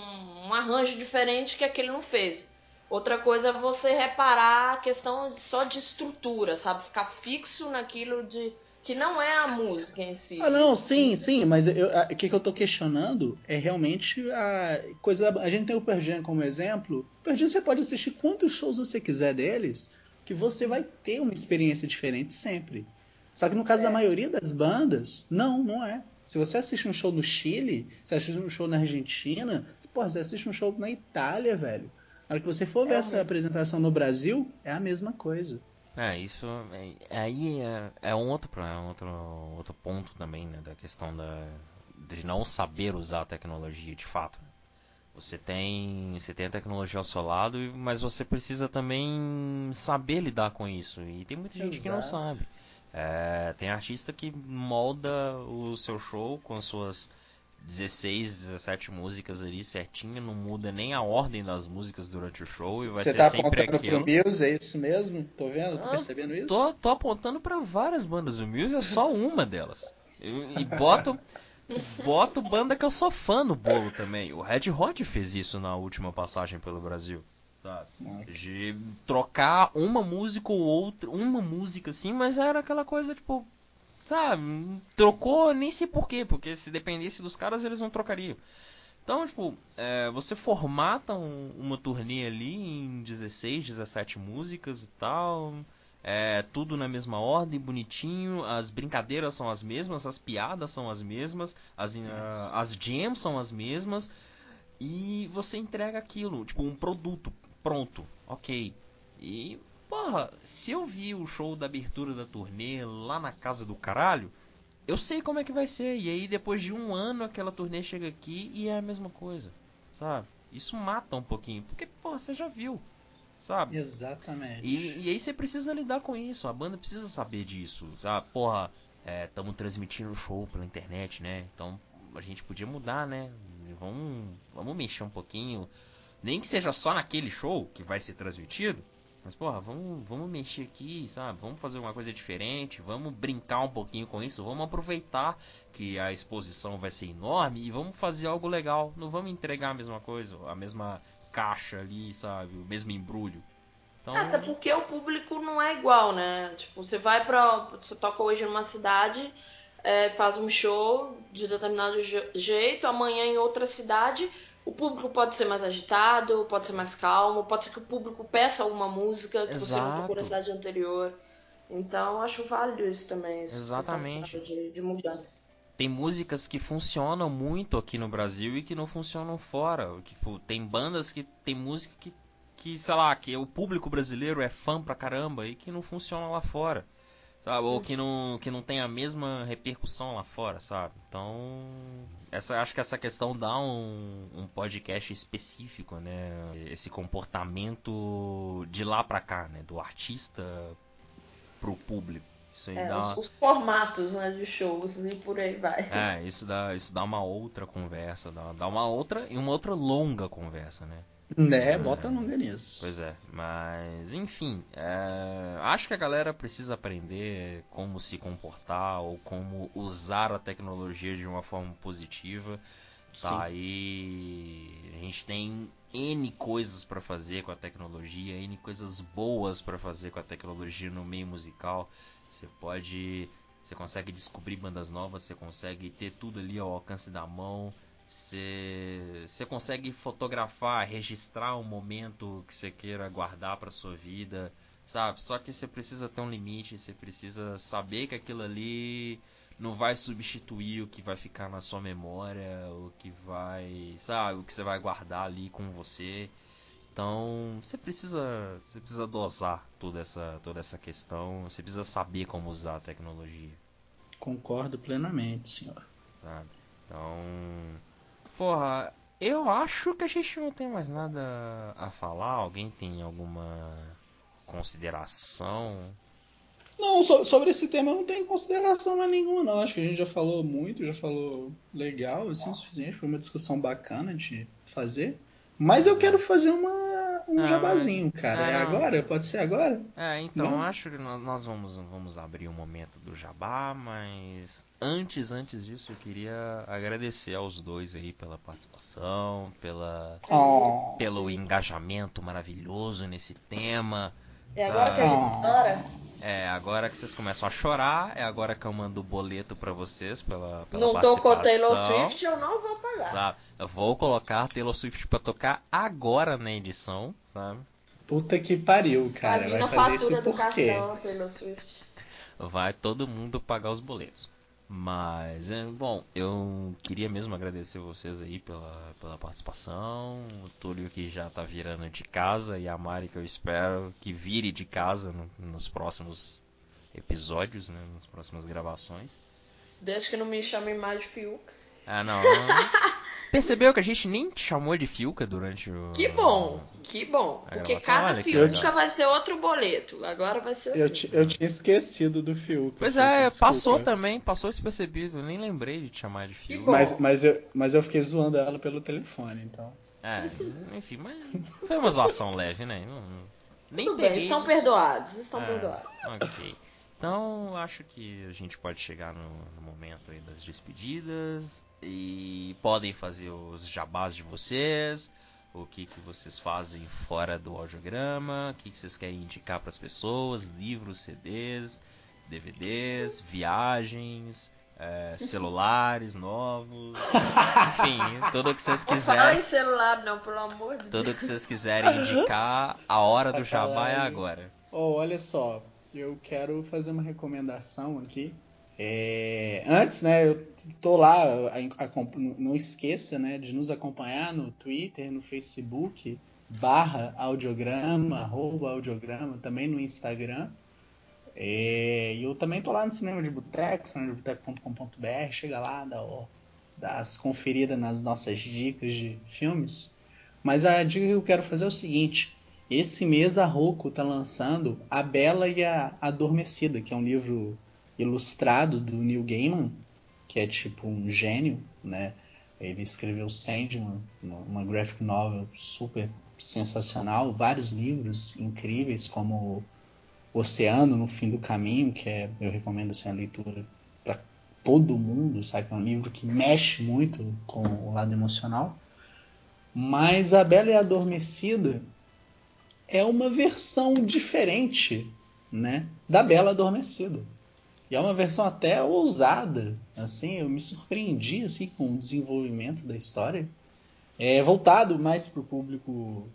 um arranjo diferente que aquele não fez. Outra coisa é você reparar a questão só de estrutura, sabe? Ficar fixo naquilo de que não é a música em si. Ah, não, sim, sim, mas o que, que eu tô questionando é realmente a coisa. A gente tem o Pearl como exemplo. O Pearl você pode assistir quantos shows você quiser deles, que você vai ter uma experiência diferente sempre. Só que no caso é. da maioria das bandas, não, não é. Se você assiste um show no Chile, você assiste um show na Argentina, porra, você assiste um show na Itália, velho. Na hora que você for ver é essa mesmo. apresentação no Brasil, é a mesma coisa. É, isso é, aí é, é, um outro, é um outro, outro ponto também, né, da questão da, de não saber usar a tecnologia de fato. Você tem, você tem a tecnologia ao seu lado, mas você precisa também saber lidar com isso. E tem muita gente Exato. que não sabe. É, tem artista que molda o seu show com suas 16, 17 músicas ali certinho, não muda nem a ordem das músicas durante o show e vai Você ser tá sempre apontando aquilo. pro Muse, é isso mesmo? Tô vendo? Tô Ah, percebendo isso? Tô, tô apontando pra várias bandas, o Muse é só uma delas. E, e boto, boto banda que eu sou fã no bolo também. O Red Hot fez isso na última passagem pelo Brasil. Sabe? De trocar uma música ou outra, uma música assim, mas era aquela coisa tipo, sabe? Trocou, nem sei porquê, porque se dependesse dos caras eles não trocariam. Então, tipo, é, você formata um- uma turnê ali em 16, 17 músicas e tal. É tudo na mesma ordem, bonitinho. As brincadeiras são as mesmas, as piadas são as mesmas, as, ah, as jams são as mesmas. E você entrega aquilo, tipo, um produto pronto, ok. E, porra, se eu vi o show da abertura da turnê lá na casa do caralho, eu sei como é que vai ser. E aí, depois de um ano, aquela turnê chega aqui e é a mesma coisa, sabe? Isso mata um pouquinho, porque, porra, você já viu, sabe? Exatamente. E, e aí você precisa lidar com isso, a banda precisa saber disso, sabe? Porra, estamos transmitindo o show pela internet, né? Então a gente podia mudar, né? Vamos, vamos mexer um pouquinho. Nem que seja só naquele show que vai ser transmitido. Mas, porra, vamos, vamos mexer aqui, sabe? Vamos fazer uma coisa diferente, vamos brincar um pouquinho com isso, vamos aproveitar que a exposição vai ser enorme e vamos fazer algo legal. Não vamos entregar a mesma coisa, a mesma caixa ali, sabe? O mesmo embrulho. Então, Até porque o público não é igual, né? Tipo, você vai pra. Você toca hoje numa cidade, é, faz um show de determinado je- jeito, amanhã em outra cidade. O público pode ser mais agitado, pode ser mais calmo, pode ser que o público peça alguma música que você não Exato. tocou na cidade anterior. Então, acho válido isso também. essa Exatamente. De, de mudança. tem músicas que funcionam muito aqui no Brasil e que não funcionam fora. Tipo, tem bandas que tem música que, que sei lá, que o público brasileiro é fã pra caramba e que não funciona lá fora. Sabe? Ou que não, que não tem a mesma repercussão lá fora, sabe? Então, essa, acho que essa questão dá um, um podcast específico, né? Esse comportamento de lá pra cá, né? Do artista pro público. Isso aí É, dá os, os formatos né, de shows e por aí vai. é, isso dá, isso dá uma outra conversa, dá, dá uma outra e uma outra longa conversa, né? Né, bota longa nisso. Pois é, mas enfim, é, acho que a galera precisa aprender como se comportar ou como usar a tecnologia de uma forma positiva. Sim. Tá aí, a gente tem N coisas pra fazer com a tecnologia, N coisas boas pra fazer com a tecnologia no meio musical. Você pode, você consegue descobrir bandas novas, você consegue ter tudo ali ao alcance da mão. Você, consegue fotografar, registrar um momento que você queira guardar pra sua vida, sabe? Só que você precisa ter um limite, você precisa saber que aquilo ali não vai substituir o que vai ficar na sua memória, o que vai, sabe, o que você vai guardar ali com você. Então, você precisa, você precisa dosar toda essa, toda essa questão, você precisa saber como usar a tecnologia, Concordo plenamente, senhor. sabe? Então, porra, eu acho que a gente não tem mais nada a falar. Alguém tem alguma consideração? Não, so- sobre esse tema eu não tenho consideração mais nenhuma, não. Acho que a gente já falou muito, já falou legal, assim, o suficiente. Foi uma discussão bacana de fazer. Mas eu quero fazer uma, um Ah, jabazinho, cara. ah, É não. agora? Pode ser agora? É, então, Não? acho que nó- nós vamos, vamos abrir o momento do jabá, mas antes, antes disso, eu queria agradecer aos dois aí pela participação, pela, Oh. pelo engajamento maravilhoso nesse tema. É agora que a gente Ah. chora? É, agora que vocês começam a chorar, é agora que eu mando o boleto pra vocês pela, pela Não tocou participação. Taylor Swift, eu não vou pagar. Sabe? Eu vou colocar Taylor Swift pra tocar agora na edição, sabe? Puta que pariu, cara. Vai fazer isso por quê? cartão, Taylor Swift. vai todo mundo pagar os boletos. Mas, é, bom, eu queria mesmo agradecer vocês aí pela, pela participação. O Túlio que já tá virando de casa e a Mari que eu espero que vire de casa no- nos próximos episódios, né, nas próximas gravações. Desde que não me chamem mais de Fiuk. Ah, não. [laughs] percebeu que a gente nem te chamou de Fiuca durante o. Que bom, que bom. Porque cada Fiuca vai ser outro boleto. Agora vai ser Eu, assim. ti- eu tinha esquecido do Fiuk. Pois Fiuk, é, desculpa. passou também, passou despercebido. Eu nem lembrei de te chamar de Fiuca. Mas, mas, eu, mas eu fiquei zoando ela pelo telefone, então. É, enfim, mas foi uma zoação leve, né? Não, nem Tudo bem, peguei. estão perdoados, estão É, perdoados. Ok. Então, acho que a gente pode chegar no, no momento aí das despedidas e podem fazer os jabás de vocês, o que, que vocês fazem fora do audiograma, o que, que vocês querem indicar para as pessoas, livros, CDs, DVDs, viagens, é, [laughs] celulares novos, [laughs] enfim, tudo o que vocês quiserem. em celular, não, pelo amor de Deus. Tudo que vocês quiserem indicar, a hora do jabá é agora. Oh, olha só, eu quero fazer uma recomendação aqui. É, Antes, né, eu tô lá, não esqueça, né, de nos acompanhar no Twitter, no Facebook, barra audiograma, arroba audiograma, também no Instagram. É, E eu também tô lá no Cinema de Boteco, cinemadeboteco.com.br, chega lá, dá, ó, dá as conferidas nas nossas dicas de filmes. Mas a dica que eu quero fazer é o seguinte, esse mês a Rocco tá lançando A Bela e a Adormecida, que é um livro ilustrado do Neil Gaiman, que é tipo um gênio, né? Ele escreveu Sandman, uma graphic novel super sensacional, vários livros incríveis como Oceano no Fim do Caminho, que é, eu recomendo assim, a leitura para todo mundo, sabe? É um livro que mexe muito com o lado emocional. Mas A Bela e a Adormecida é uma versão diferente, né, da Bela Adormecida. E é uma versão até ousada, assim, eu me surpreendi assim com o desenvolvimento da história. É voltado mais para o público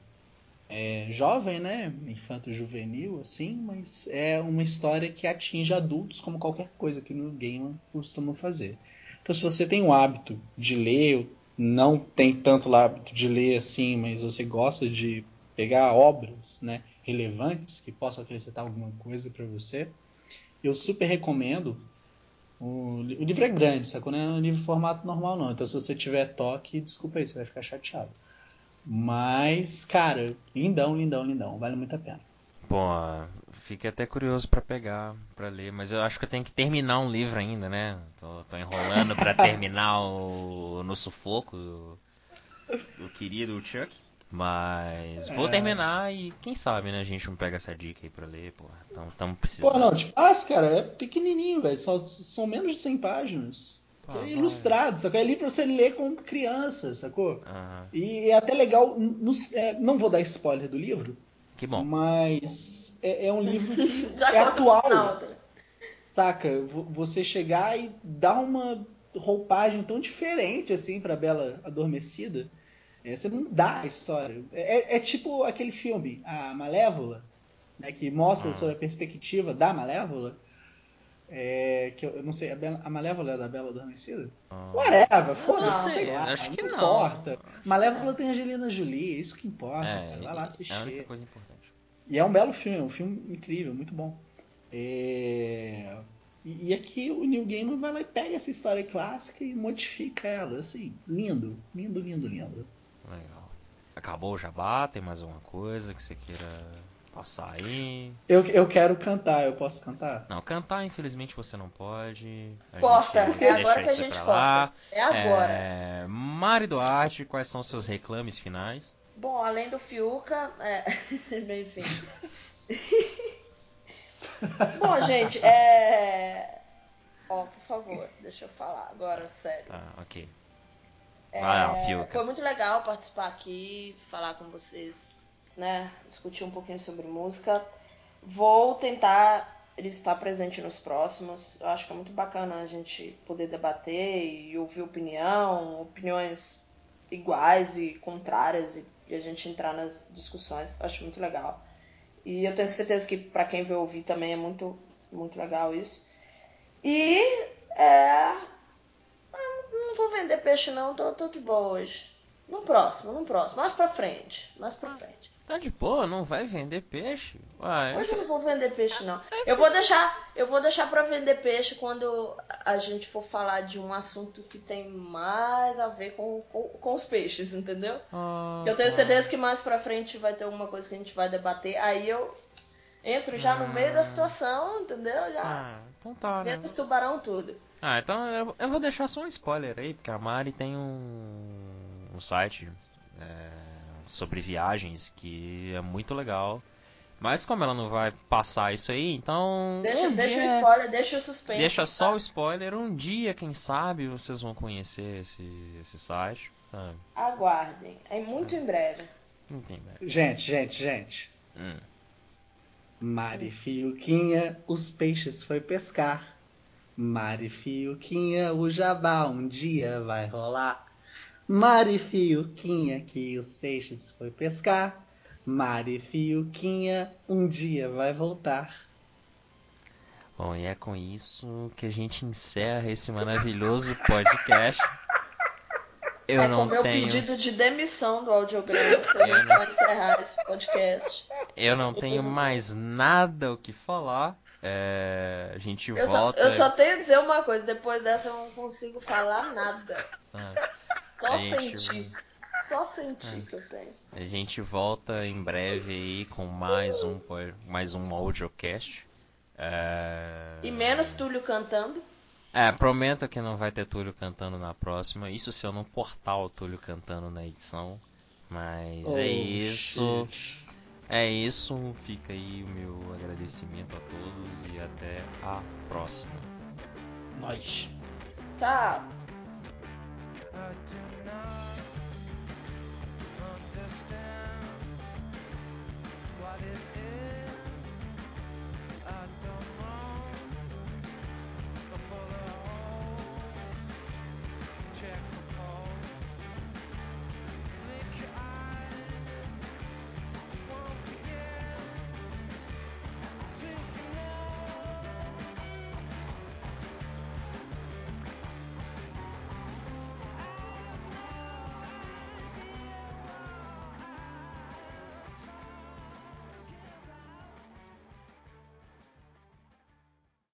é, jovem, né, infanto-juvenil, assim, mas é uma história que atinge adultos como qualquer coisa que no game costuma fazer. Então, se você tem o hábito de ler, não tem tanto hábito de ler assim, mas você gosta de pegar obras, né, relevantes que possam acrescentar alguma coisa para você, eu super recomendo. O, li- o livro é grande, sacou? Não é um livro formato normal, não. Então, se você tiver toque, desculpa aí, você vai ficar chateado. Mas, cara, lindão, lindão, lindão. Vale muito a pena. Bom, fiquei até curioso pra pegar, pra ler, mas eu acho que eu tenho que terminar um livro ainda, né? Tô, tô enrolando pra terminar o No Sufoco, o, o querido Chuck. Mas vou É. terminar e quem sabe, né? A gente não pega essa dica aí pra ler, porra. Então, tamo precisando. Pô, não, te fácil, cara. É pequenininho, velho. São menos de 100 páginas. Pô, é ilustrado, só que é livro pra você ler com criança, sacou? Aham. E é até legal. no- é, não vou dar spoiler do livro, Que bom. mas é, é um livro que [laughs] é o atual. Saca? Vo- Você chegar e dar uma roupagem tão diferente assim pra Bela Adormecida. É, você não dá a história. É, é tipo aquele filme, A Malévola, né, que mostra Ah. sobre a perspectiva da Malévola. É, que eu, eu não sei, a, Bela- a Malévola é da Bela Adormecida? Ah, Whatever, foda-se, Não, sei sei, lá, acho que não. importa. Malévola tem Angelina Jolie, é isso que importa. É, cara. Vai lá assistir. é a única coisa importante. E é um belo filme, é um filme incrível, muito bom. É, E, e aqui o Neil Gaiman vai lá e pega essa história clássica e modifica ela, assim, lindo, lindo, lindo, lindo. Legal. Acabou o jabá? Tem mais alguma coisa que você queira passar aí? Eu, eu quero cantar, eu posso cantar? Não, cantar infelizmente você não pode. A Corta, é agora que a gente corta. lá. É agora. É, Mari Duarte, quais são seus reclames finais? Bom, além do Fiuca, é... [laughs] enfim. [laughs] Bom, gente, é. Ó, por favor, deixa eu falar agora, sério. Tá, ok. É, lá, Fiuca. Foi muito legal participar aqui, falar com vocês, né? Discutir um pouquinho sobre música. Vou tentar estar presente nos próximos. Eu acho que é muito bacana a gente poder debater e ouvir opinião, opiniões iguais e contrárias e, e a gente entrar nas discussões. Eu acho muito legal. E eu tenho certeza que para quem vai ouvir também é muito, muito legal isso. E é, não vou vender peixe não, tô, tô de boa hoje. No próximo, no próximo. Mais pra frente. Mais pra frente. Tá de boa, não vai vender peixe? Uai, Hoje eu não vou vender peixe, não. Eu vou deixar, eu vou deixar para vender peixe quando a gente for falar de um assunto que tem mais a ver com, com, com os peixes, entendeu? Ah, Eu tenho tá. certeza que mais pra frente vai ter alguma coisa que a gente vai debater. Aí eu entro já no meio da situação, entendeu? Já Ah, então tá, né? vendo os tubarão tudo. Ah, então eu, eu vou deixar só um spoiler aí, porque a Mari tem um, um site é, sobre viagens que é muito legal. Mas como ela não vai passar isso aí, então. Deixa, um deixa o dia- spoiler, deixa o suspense. Deixa só o tá? spoiler, um dia, quem sabe, vocês vão conhecer esse, esse site. sabe? Aguardem. É muito em breve. Não tem mais. Gente, gente, gente. Hum. Mari Fiuquinha, os peixes foi pescar. Mari Fiuquinha, o jabá um dia vai rolar. Mari Fiuquinha, que os peixes foi pescar. Mari Fiuquinha, um dia vai voltar. Bom, e é com isso que a gente encerra esse maravilhoso podcast. Eu é não com meu tenho. pedido de demissão do audiograma que a Eu gente não- vai encerrar esse podcast. Eu não tenho mais nada o que falar. É, a gente Eu só, volta. eu só tenho a dizer uma coisa, depois dessa eu não consigo falar nada. Ah, Só Gente, sentir. Só sentir que eu tenho. a gente volta em breve aí com mais um mais um audiocast. É... E menos Túlio cantando. É, prometo que não vai ter Túlio cantando na próxima. Isso se eu não cortar o Túlio cantando na edição. Mas é Oh, isso. shit. É isso. Fica aí o meu agradecimento a todos e até a próxima. Nós. Tchau. I do not understand